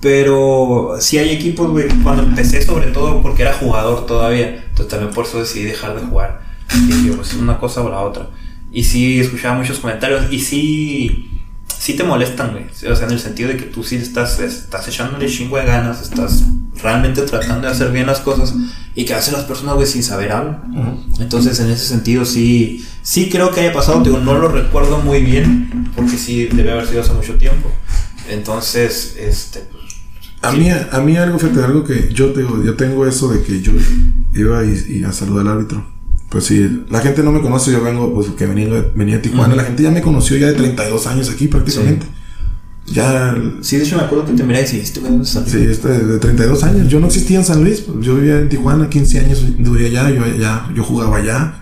Pero sí hay equipos, güey. Cuando empecé, sobre todo porque era jugador todavía. Entonces también por eso decidí dejar de jugar. Y dije, pues es una cosa o la otra. Y sí escuchaba muchos comentarios. Y sí. Sí te molestan, güey. O sea, en el sentido de que tú sí estás, estás echándole chingo de ganas, estás realmente tratando de hacer bien las cosas y que hacen las personas, güey, sin saber algo. Entonces, en ese sentido, sí, sí creo que haya pasado, digo, no lo recuerdo muy bien, porque sí debe haber sido hace mucho tiempo. Entonces, este, pues, A Sí. mí, a mí algo, fíjate, algo que yo tengo, yo tengo eso de que yo iba y, y a saludar al árbitro. Pues sí, la gente no me conoce, yo vengo, pues que venía, venía de Tijuana, la gente ya me conoció ya de 32 años aquí prácticamente. Ya, sí, de hecho me acuerdo que te miré y dijiste, este güey, ¿dónde salió? sí, este, de 32 años, yo no existía en San Luis, pues, yo vivía en Tijuana, 15 años duré allá, yo, allá, yo jugaba allá.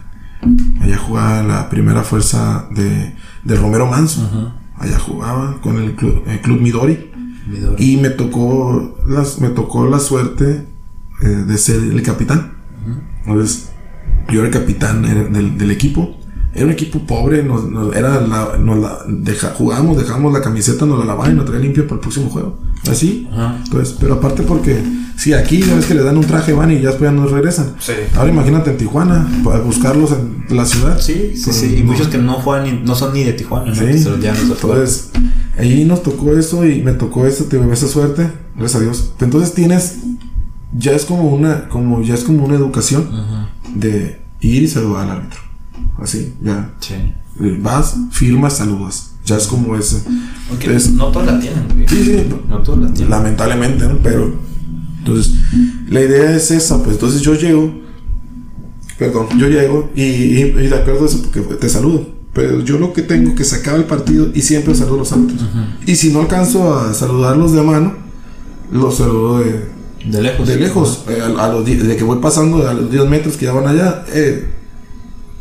Allá jugaba la primera fuerza de, de Romero Manso. Allá jugaba con el club, el club Midori. Midori. Y me tocó, las, me tocó la suerte eh, de ser el capitán. Entonces, yo era el capitán del, del equipo. Era un equipo pobre, nos, nos- era la, nos la deja- jugábamos, dejábamos la camiseta, nos la lavaban y nos traían limpia para el próximo juego. Así. Ajá. Pues, pero aparte porque, si aquí ya ves que le dan un traje, van y ya después ya no regresan. Sí. Ahora imagínate en Tijuana, para buscarlos en la ciudad. Sí, sí, Pues, sí. Y no. muchos que no juegan ni- no son ni de Tijuana, ¿no? Sí. Los otros. Entonces, ahí nos tocó eso y me tocó eso, te esa suerte, gracias a Dios. Entonces tienes, ya es como una, como ya es como una educación Ajá. de ir y saludar al árbitro. Así, ya. Sí. Eh, Vas, firmas, saludas. Ya es como ese. Aunque Es- no todos la tienen, güey. Sí, sí, No la tienen. lamentablemente, ¿no? Pero, entonces, la idea es esa, pues entonces yo llego, perdón, yo llego y, y, y de acuerdo a eso, porque te saludo. Pero yo lo que tengo que se acaba el partido y siempre saludo a los árbitros. Y si no alcanzo a saludarlos de mano, los saludo de, De lejos. de lejos. eh, a, a los, de que voy pasando a los 10 metros que ya van allá, eh,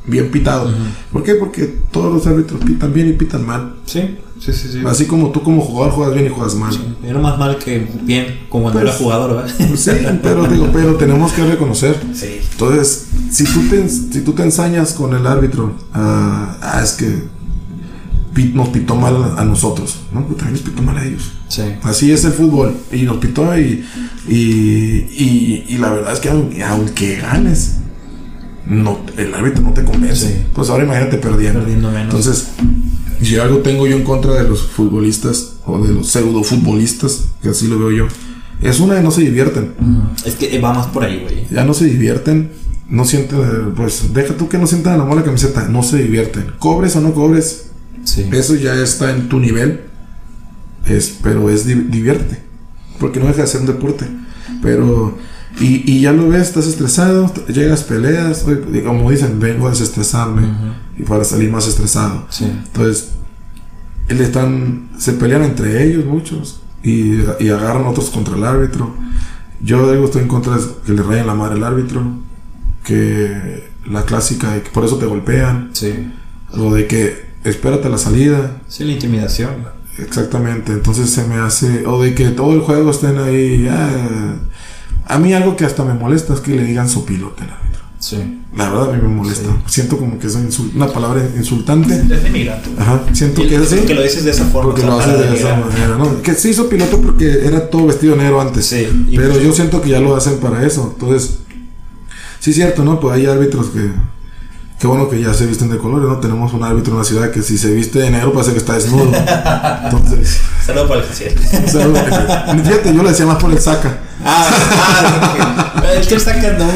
bien pitado. ¿Por qué? Porque todos los árbitros pitan bien y pitan mal. Sí, sí, sí. sí. Así como tú como jugador juegas bien y juegas mal. Era más mal que bien, como cuando Pues- era jugador, ¿verdad? Pues sí, pero digo, pero tenemos que reconocer. Sí. Entonces, si tú te, si tú te ensañas con el árbitro, ah, ah, es que pi- nos pitó mal a nosotros, ¿no? Pues también les pitó mal a ellos. Sí. Así es el fútbol. Y nos pitó y, y, y, y la verdad es que aunque ganes, no, el árbitro no te convence. Sí. Pues ahora imagínate perdiendo. Perdiendo menos. Entonces, si algo tengo yo en contra de los futbolistas o de los pseudo futbolistas, que así lo veo yo, es una de no se divierten. Es que va más por ahí, güey. Ya no se divierten, no sienten, pues deja tú que no sientan la camiseta, no se divierten. Cobres o no cobres, Sí. eso ya está en tu nivel, es, pero es di- diviértete, porque no deja de ser un deporte. Pero, y, y ya lo ves, estás estresado, llegas, peleas, como dicen, vengo a desestresarme y para salir más estresado. Sí. Entonces, están, se pelean entre ellos muchos y, y agarran otros contra el árbitro. Yo digo, estoy en contra de que le rayen la madre al árbitro, que la clásica de que por eso te golpean, Sí. o de que espérate la salida, Sí, la intimidación. exactamente. Entonces se me hace, o de que todo el juego estén ahí. ah, a mí algo que hasta me molesta es que le digan sopilote al árbitro. Sí. La verdad a mí me molesta. Siento como que es una palabra insultante. Es denigrante. Ajá, siento que es así. Que lo dices de esa forma. Porque lo hace para de esa manera, ¿no? Que se hizo piloto porque era todo vestido de negro antes. Sí, Pero yo siento que ya lo hacen para eso. Entonces, sí es cierto, ¿no? Pues hay árbitros que. Qué bueno que ya se visten de colores, ¿no? Tenemos un árbitro en la ciudad que si se viste de negro parece que está desnudo. Entonces, [LAUGHS] Saludo para el Jaciel. sea, fíjate, yo le decía más por el saca. Ah, ah, ok. es [LAUGHS] que está que no.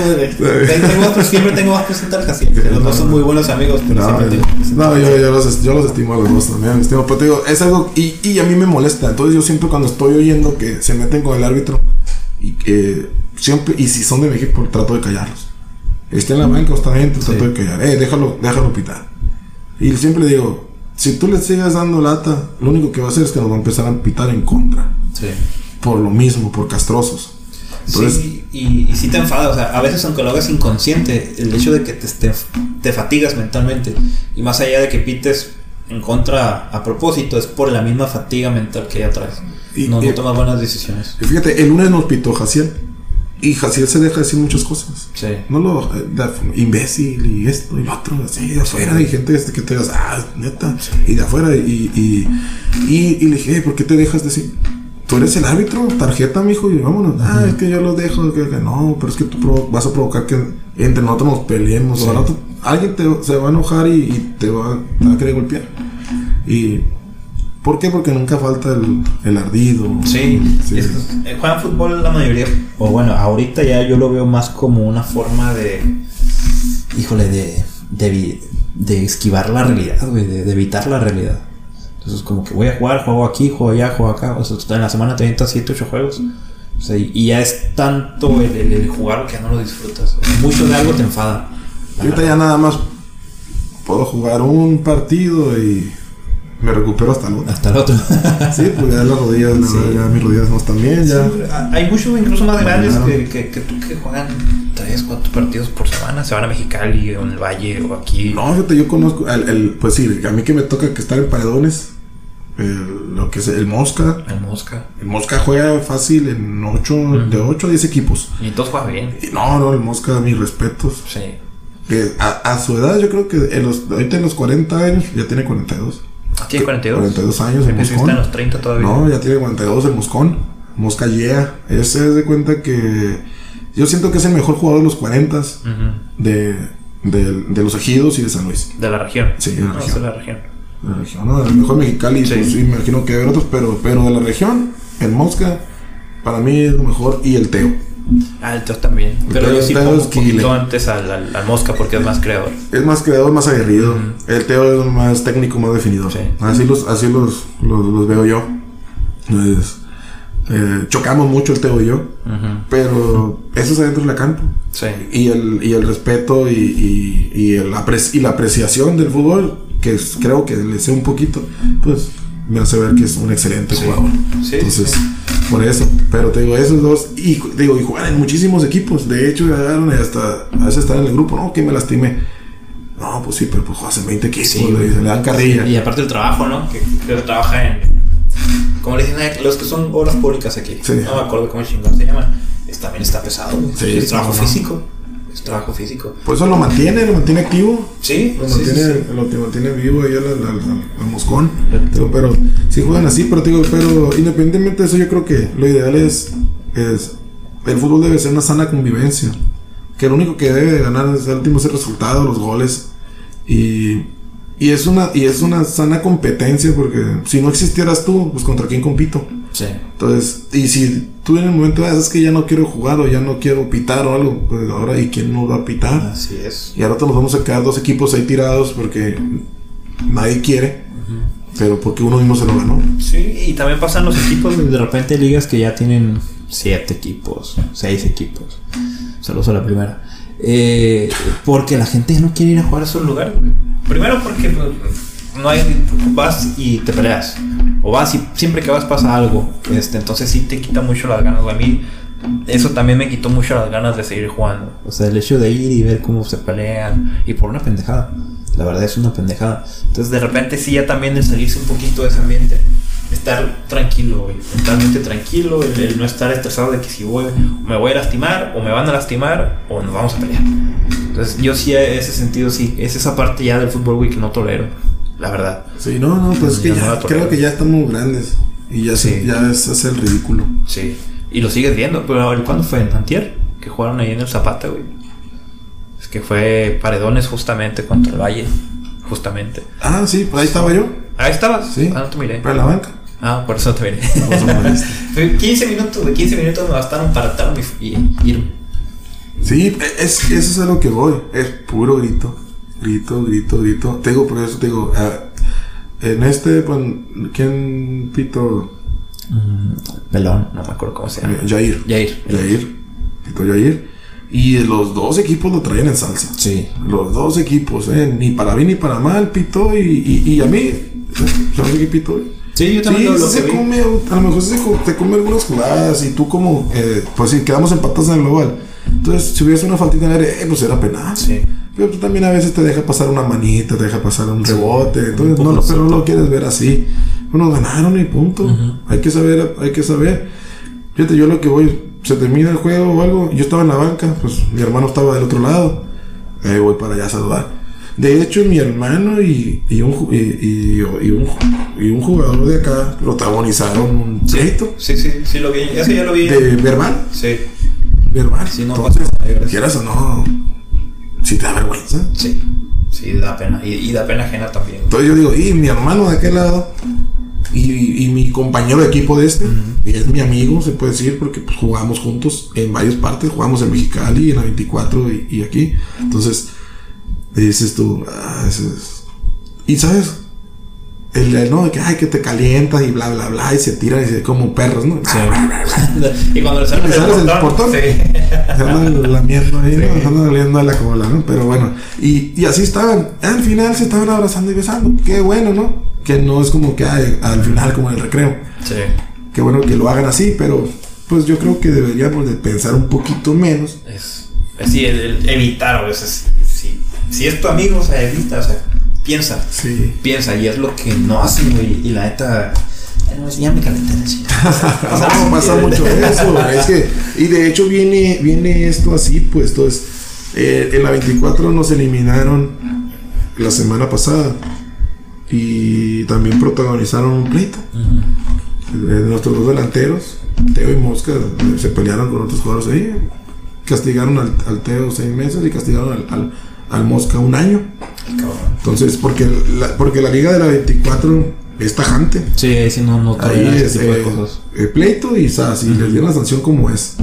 Tengo siempre tengo más presente al Jaciel. Los dos son muy buenos amigos, pero No, siempre yo, tengo no, yo, yo los, yo los estimo a los dos también. Estimo, pero te digo, es algo. Y, y a mí me molesta. Entonces yo siempre cuando estoy oyendo que se meten con el árbitro y que siempre. Y si son de mi equipo, trato de callarlos. Esté en la banca o está adentro, trato Sí. de callar. Eh, déjalo, déjalo pitar. Y siempre digo, si tú le sigas dando lata, lo único que va a hacer es que nos va a empezar a pitar en contra. Sí. Por lo mismo, por castrosos. Entonces, sí, y, y sí te enfada, o sea, a veces aunque lo hagas inconsciente, el hecho de que te, te, te fatigas mentalmente, y más allá de que pites en contra a propósito, es por la misma fatiga mental que ya traes. Y- no, no tomas buenas decisiones. y fíjate, el lunes nos pitó Jaciel. Y Jaciel se deja decir muchas cosas. Sí. No lo. eh, da- imbécil y esto y lo otro, así de afuera. Hay gente este que te digas, ah, neta. Y de afuera. Y, y, y, y le dije, "Hey, ¿por qué te dejas decir? Tú eres el árbitro, tarjeta, mijo, y vámonos. Ah, es que yo lo dejo. Que, que no, pero es que tú vas a provocar que entre nosotros nos peleemos. Sí. O al rato alguien te, se va a enojar y, y te, va, te va a querer golpear. Y. ¿Por qué? Porque nunca falta el, el ardido. Sí, Sí. es- eh, juegan fútbol la mayoría. O bueno, ahorita ya yo lo veo más como una forma de. Híjole, de. de, de esquivar la realidad, güey, de, de evitar la realidad. Entonces, como que voy a jugar, juego aquí, juego allá, juego acá. O sea, en la semana te avientas 7, 8 juegos. O sea, y y ya es tanto el, el- el jugar que ya no lo disfrutas. O sea, mucho de algo te enfada. Ahorita ya nada más puedo jugar un partido y me recupero hasta el otro. Hasta el otro. [LAUGHS] Sí, pues ya las rodillas, la Sí. verdad, ya mis rodillas no están bien, ya. Hay muchos incluso más grandes que, que, que tú que juegan tres, cuatro partidos por semana. Se van a Mexicali o en el Valle o aquí. No, fíjate, yo conozco, el, el- pues sí, a mí que me toca que estar en paredones, el- lo que es el Mosca. El Mosca. El Mosca juega fácil en 8, de 8 a 10 equipos. Y entonces juega bien. Y no, no, el Mosca, mis respetos. Sí. Que a, a su edad, yo creo que en los, ahorita en los 40 años, ya tiene 42. Ah, Tiene 42. 42 años el Moscón. está en los 30 todavía. No, ya tiene 42 el Moscón. Mosca Yea. Ese es de cuenta que. Yo siento que es el mejor jugador de los 40 Ujú. de, de, de los ejidos y de San Luis. De la región. Sí, de la No, región. es de la región. De la región, ¿no? El mejor Mexicali, Sí. pues sí, me imagino que hay otros, pero, pero de la región, el Mosca, para mí es lo mejor. Y el Teo. Ah, el Teo también. Pero Teo- yo sí pongo un poquito antes al, al, al Mosca porque es más creador. Es más creador, más aguerrido. El Teo es más técnico, más definidor. Sí. Así los, así los, los, los veo yo. Entonces, eh, chocamos mucho el Teo y yo. Ujú. Pero eso es adentro de la campo. Sí. Y el, y el respeto y, y, y, el apre- y la apreciación del fútbol, que es- creo que le sé un poquito, pues me hace ver que es un excelente Sí. jugador. Sí, Entonces, sí. Por eso. Pero te digo, esos dos, y te digo, y juegan en muchísimos equipos. De hecho, llegaron y hasta a veces están en el grupo, no, que me lastimé. No, pues sí, pero pues juegas en 20 equipos, Sí, le, le dan carrilla. Y aparte el trabajo, ¿no? Que, que trabaja en. Como le dicen a los que son obras públicas aquí. Sí. No me acuerdo cómo chingados se llaman. Es, también está pesado. Sí, es trabajo no. físico. Es trabajo físico. Por eso lo mantiene, lo mantiene activo. Sí, Lo mantiene, sí, sí. Lo mantiene vivo ahí al, al, al- al moscón. Pero, pero sí juegan así, pero digo, pero independientemente de eso, yo creo que lo ideal es, es el fútbol debe ser una sana convivencia. Que lo único que debe de ganar es el último es el resultado, los goles. Y, y es una, y es una sana competencia, porque si no existieras tú, pues contra quién compito. Sí. Entonces, y si tú en el momento de es que ya no quiero jugar o ya no quiero pitar o algo, pues ahora, ¿y quién nos va a pitar? Así es. Y ahora nos vamos a quedar dos equipos ahí tirados porque nadie quiere, pero porque uno mismo se lo ganó. Sí, y también pasan los equipos, de repente ligas que ya tienen siete equipos, seis equipos. Saludos a la primera. Eh, porque la gente no quiere ir a jugar a esos lugares. güey. Primero porque pues, no hay, vas y te peleas. O vas y siempre que vas pasa algo. Este, entonces sí te quita mucho las ganas. A mí eso también me quitó mucho las ganas de seguir jugando. O sea, el hecho de ir y ver cómo se pelean. Y por una pendejada. La verdad es una pendejada. Entonces de repente sí ya también el salirse un poquito de ese ambiente. Estar tranquilo. Mentalmente tranquilo. El, no estar estresado de que si voy, me voy a lastimar o me van a lastimar o nos vamos a pelear. Entonces yo sí ese sentido sí. Es esa parte ya del fútbol, güey, que no tolero. La verdad. Sí, no, no, pues es que Ya no creo que ya estamos grandes y ya, se- Sí. ya es hacer el ridículo. Sí. Y lo sigues viendo. Pero ¿cuándo fue? ¿En Antier? Que jugaron ahí en el Zapata, güey. Es que fue Paredones justamente contra el Valle. Justamente. Ah, sí, pues ahí estaba yo, Ahí estabas. Sí. Ah, no te miré. para la banca. Ah, por eso te miré. Fue 15 [LAUGHS] minutos, de 15 minutos me bastaron para atarme y, y ir. Sí, es, eso es a lo que voy, es puro grito, grito, grito, grito. Te digo, por eso te digo, ah, en este, pues, ¿quién pito? Pelón, no me acuerdo cómo se llama. Jair. Jair. Jair, pito Jair. Y los dos equipos lo traían en salsa. Sí. Los dos equipos, ¿eh? Ni para bien ni para mal, Pito. Y, y, y a mí, ¿sabes qué Pito? Sí, yo Sí, también lo, lo se vi. come, a lo mejor se, te come algunas jugadas y tú como, eh, pues sí, quedamos empatados en el global. Entonces, si hubiese una faltita en el área, eh, pues era penal. Sí. Pero tú también a veces te deja pasar una manita, te deja pasar un rebote. Entonces, no, lo- pero no lo quieres ver así. Bueno, ganaron y punto. Hay que saber, hay que saber. Fíjate, yo lo que voy, se termina el juego o algo, yo estaba en la banca, pues mi hermano estaba del otro lado. Ahí voy para allá a saludar. De hecho, mi hermano y, y, un, y- y un, y un jugador de acá protagonizaron un pleito Sí, sí, sí lo vi. Eso ya lo vi. de verbal. Sí. Verbal. Sí, no Entonces, quieras o no, si te da vergüenza. Sí. Sí, da pena. Y, y da pena ajena también. Entonces yo digo, y mi hermano de aquel lado, y, y mi compañero de equipo de este, y es mi amigo, se puede decir, porque pues, jugamos juntos en varias partes, jugamos en Mexicali, en la 24 y, y aquí. Entonces, dices tú, ah, es- Y sabes, el de, no, de que, ay, que te calientas y bla, bla, bla, y se tiran y se como perros, ¿no? [LAUGHS] y cuando le sales ¿Le sales del portón? Sí. [LAUGHS] Se andan lamiendo ahí, ¿no? Se andan oliendo a la cola, ¿no? Pero bueno, y, y así estaban. Al final se estaban abrazando y besando. Qué bueno, ¿no? Que no es como que ay, al final, como en el recreo. Sí. Qué bueno que lo hagan así, pero pues yo creo que deberíamos de pensar un poquito menos Es, Así, el, el evitar a veces. Si, si es tu amigo, o sea, evita, o sea, piensa. Sí. Piensa, y es lo que no hacen, güey. Y la neta. ya me calenté la chica. [LAUGHS] No, pasa mucho eso. Es que, y de hecho viene, viene esto así, pues. Entonces, eh, en la 24 nos eliminaron la semana pasada. Y también protagonizaron un pleito. Nuestros dos delanteros, Teo y Mosca, se pelearon con otros jugadores ahí. Castigaron al, al Teo seis meses y castigaron al, al, al Mosca un año. Entonces, porque la, porque la liga de la 24 es tajante. Sí, ahí sí no, no Ahí es tipo de eh, cosas. eh, pleito y sas, y les dieron la sanción como es.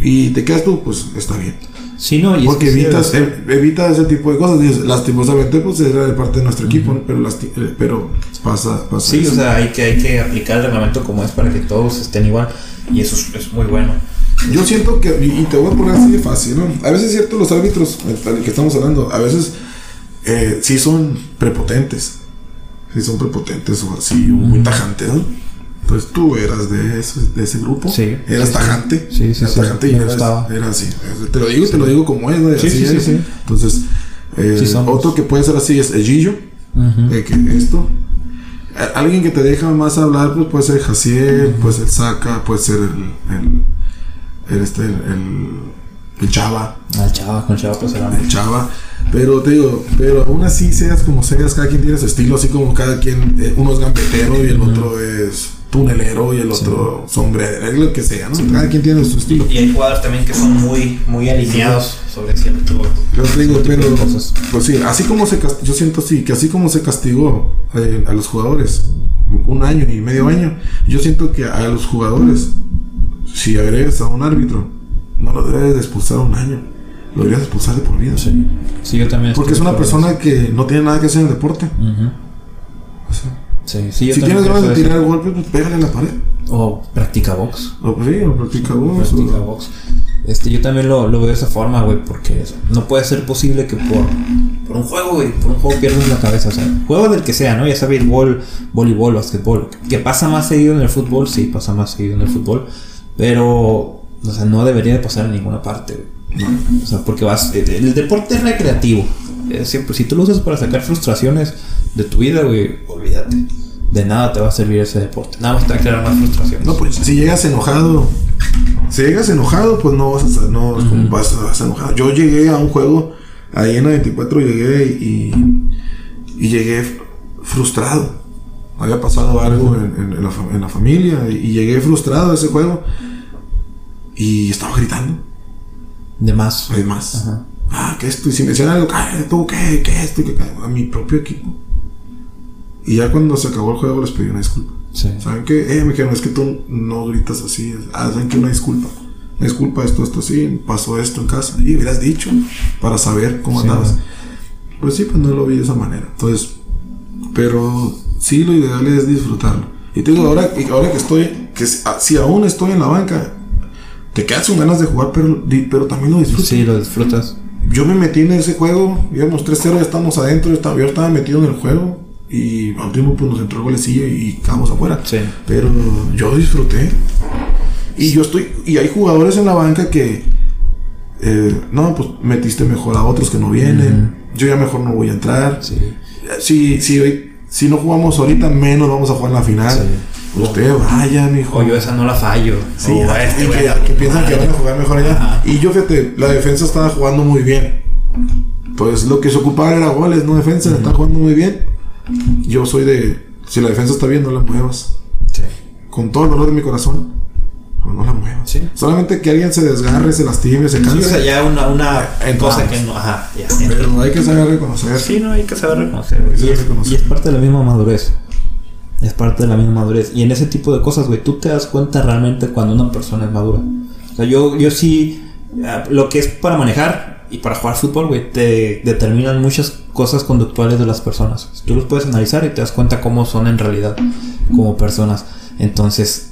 Y te quedas tú, pues está bien. Sí, no, y es Porque que sí, evitas, eh, evita ese tipo de cosas. Dices, lastimosamente, pues era de parte de nuestro equipo, ¿no? pero, lasti- eh, pero pasa, pasa. Sí, eso. o sea, hay que, hay que aplicar el reglamento como es para que todos estén igual. Y eso es, es muy bueno. Yo siento que, y te voy a poner así de fácil, ¿no? A veces es cierto, los árbitros, eh, tal que estamos hablando, a veces eh, sí son prepotentes. Sí son prepotentes o así, muy tajantes, ¿no? Entonces tú eras de ese, de ese grupo. Sí, Eras sí, tajante. sí. Sí, eras sí, tajante y eras, era así. Te lo digo y te lo digo como es, ¿no? Así sí, sí, sí. Entonces, eh, otro que puede ser así es el Gillo. Eh, que esto. Alguien que te deja más hablar, pues puede ser Jaciel, puede ser Saka, puede ser el, este, el, el- el Chava, Al chava, con el chava, pues era. el Chava. Pero te digo, pero aún así seas como seas, cada quien tiene su estilo, así como cada quien, eh, uno es gambetero y el otro es tunelero y el otro sombrero, es lo que sea, ¿no? Cada quien tiene su estilo. Y hay jugadores también que son muy, muy alineados sobre cierto. Yo te digo, pero, cosas. pues sí, así como se castigó, yo siento así, que así como se castigó eh, a los jugadores un año y medio año, yo siento que a los jugadores, si agregas a un árbitro, no lo debes de expulsar un año, lo deberías de expulsar de por vida. Sí. Sí, yo también. Porque es una persona que no tiene nada que hacer en el deporte. con eso. Ujú. O sea, Sí, sí, yo si tienes ganas de tirar el golpe, pues pégale en la pared. O practica box. O sí, o practica vos. Practica o- box. Este, yo también lo, lo veo de esa forma, güey, porque no puede ser posible que por, por un juego, güey, por un juego pierdas la cabeza. O sea, juego del que sea, ¿no? Ya sea béisbol, voleibol, basquetbol. Que pasa más seguido en el fútbol, sí, pasa más seguido en el fútbol. Pero, o sea, no debería de pasar en ninguna parte. O sea, porque vas. El, el deporte es recreativo. Eh, siempre, si tú lo usas para sacar frustraciones de tu vida, güey, olvídate. De nada te va a servir ese deporte. Nada más te va a crear más frustraciones. No, pues si llegas enojado, si llegas enojado, pues no vas a estar- no vas, a- vas enojado. Yo llegué a un juego, ahí en la 24 llegué y, y llegué frustrado. Había pasado algo en, en- en la, en la familia y, y llegué frustrado a ese juego y estaba gritando, De más. Ajá. Ah, que esto, y si me decían algo, cállate tú, ¿qué? ¿Qué esto? ¿Qué? A mi propio equipo. Y ya cuando se acabó el juego les pedí una disculpa. Sí. ¿Saben qué? Eh, me dijeron, es que tú no gritas así. Ah, ¿saben qué? Una disculpa. Una disculpa, esto, esto, sí. Pasó esto en casa. Y hubieras dicho para saber cómo Sí, andabas. Pues sí, pues no lo vi de esa manera. Entonces, pero sí, lo ideal es disfrutarlo. Y te digo, ahora, ahora que estoy, que si, ah, aún estoy en la banca, te quedas con ganas de jugar, pero, pero también lo disfrutas. Sí, lo disfrutas. Yo me metí en ese juego, íbamos 3-0, ya estamos adentro, yo estaba, yo estaba metido en el juego y al último pues nos entró el golecillo y quedamos afuera. Sí. Pero yo disfruté. Y yo estoy, y hay jugadores en la banca que, eh, no, pues metiste mejor a otros que no vienen, yo ya mejor no voy a entrar. Sí. Si, si, hoy- si no jugamos ahorita, menos vamos a jugar en la final. Sí. Usted vaya, mijo. O yo esa no la fallo. Sí, O ah, este, que, piensan que van a jugar mejor allá. Ajá. Y yo, fíjate, la defensa estaba jugando muy bien. Pues lo que se ocupaba era goles, no defensa. Están jugando muy bien. Yo soy de. Si la defensa está bien, no la muevas. Sí. Con todo el dolor de mi corazón, pues no la muevas. Sí. Solamente que alguien se desgarre, se lastime, se Sí, o canse. sea, ya una, una Entramos. cosa que no. Ajá, ya. Pero hay que saber reconocer. Sí, no, hay que saber reconocer. güey. Hay que Y, saber es, reconocer. y es parte de la misma madurez. Es parte de la misma madurez. Y en ese tipo de cosas, güey, tú te das cuenta realmente cuando una persona es madura. O sea, yo, yo sí. ah, Lo que es para manejar y para jugar fútbol, güey, te determinan muchas cosas conductuales de las personas. Tú los puedes analizar y te das cuenta cómo son en realidad como personas. Entonces,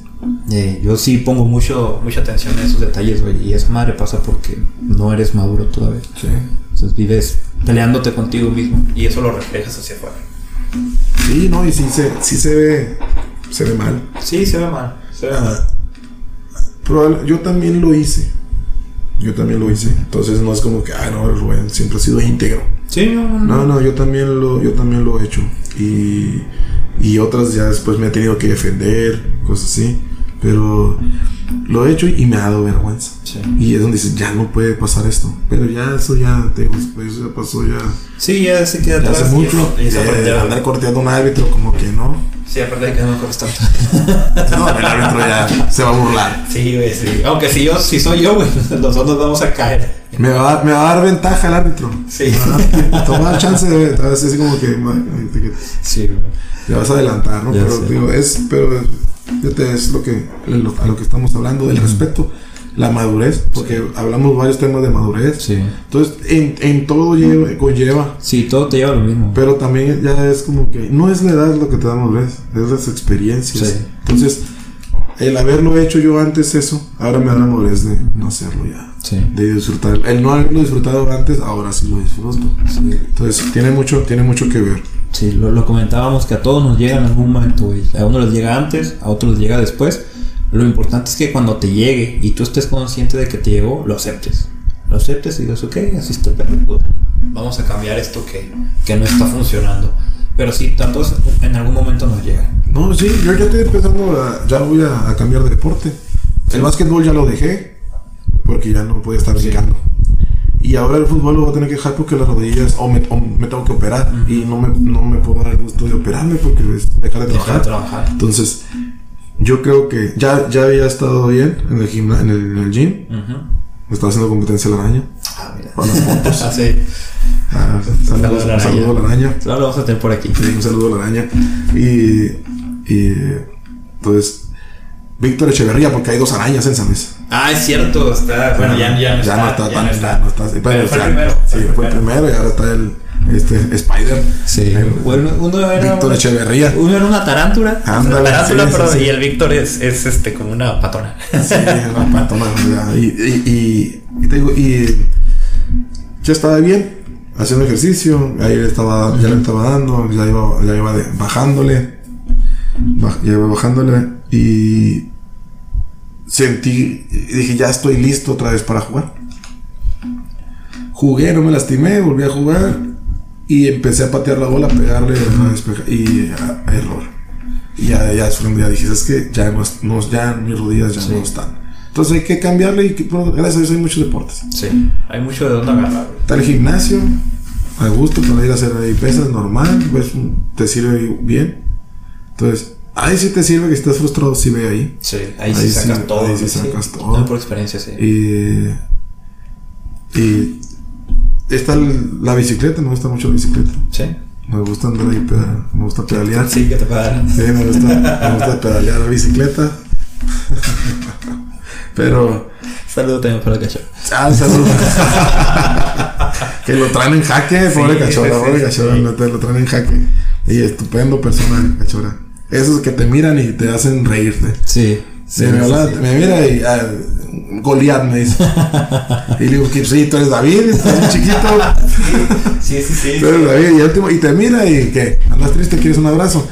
eh, yo sí pongo mucho, mucha atención a esos detalles, güey. Y esa madre pasa porque no eres maduro todavía. Sí. Entonces vives peleándote contigo mismo y eso lo reflejas hacia afuera. Sí, no, y sí se, sí se ve. Se ve mal. Sí, se ve mal. Se ve mal. Yo también lo hice. Yo también lo hice. Entonces no es como que, ay, no, Rubén siempre ha sido íntegro. Sí, no, no, No, no, yo también lo, yo también lo he hecho. Y, y otras ya después me he tenido que defender, cosas así. Pero lo he hecho y me ha dado vergüenza. Sí. Y es donde dices, ya no puede pasar esto. Pero ya eso ya, te digo, pues, ya pasó ya, Sí, ya se queda ya atrás. hace mucho. Y, Eh, de- andar corteando a un árbitro como que no. Sí, aparte de que no me corres tanto. [LAUGHS] No, el árbitro ya se va a burlar. Sí, güey, sí. Aunque si yo, si soy yo, güey, [LAUGHS] nosotros vamos a caer. Me va, a dar- me va a dar ventaja el árbitro. Sí. Me va a dar- Te va a dar chance de, a veces así como que, que Sí, te vas a adelantar, ¿no? Ya pero sé. digo, es, pero es lo que, lo- a lo que estamos hablando, del respeto, la madurez, porque hablamos varios temas de madurez. Sí. Entonces, en, en todo lleva, conlleva, Sí, todo te lleva a lo mismo. pero también ya es como que no es la edad lo que te da madurez, es las experiencias. Sí. Entonces, el haberlo hecho yo antes eso, ahora me da la madurez de no hacerlo ya. Sí. De disfrutar. El no haberlo disfrutado antes, ahora sí lo disfruto. Entonces, tiene mucho, tiene mucho que ver. Sí, lo, lo comentábamos que a todos nos llega en algún momento, güey. A uno les llega antes, a otros les llega después. Lo importante es que cuando te llegue y tú estés consciente de que te llegó, lo aceptes. Lo aceptes y digas, ok, así está el perro. Vamos a cambiar esto que, que no está funcionando. Pero sí, todos en algún momento nos llega. No, sí, yo ya estoy empezando a, ya voy a, a cambiar de deporte. El básquetbol ya lo dejé, porque ya no puede estar brincando. Y ahora el fútbol lo voy a tener que dejar porque las rodillas, o me, o me tengo que operar, y no me, no me puedo dar el gusto de operarme porque es dejar de Deja de trabajar. trabajar. Entonces, yo creo que ya, ya había estado bien en el, gimna- en el, en el gym, Ujú. me estaba haciendo competencia la araña. Ah, mira. Para las fotos. [LAUGHS] Ah, sí. Ah, saludos, Saludos a la un saludo a la araña. Solo lo vamos a tener por aquí. Sí, un saludo a la araña. Y, y entonces, Víctor Echeverría, porque hay dos arañas en San Luis. Ah, es cierto. Está, bueno, ya, ya no está. no está ya tan, no está. ya no está. Sí, Pero fue el ya- primero. Sí, fue el primero y ahora está el este, Spider. Sí. El- Bueno, uno era. Víctor Echeverría. Uno era una tarántula. Ándale, una tarántula, sí, pero sí, sí. y el Víctor es, es este como una patona. Sí, una patona, ya. y, y, y, y te digo, y ya estaba bien haciendo ejercicio, ahí le estaba, ya le estaba dando, ya iba, ya iba de- bajándole, baj- ya iba bajándole y sentí, dije, ya estoy listo otra vez para jugar. Jugué, no me lastimé, volví a jugar y empecé a patear la bola, a pegarle y a, a error. Y ya, ya, ya dije, es que ya, no, ya mis rodillas ya no están. Entonces hay que cambiarle y que, bueno, gracias a Dios hay muchos deportes. Sí. Hay mucho de dónde agarrar. Está el gimnasio, a gusto para ir a hacer ahí pesas normal, pues te sirve bien. Entonces, ahí sí te sirve que si estás frustrado, sí ve ahí. Sí. Ahí, Ahí sí sí, sacas todo. ahí sí sacas todo. No, por experiencia, sí. Y, y está el- la bicicleta, me gusta mucho la bicicleta. Sí. Me gusta andar ahí, me gusta pedalear. Sí, que te puede dar. Sí, me gusta, me gusta pedalear la bicicleta. [LAUGHS] Pero, Saludo también para el cachorro. ah, saludos. [LAUGHS] que lo traen en jaque, pobre Sí, cachorra, sí, pobre sí, cachorra, te lo traen en jaque. Y estupendo persona, cachorra. Esos que te miran y te hacen reírte. Sí. Sí, me, habla- me mira y ah, Goliat me dice. y le digo que sí, tú eres David, estás muy chiquito. Sí, sí, sí. Tú eres David, y, último- y te mira y que andas triste, quieres un abrazo.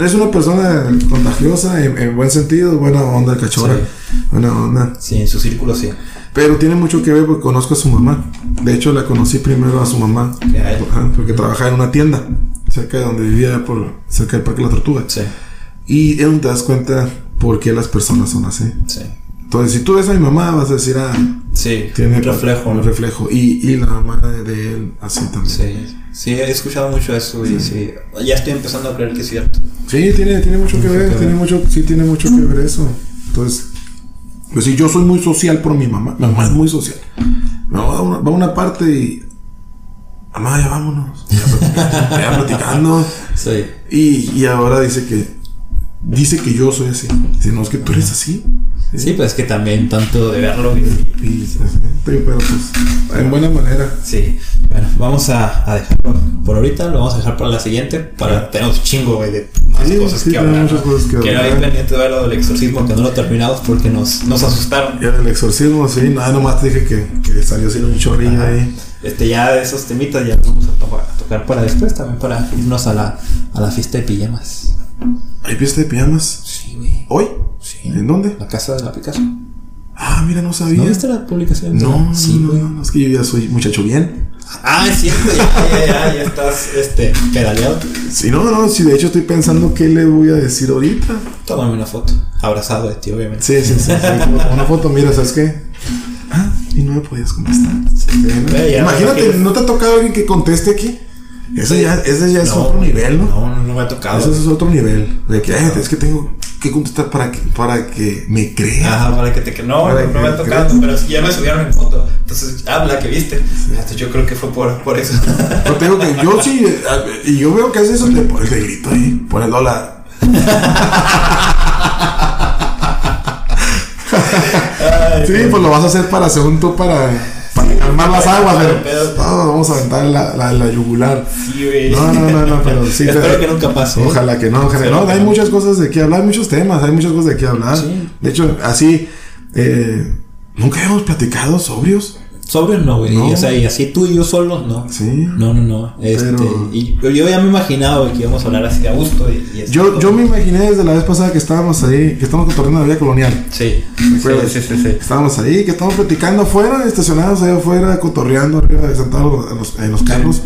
Es una persona contagiosa, en, en buen sentido, buena onda, cachorra. Sí. Buena onda. Sí, en su círculo sí. Pero tiene mucho que ver porque conozco a su mamá. De hecho, la conocí primero a su mamá. Porque trabajaba en una tienda cerca de donde vivía, por, cerca del Parque La Tortuga. Sí. Y donde te das cuenta por qué las personas son así. Sí. Entonces, si tú ves a mi mamá, vas a decir, ah, Sí. tiene un reflejo. Reflejo. Y, y la mamá de él, así también. Sí. Sí, he escuchado mucho eso y sí. Ya estoy empezando a creer que es cierto. Sí, tiene, tiene mucho que ver, que tiene mucho, sí tiene mucho que ver eso. Entonces, pues sí, yo soy muy social por mi mamá. Mi mamá es muy social. Mi mamá va a una, va a una parte y. Mamá, ya vámonos. Ya platicando. Sí. Y, y ahora dice que. Dice que yo soy así. Dice, no, es que tú eres así. Sí, pues es que también tanto de verlo y... Y, pero pues, en buena manera. Sí, bueno, vamos a, a dejarlo por ahorita, lo vamos a dejar para la siguiente, para tenemos un chingo, güey, de más Sí, cosas sí, que hablar. muchas cosas que Que hablar. ahí pendiente de ver lo del exorcismo, que no lo terminamos porque nos, nos asustaron. Y el exorcismo, sí, nada, nomás te dije que, que salió así un chorrillo ahí. Este, ya de esos temitas ya los vamos a, to- a tocar para después, también para irnos a la, a la fiesta de pijamas. ¿Hay fiesta de pijamas? Sí, güey. ¿Hoy? Sí. ¿En dónde? La casa de la Picasso. Ah, mira, no sabía. ¿No viste la publicación? No, sí, no, no, no, es que yo ya soy muchacho bien. Ah, es cierto, ya, ya, ya, ya estás este, pedaleado. Sí, no, no, sí, de hecho estoy pensando qué le voy a decir ahorita. Tómame una foto. Abrazado de ti, obviamente. Sí, sí, sí. una foto, mira, ¿sabes qué? Ah, y no me podías contestar. Imagínate, no, que- ¿no te ha tocado alguien que conteste aquí? Ese ya, ese ya es No, otro nivel, ¿no? No, no, no me ha tocado. Ese es otro nivel. De que, es que tengo que contestar para que, para que me crea. Ajá, para que te que no, Para no que me ha tocado, creas. pero que ya me subieron en foto. Entonces, habla que viste. Entonces, yo creo que fue por, por eso. Yo te digo que yo sí, eh, y yo veo que hace eso, pones de grito ahí, pon el dólar. [LAUGHS] sí, pues lo vas a hacer para segundo para calmar las aguas, pero no, vamos a aventar la, la, la yugular. Sí, güey. No, no, no, no, pero sí. Espero pero- que nunca pase. ¿eh? Ojalá que no, ojalá. No, hay muchas cosas de qué hablar, hay muchos temas, hay muchas cosas de qué hablar. Sí. De hecho, así, eh, nunca habíamos platicado sobrios. Sobrios no, güey. No. O sea, y así tú y yo solos, no. Sí. No, no, no. Este, Pero- y yo ya me imaginaba que íbamos a hablar así a gusto. Y, y Yo, yo me imaginé desde la vez pasada que estábamos ahí, que estábamos cotorreando la vida colonial. Sí. acuerdas? Sí, sí, sí, sí. Estábamos ahí, que estábamos platicando afuera, estacionados ahí afuera, cotorreando arriba, sentados en los, en los carros.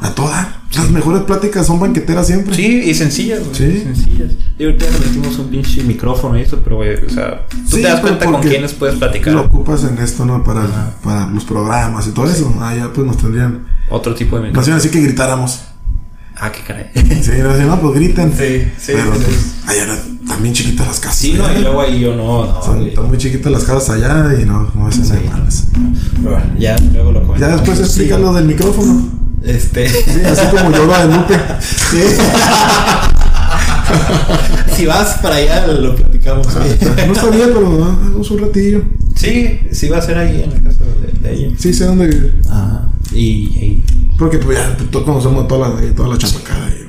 A toda. Las mejores pláticas son banqueteras siempre. Sí, y sencillas, güey. Sí. Sencillas. Y ahorita le metimos un pinche micrófono y eso, pero, güey, o sea, tú Sí, te das cuenta con quiénes puedes platicar. Lo ocupas en esto, ¿no? Para, para los programas y todo eso. Ah, ya pues nos tendrían. Otro tipo de micrófono. así que gritáramos. Ah, qué caray. Sí, decían, no, pues griten. Sí, sí, Pero sí, pues, allá también chiquitas las casas. Sí, no, allá. y luego ahí yo no, no. Son- están muy chiquitas las casas allá y no, no hacen Sí. malas. Pero bueno, ya luego lo Ya comentamos. después explica lo del micrófono. Este. Sí, así como yo lo de Lupe. Sí. [LAUGHS] si vas para allá, lo platicamos. No está bien, pero ah, vamos un ratillo. Sí, sí va a ser ahí en la casa de, de ella. Sí, sé dónde. Ah, y, y Porque pues ya todos conocemos toda la, toda la chapacada. y-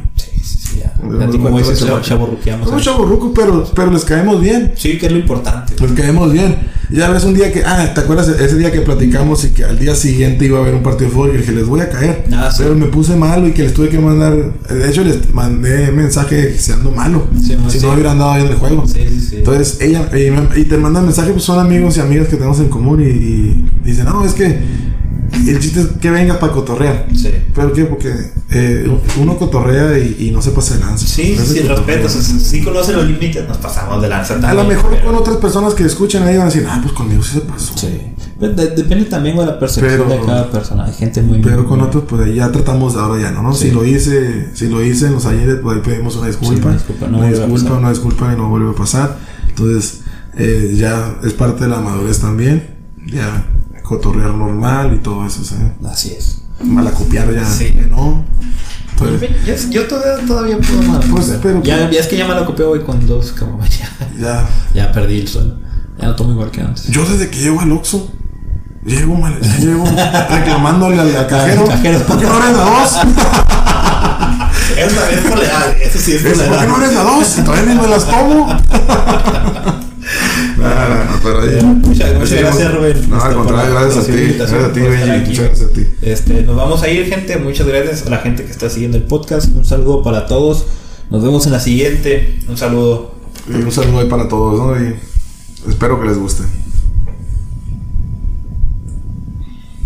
ya. Nos Así como dices, Somos ahí. chavorrucos, pero, pero les caemos bien. Sí, que es lo importante. Les caemos bien. Ya ves un día que, ah, ¿te acuerdas ese día que platicamos y que al día siguiente iba a haber un partido de fútbol y dije, les voy a caer? Ah, sí. Pero me puse malo y que les tuve que mandar, de hecho les mandé mensaje siendo malo. Sí, si sí. no hubiera andado ahí en el juego. Sí, sí, sí. Entonces ella, y, me- y te mandan mensaje, pues son amigos y amigas que tenemos en común y, y dicen, no, es que el chiste es que venga para cotorrear. Sí. ¿Pero qué? Porque eh, uno cotorrea y, y no se pasa de lanza. Sí, No sí, sí, respeto. o sea, si si conoce los límites, nos pasamos de lanza A también. lo mejor pero- con otras personas que escuchan ahí van a decir, ah, pues conmigo sí se pasó. Sí. Pero de- depende también de la percepción Pero- de cada persona. Hay gente muy. Pero con otros, pues ahí ya tratamos de ahora ya, ¿no? ¿no? Sí. Si lo hice, si lo hice en los ayeres, pues ahí pedimos una disculpa. una disculpa, no una a disculpa, una disculpa y no vuelve a pasar. Entonces, eh, ya es parte de la madurez también. Ya cotorrear normal y todo eso, ¿sabes? Así es. Malacopiar ya, Sí. ya no. Entonces, Yo, yo todavía, todavía puedo mal. Pues, pero- ya, ya es que ya me lo copié hoy con dos como ya, ya. ya perdí el suelo. Ya no tomo igual que antes. Yo desde que llego al Oxxo, llego, mal, ya llego reclamándole al, al cajero. ¿Por qué no eres la dos? Eso es por la edad, eso sí es por la ¿Por qué no edad. eres la dos? Y todavía ni me las tomo. No, pero ahí- Muchas, gracias, Rubén. No, al contrario, gracias a ti. Gracias a ti, Benji. Muchas gracias a ti. Este, nos vamos a ir, gente. Muchas gracias a la gente que está siguiendo el podcast. Un saludo para todos. Nos vemos en la siguiente. Un saludo. Y un saludo ahí para todos, ¿no? Y espero que les guste.